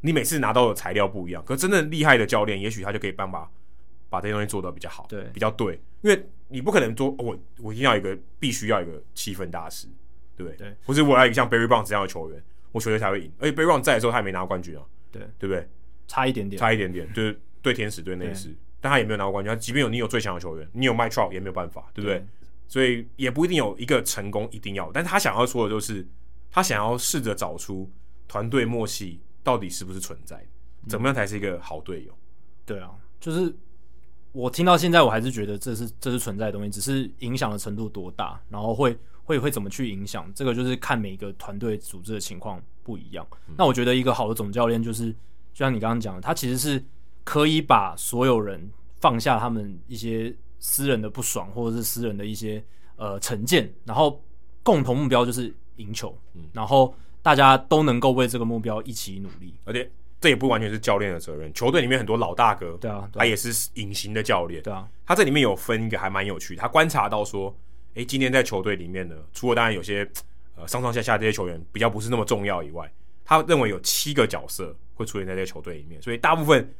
你每次拿到的材料不一样，可是真正厉害的教练，也许他就可以办法把这些东西做得比较好，对，比较对。因为你不可能说，我我一定要一个必须要一个气氛大师。对不对？不是我要一个像 Barry Bonds 这样的球员，我球队才会赢。而且 Barry Bonds 在的时候，他也没拿过冠军啊。对，对不对？差一点点，差一点点，就是对天使队那一次，但他也没有拿过冠军。他即便有你有最强的球员，你有 Mike Trout 也没有办法，对不对？对，所以也不一定有一个成功一定要。但是他想要说的就是，他想要试着找出团队默契到底是不是存在，怎么样才是一个好队友？对啊，就是我听到现在，我还是觉得这是这是存在的东西，只是影响的程度多大，然后会。会会怎么去影响？这个就是看每一个团队组织的情况不一样。嗯、那我觉得一个好的总教练就是，就像你刚刚讲的，他其实是可以把所有人放下他们一些私人的不爽，或者是私人的一些呃成见，然后共同目标就是赢球，嗯、然后大家都能够为这个目标一起努力。而且这也不完全是教练的责任，球队里面很多老大哥，对啊，对啊，他也是隐形的教练，对啊，他这里面有分一个还蛮有趣的，他观察到说。诶，今天在球队里面呢，除了当然有些呃上上下下这些球员比较不是那么重要以外，他认为有七个角色会出现在这个球队里面，所以大部分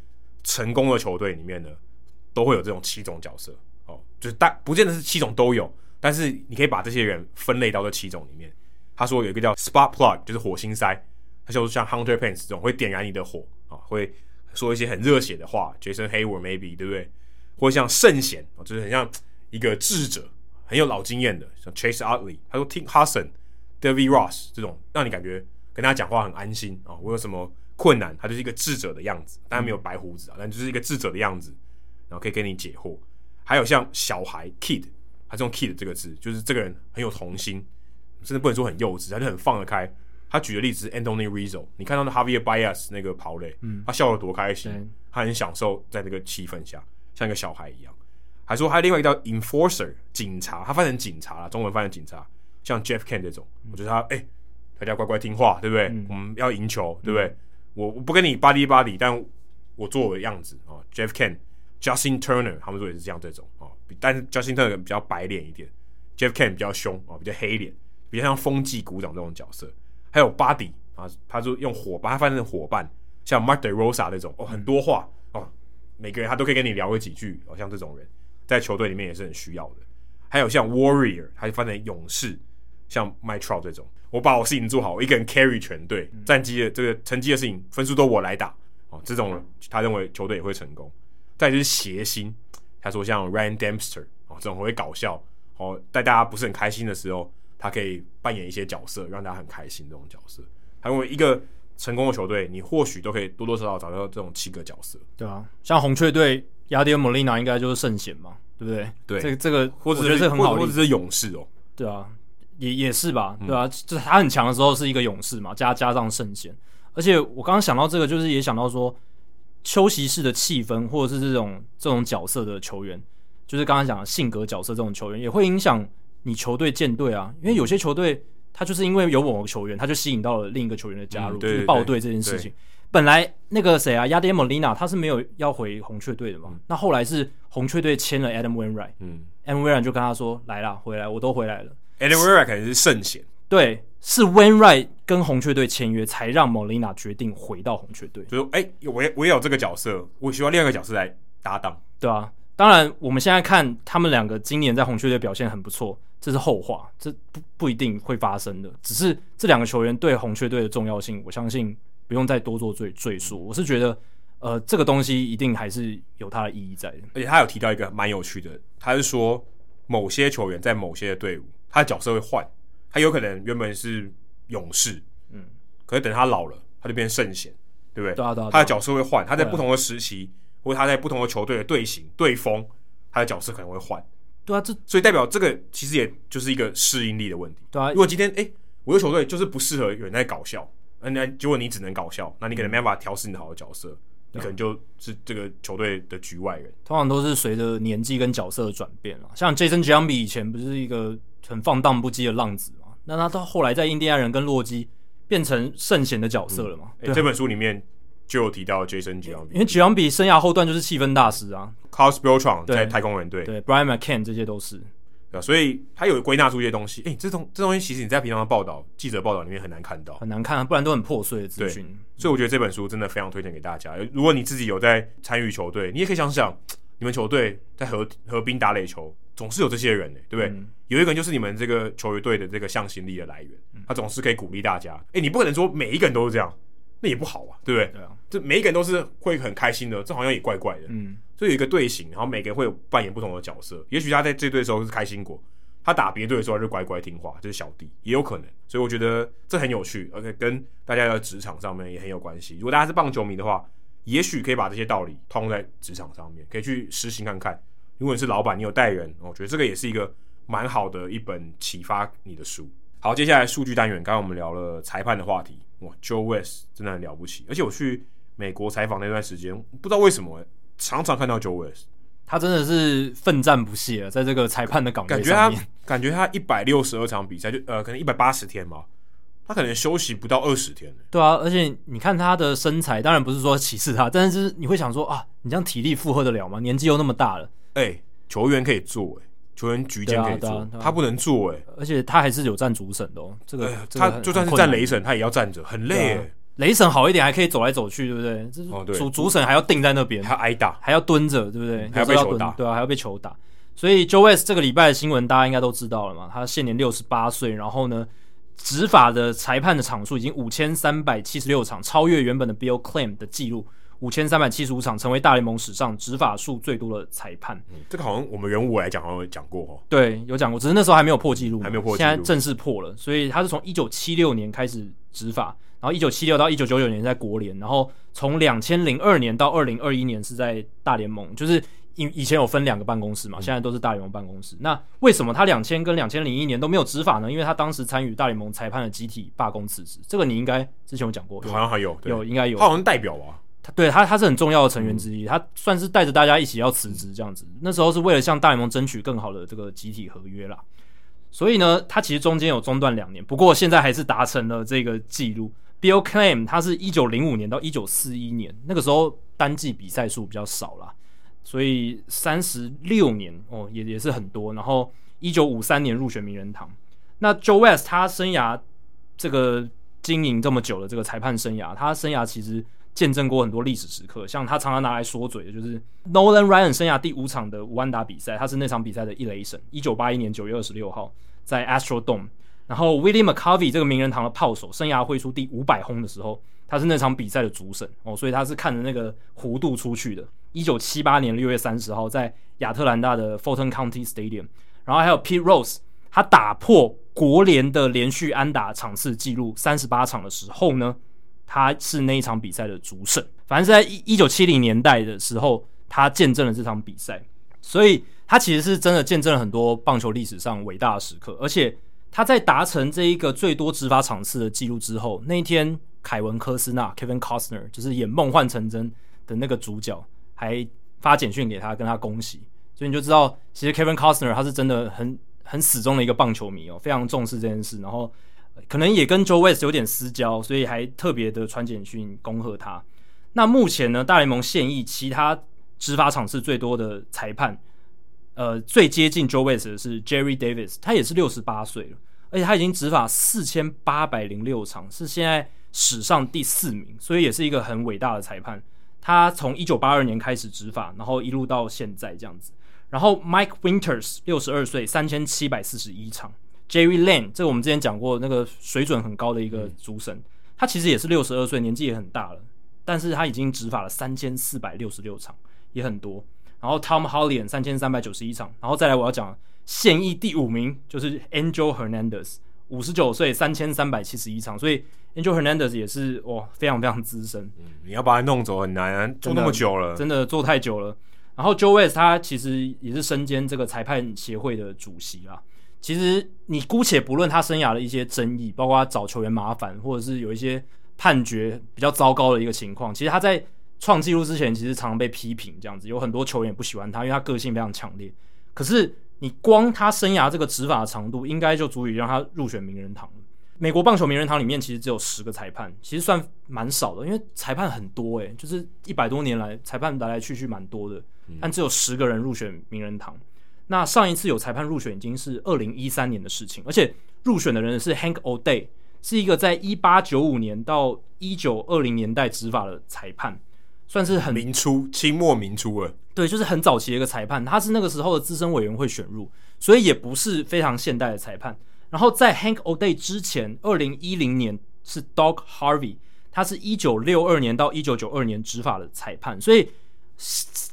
成功的球队里面呢，都会有这种七种角色哦，就是大不见得是七种都有，但是你可以把这些人分类到这七种里面。他说有一个叫 Spark Plug，就是火星塞，他就像 Hunter Pence 这种会点燃你的火啊、会说一些很热血的话，Jason Hayward maybe 对不对？或像圣贤啊，就是很像一个智者。很有老经验的，像 Chase Utley，他说 Tim Hudson、David Ross 这种，让你感觉跟他讲话很安心啊、我有什么困难，他就是一个智者的样子，当然没有白胡子啊，但就是一个智者的样子，然后可以给你解惑。还有像小孩 kid，他是用 kid 这个字，就是这个人很有童心，甚至不能说很幼稚，他就很放得开。他举的例子是 Anthony Rizzo，你看到那 Javier Baez 那个跑垒，嗯，他笑得多开心，嗯、他很享受在那个气氛下，像一个小孩一样。还说还有另外一个叫 Enforcer 警察，他翻成警察了，中文翻成警察，像 Jeff Kent 这种，嗯、我觉得他哎、欸，大家乖乖听话，对不对？嗯、我们要赢球，对不对？嗯、我我不跟你 buddy buddy，但我做我的样子啊。Jeff Kent、Justin Turner 他们说也是这样这种啊，但是 Justin Turner 比较白脸一点，Jeff Kent 比较凶啊，比较黑脸，比较像风纪股长这种角色。还有 Buddy 啊，他就用伙伴，他翻成伙伴，像 Mark DeRosa 那种哦，很多话哦，每个人他都可以跟你聊个几句哦，像这种人在球队里面也是很需要的。还有像 Warrior，他就翻成勇士，像 Mike Trout 这种，我把我事情做好，我一个人 carry 全队，战绩的这个成绩的事情，分数都我来打哦，这种他认为球队也会成功。再就是谐星，他说像 Ryan Dempster 哦，这种会搞笑哦，在大家不是很开心的时候。他可以扮演一些角色，让大家很开心。这种角色，他认为一个成功的球队，你或许都可以多多少少找到这种七个角色。对啊，像红雀队，雅典莫利娜应该就是圣贤嘛，对不对？对，这个这个，或者我觉得这很好，或者是勇士哦。对啊，也也是吧，对啊，就是他很强的时候是一个勇士嘛，加加上圣贤。而且我刚刚想到这个，就是也想到说，休息室的气氛，或者是这种这种角色的球员，就是刚刚讲的性格角色这种球员，也会影响。你球队建队啊，因为有些球队他就是因为有某个球员，他就吸引到了另一个球员的加入，嗯、就是报队这件事情。本来那个谁啊，Yadier Molina 他是没有要回红雀队的嘛，嗯、那后来是红雀队签了 Adam Wainwright，嗯，Adam Wainwright 就跟他说来啦，回来，我都回来了。Adam Wainwright 可能是圣贤，对，是 Wainwright 跟红雀队签约，才让 Molina 决定回到红雀队。就说哎、欸，我也我也有这个角色，我需要另外一个角色来搭档，对啊。当然，我们现在看他们两个今年在红雀队表现很不错。这是后话，这不不一定会发生的。只是这两个球员对红雀队的重要性，我相信不用再多做赘赘述。我是觉得，呃，这个东西一定还是有它的意义在的。而且他有提到一个蛮有趣的，他是说某些球员在某些的队伍，他的角色会换，他有可能原本是勇士，嗯，可是等他老了，他就变圣贤，对不对？对啊，对啊，他的角色会换，他在不同的时期，或者他在不同的球队的队形、队风，他的角色可能会换。对啊，这所以代表这个其实也就是一个适应力的问题。对啊，如果今天哎，我的球队就是不适合有人在搞笑，那结果你只能搞笑，那你可能没办法调试你的好的角色，嗯、你可能就是这个球队的局外人。通常都是随着年纪跟角色的转变了。像 Jason Giambi 以前不是一个很放荡不羁的浪子嘛？那他到后来在印第安人跟洛基变成圣贤的角色了嘛？嗯、这本书里面。就有提到 Jason Giambi，因为 Giambi 生涯后段就是气氛大师啊，Carlos Beltran 在太空人队，对，Brian McCann 这些都是，对，所以他有归纳出一些东西。哎、欸，这东这东西其实你在平常的报道、记者报道里面很难看到，很难看，不然都很破碎的资讯。所以我觉得这本书真的非常推荐给大家。如果你自己有在参与球队，你也可以想想，你们球队在河河滨打垒球，总是有这些人的，对不对？嗯、有一个人就是你们这个球队队的这个向心力的来源，他总是可以鼓励大家。哎、欸，你不可能说每一个人都是这样。那也不好啊，对不对？对啊，这每一个人都是会很开心的，这好像也怪怪的。嗯，所以有一个队形，然后每个人会有扮演不同的角色。也许他在这队的时候是开心果，他打别队的时候就乖乖听话，就是小弟，也有可能。所以我觉得这很有趣，而且跟大家的职场上面也很有关系。如果大家是棒球迷的话，也许可以把这些道理套用在职场上面，可以去实行看看。如果你是老板，你有带人，我觉得这个也是一个蛮好的一本启发你的书。好，接下来数据单元，刚刚我们聊了裁判的话题。哇，Joe West 真的很了不起，而且我去美国采访那段时间，不知道为什么常常看到 Joe West，他真的是奋战不懈啊，在这个裁判的岗位上面。感觉他感觉他一百六十二场比赛，就呃，可能一百八十天吧，他可能休息不到二十天。对啊，而且你看他的身材，当然不是说歧视他，但是你会想说啊，你这样体力负荷得了吗？年纪又那么大了，哎、欸，球员可以做哎、欸。球员局间可以做，啊啊啊、他不能做哎、欸，而且他还是有站主审的哦。这个，哎、他就算是站雷神，他也要站着，很累哎、欸。垒审、啊、好一点，还可以走来走去，对不对？主主审还要定在那边，还要挨打，还要蹲着，对不对？还要被球打，对啊，还要被球打。所以 Joe West 这个礼拜的新闻大家应该都知道了嘛？他现年六十八岁，然后呢，执法的裁判的场数已经五千三百七十六场，超越原本的 Bill Claim 的记录。五千三百七十五场，成为大联盟史上执法数最多的裁判。嗯，这个好像我们人物来讲，好像有讲过哦。对，有讲过，只是那时候还没有破纪录，还没有破现在正式破了。所以他是从一九七六年开始执法，然后一九七六到一九九九年在国联，然后从两千零二年到二零二一年是在大联盟，就是以以前有分两个办公室嘛，现在都是大联盟办公室。那为什么他两千跟两千零一年都没有执法呢？因为他当时参与大联盟裁判的集体罢工辞职，这个你应该之前有讲过，好像还有有应该有，他好像代表啊。对他，他是很重要的成员之一，他算是带着大家一起要辞职这样子。那时候是为了向大联盟争取更好的这个集体合约啦。所以呢，他其实中间有中断两年，不过现在还是达成了这个记录。Bill Claim 他是一九零五年到一九四一年，那个时候单季比赛数比较少啦，所以三十六年哦，也也是很多。然后一九五三年入选名人堂。那 Joe West 他生涯这个经营这么久的这个裁判生涯，他生涯其实。见证过很多历史时刻，像他常常拿来说嘴的，就是 Nolan Ryan 生涯第五场的无安打比赛，他是那场比赛的一垒审。一九八一年九月二十六号在 Astrodome，然后 Willie McCovey 这个名人堂的炮手，生涯挥出第五百轰的时候，他是那场比赛的主审哦，所以他是看着那个弧度出去的。一九七八年六月三十号在亚特兰大的 Fulton County Stadium，然后还有 Pete Rose，他打破国联的连续安打场次记录三十八场的时候呢。他是那一场比赛的主审，反正是在一一九七零年代的时候，他见证了这场比赛，所以他其实是真的见证了很多棒球历史上伟大的时刻。而且他在达成这一个最多执法场次的记录之后，那一天凯文科斯纳 （Kevin Costner） 就是演《梦幻成真》的那个主角，还发简讯给他，跟他恭喜。所以你就知道，其实 Kevin Costner 他是真的很很死忠的一个棒球迷哦，非常重视这件事，然后。可能也跟 Joe West 有点私交，所以还特别的传简讯恭贺他。那目前呢，大联盟现役其他执法场次最多的裁判，呃，最接近 Joe West 的是 Jerry Davis，他也是六十八岁了，而且他已经执法四千八百零六场，是现在史上第四名，所以也是一个很伟大的裁判。他从一九八二年开始执法，然后一路到现在这样子。然后 Mike Winters 六十二岁，三千七百四十一场。Jerry Lane，这个我们之前讲过，那个水准很高的一个主审，嗯、他其实也是六十二岁，年纪也很大了，但是他已经执法了三千四百六十六场，也很多。然后 Tom Hollian 三千三百九十一场，然后再来我要讲现役第五名就是 Angel Hernandez，五十九岁三千三百七十一场，所以 Angel Hernandez 也是哇非常非常资深。嗯，你要把他弄走很难啊，做那么久了，真的做太久了。然后 Joe West 他其实也是身兼这个裁判协会的主席啦。其实你姑且不论他生涯的一些争议，包括他找球员麻烦，或者是有一些判决比较糟糕的一个情况。其实他在创纪录之前，其实常常被批评这样子，有很多球员也不喜欢他，因为他个性非常强烈。可是你光他生涯这个执法的长度，应该就足以让他入选名人堂了。美国棒球名人堂里面其实只有十个裁判，其实算蛮少的，因为裁判很多诶、就是一百多年来裁判来来去去蛮多的，但只有十个人入选名人堂。那上一次有裁判入选已经是二零一三年的事情，而且入选的人是 Hank O'Day，是一个在一八九五年到一九二零年代执法的裁判，算是很明初，清末明初了。对，就是很早期的一个裁判，他是那个时候的资深委员会选入，所以也不是非常现代的裁判。然后在 Hank O'Day 之前，二零一零年是 Doc Harvey，他是一九六二年到一九九二年执法的裁判，所以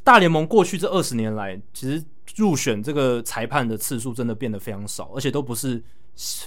大联盟过去这二十年来，其实。入选这个裁判的次数真的变得非常少，而且都不是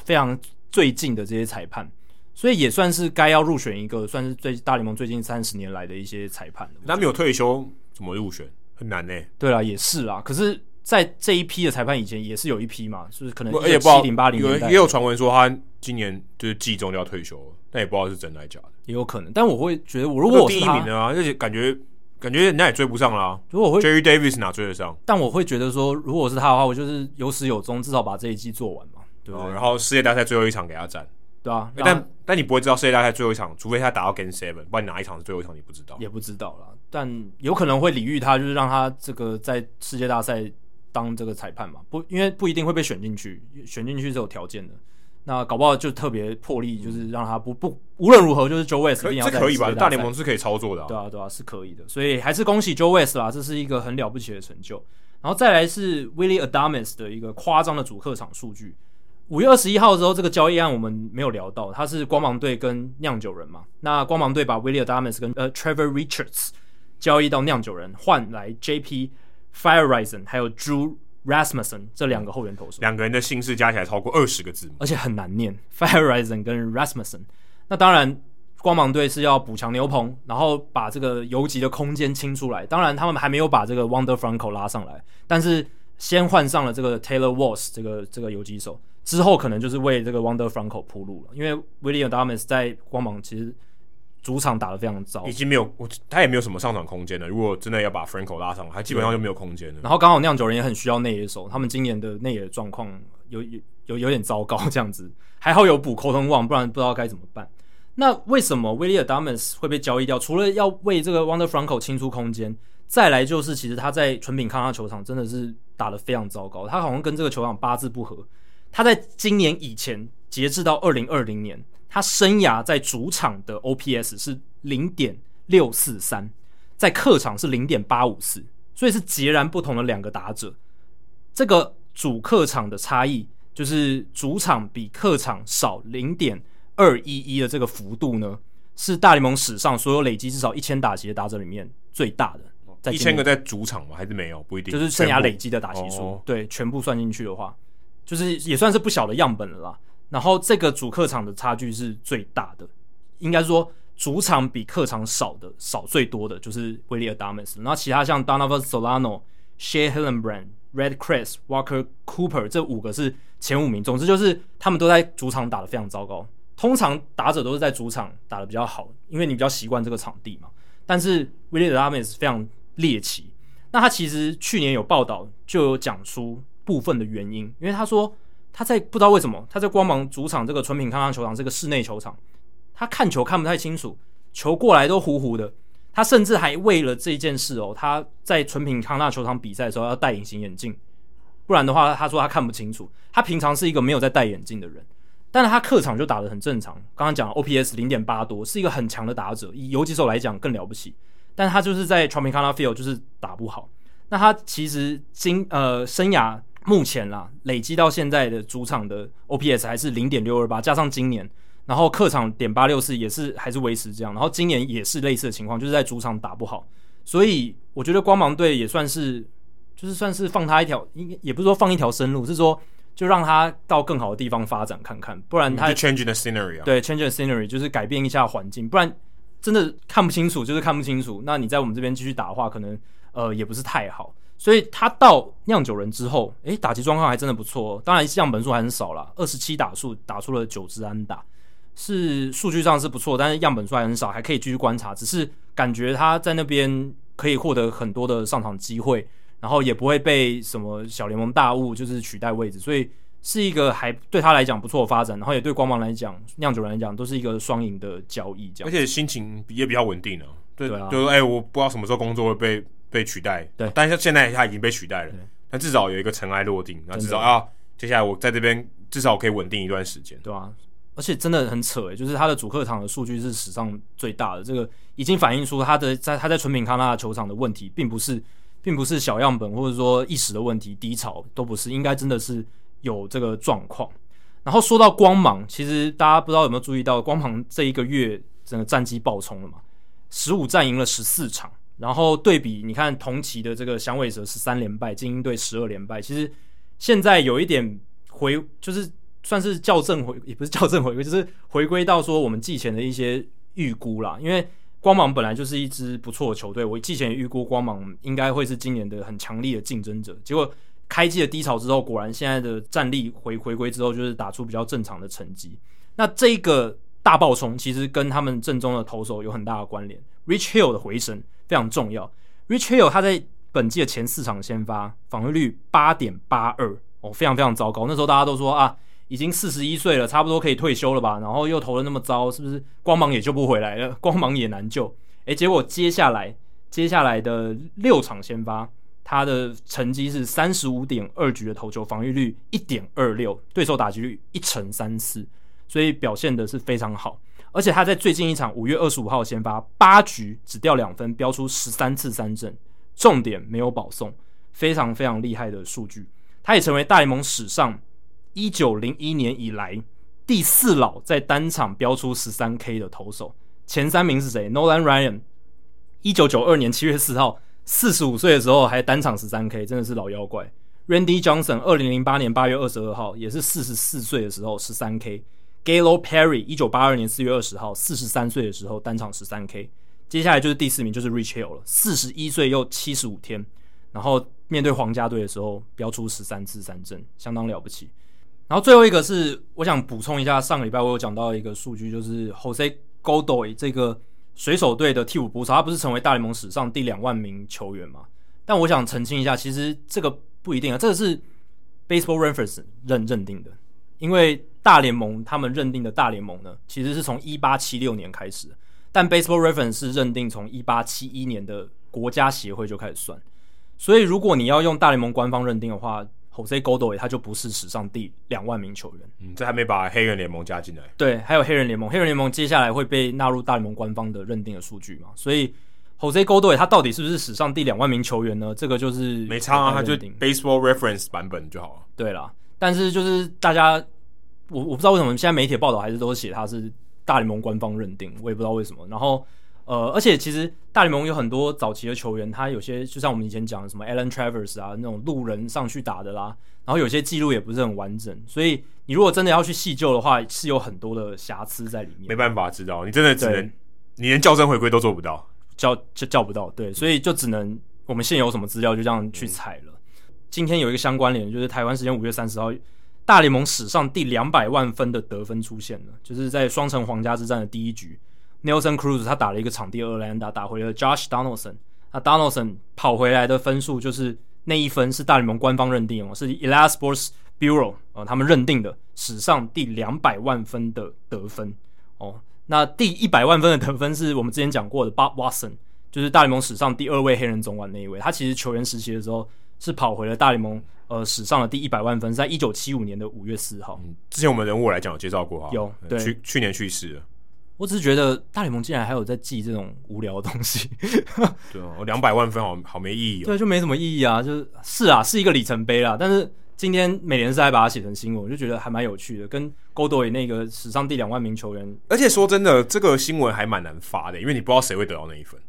非常最近的这些裁判，所以也算是该要入选一个，算是最大联盟最近三十年来的一些裁判。那没有退休怎么入选？很难呢、欸。对啦，也是啊。可是，在这一批的裁判以前也是有一批嘛，就是可能七零八零年代也有传闻说他今年就是季中就要退休了，但也不知道是真的还是假的，也有可能。但我会觉得，我如果我是第一名的啊，而且感觉。感觉人家也追不上啦、啊。如果我会 Jerry Davis 哪追得上？但我会觉得说，如果是他的话，我就是有始有终，至少把这一季做完嘛，对不对？哦、然后世界大赛最后一场给他战，对啊。欸、但但你不会知道世界大赛最后一场，除非他打到 Game Seven，不然哪一场是最后一场你不知道。也不知道啦。但有可能会礼遇他，就是让他这个在世界大赛当这个裁判嘛。不，因为不一定会被选进去，选进去是有条件的。那搞不好就特别破例，就是让他不不无论如何就是 Joe West 一定要可以吧？大联盟是可以操作的、啊，对啊对啊是可以的，所以还是恭喜 Joe West 啦，这是一个很了不起的成就。然后再来是 Willie Adames 的一个夸张的主客场数据。五月二十一号的时候，这个交易案我们没有聊到，他是光芒队跟酿酒人嘛。那光芒队把 Willie Adames 跟呃 Trevor Richards 交易到酿酒人，换来 JP Fire Risen 还有 Drew。Rasmussen 这两个后援投手，两个人的姓氏加起来超过二十个字母，而且很难念。f i r e r i s e n 跟 Rasmussen，那当然，光芒队是要补强牛棚，然后把这个游击的空间清出来。当然，他们还没有把这个 Wander Franco 拉上来，但是先换上了这个 Taylor Walls 这个这个游击手，之后可能就是为这个 Wander Franco 铺路了。因为 William Damas 在光芒其实主场打得非常糟，已经没有我他也没有什么上场空间了。如果真的要把 Franco 拉上来，他基本上就没有空间了。然后刚好酿酒人也很需要内野手，他们今年的内野状况有有有有点糟糕，这样子还好有补 Kolten Wong，不然不知道该怎么办。那为什么 Willy Adames 会被交易掉？除了要为这个 Wonder Franco 清出空间，再来就是其实他在纯品康纳球场真的是打得非常糟糕，他好像跟这个球场八字不合。他在今年以前，截至到二零二零年，他生涯在主场的 OPS 是零点六四三，在客场是零点八五四，所以是截然不同的两个打者。这个主客场的差异，就是主场比客场少零点二一一的这个幅度呢，是大联盟史上所有累积至少一千打席的打者里面最大的。在一千个在主场吗？还是没有？不一定，就是生涯累积的打席数，哦、对，全部算进去的话。就是也算是不小的样本了啦。然后这个主客场的差距是最大的，应该说主场比客场少的少最多的就是 Willy Adames。然后其他像 Donovan Solano、Shea Hillenbrand、Red Crest、Walker Cooper 这五个是前五名。总之就是他们都在主场打得非常糟糕。通常打者都是在主场打得比较好，因为你比较习惯这个场地嘛。但是 Willy Adames 非常猎奇。那他其实去年有报道就有讲出。部分的原因，因为他说他在不知道为什么他在光芒主场这个纯品康纳球场这个室内球场，他看球看不太清楚，球过来都糊糊的。他甚至还为了这件事哦，他在纯品康纳球场比赛的时候要戴隐形眼镜，不然的话他说他看不清楚。他平常是一个没有在戴眼镜的人，但是他客场就打得很正常。刚刚讲 OPS 零点八多，是一个很强的打者，以游击手来讲更了不起。但他就是在 Tropicana Field 就是打不好。那他其实经呃生涯。目前啦，累积到现在的主场的 OPS 还是零点六二八，加上今年，然后客场点八六四也是还是维持这样，然后今年也是类似的情况，就是在主场打不好，所以我觉得光芒队也算是，就是算是放他一条，应也不是说放一条生路，是说就让他到更好的地方发展看看，不然他 change the scenery，啊对 change the scenery 就是改变一下环境，不然真的看不清楚，就是看不清楚，那你在我们这边继续打的话，可能呃也不是太好。所以他到酿酒人之后，诶，打击状况还真的不错。当然样本数还很少啦，二十七打数打出了九支安打，是数据上是不错，但是样本数还很少，还可以继续观察。只是感觉他在那边可以获得很多的上场机会，然后也不会被什么小联盟大物就是取代位置，所以是一个还对他来讲不错的发展。然后也对光芒来讲，酿酒人来讲都是一个双赢的交易，这样。而且心情也比较稳定了。对，对啊，就是哎，我不知道什么时候工作会被。被取代，对，但是现在他已经被取代了，但至少有一个尘埃落定，那至少啊，接下来我在这边至少可以稳定一段时间，对啊，而且真的很扯诶，就是他的主客场的数据是史上最大的，这个已经反映出他的在他在纯品康纳球场的问题，并不是并不是小样本或者说一时的问题，低潮都不是，应该真的是有这个状况。然后说到光芒，其实大家不知道有没有注意到，光芒这一个月整个战绩爆冲了嘛，十五战赢了十四场。然后对比，你看同期的这个响尾蛇十三连败，精英队十二连败。其实现在有一点回，就是算是校正回，也不是校正回归，就是回归到说我们季前的一些预估啦。因为光芒本来就是一支不错的球队，我季前预估光芒应该会是今年的很强力的竞争者。结果开季的低潮之后，果然现在的战力回回归之后，就是打出比较正常的成绩。那这个大爆冲其实跟他们正中的投手有很大的关联，Rich Hill 的回神。非常重要，Rich Hill 他在本季的前四场先发，防御率八点八二哦，非常非常糟糕。那时候大家都说啊，已经四十一岁了，差不多可以退休了吧？然后又投的那么糟，是不是光芒也救不回来了？光芒也难救。诶，结果接下来接下来的六场先发，他的成绩是三十五点二局的投球，防御率一点二六，对手打击率一成三四，所以表现的是非常好。而且他在最近一场五月二十五号先发，八局只掉两分，飙出十三次三振，重点没有保送，非常非常厉害的数据。他也成为大联盟史上一九零一年以来第四老在单场飙出十三 K 的投手。前三名是谁？Nolan Ryan，一九九二年七月四号，四十五岁的时候还单场十三 K，真的是老妖怪。Randy Johnson，二零零八年八月二十二号，也是四十四岁的时候十三 K。Galo Perry，一九八二年四月二十号，四十三岁的时候单场十三 K。接下来就是第四名，就是 Rich Hill 了，四十一岁又七十五天，然后面对皇家队的时候飙出十三次三振，相当了不起。然后最后一个是我想补充一下，上个礼拜我有讲到一个数据，就是 Jose Godoy 这个水手队的替补捕手，他不是成为大联盟史上第两万名球员吗？但我想澄清一下，其实这个不一定啊，这个是 Baseball Reference 认认定的。因为大联盟他们认定的大联盟呢，其实是从一八七六年开始，但 Baseball Reference 是认定从一八七一年的国家协会就开始算，所以如果你要用大联盟官方认定的话，Jose Godoy 他就不是史上第两万名球员。嗯，这还没把黑人联盟加进来。对，还有黑人联盟，黑人联盟接下来会被纳入大联盟官方的认定的数据嘛？所以 Jose Godoy 他到底是不是史上第两万名球员呢？这个就是没差啊，他就 Baseball Reference 版本就好了。对啦。但是就是大家，我我不知道为什么现在媒体报道还是都写他是大联盟官方认定，我也不知道为什么。然后呃，而且其实大联盟有很多早期的球员，他有些就像我们以前讲的什么 Alan Travers 啊那种路人上去打的啦，然后有些记录也不是很完整，所以你如果真的要去细究的话，是有很多的瑕疵在里面。没办法知道，你真的只能你连校正回归都做不到，叫就叫不到，对，所以就只能我们现有什么资料就这样去采了。嗯今天有一个相关联，就是台湾时间五月三十号，大联盟史上第两百万分的得分出现了，就是在双城皇家之战的第一局，Nelson Cruz 他打了一个场地二垒安打，打回了 Josh Donaldson，那 Donaldson 跑回来的分数就是那一分是大联盟官方认定哦，是 e l a s Sports Bureau 啊、呃、他们认定的史上第两百万分的得分哦，那第一百万分的得分是我们之前讲过的 Bob Watson，就是大联盟史上第二位黑人总管那一位，他其实球员时期的时候。是跑回了大联盟呃史上的第一百万分，在一九七五年的五月四号。嗯，之前我们人物来讲有介绍过哈，有对去去年去世了。我只是觉得大联盟竟然还有在记这种无聊的东西。对哦，两百万分好好没意义哦。对，就没什么意义啊，就是是啊，是一个里程碑啦。但是今天美联赛还把它写成新闻，我就觉得还蛮有趣的，跟 Godoy 那个史上第两万名球员。而且说真的，这个新闻还蛮难发的，因为你不知道谁会得到那一分。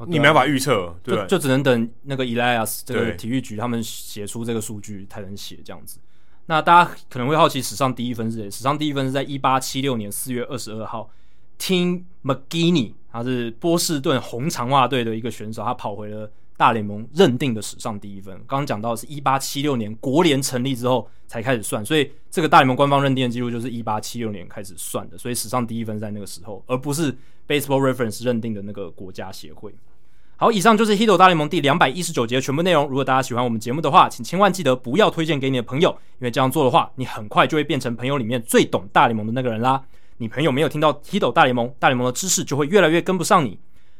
哦啊、你没办法预测，对，就就只能等那个 Elias 这个体育局他们写出这个数据才能写这样子。那大家可能会好奇，史上第一分是谁？史上第一分是在一八七六年四月二十二号，Tim McGuinney，他是波士顿红长袜队的一个选手，他跑回了大联盟认定的史上第一分。刚刚讲到是一八七六年国联成立之后才开始算，所以这个大联盟官方认定的记录就是一八七六年开始算的，所以史上第一分在那个时候，而不是 Baseball Reference 认定的那个国家协会。好，以上就是《Hito 大联盟》第两百一十九集的全部内容。如果大家喜欢我们节目的话，请千万记得不要推荐给你的朋友，因为这样做的话，你很快就会变成朋友里面最懂大联盟的那个人啦。你朋友没有听到《Hito 大联盟》，大联盟的知识就会越来越跟不上你。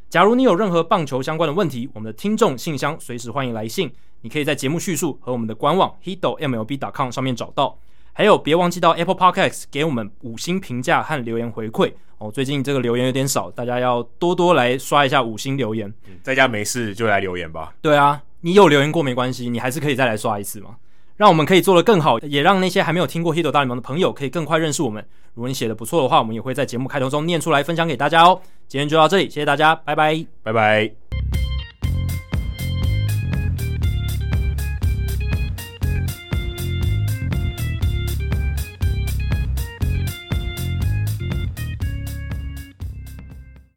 假如你有任何棒球相关的问题，我们的听众信箱随时欢迎来信，你可以在节目叙述和我们的官网 hitomlb.com 上面找到。还有，别忘记到 Apple Podcast 给我们五星评价和留言回馈。哦，最近这个留言有点少，大家要多多来刷一下五星留言。嗯，在家没事就来留言吧。对啊，你有留言过没关系，你还是可以再来刷一次嘛，让我们可以做得更好，也让那些还没有听过《Hito 大联盟》的朋友可以更快认识我们。如果你写的不错的话，我们也会在节目开头中念出来分享给大家哦。今天就到这里，谢谢大家，拜拜，拜拜。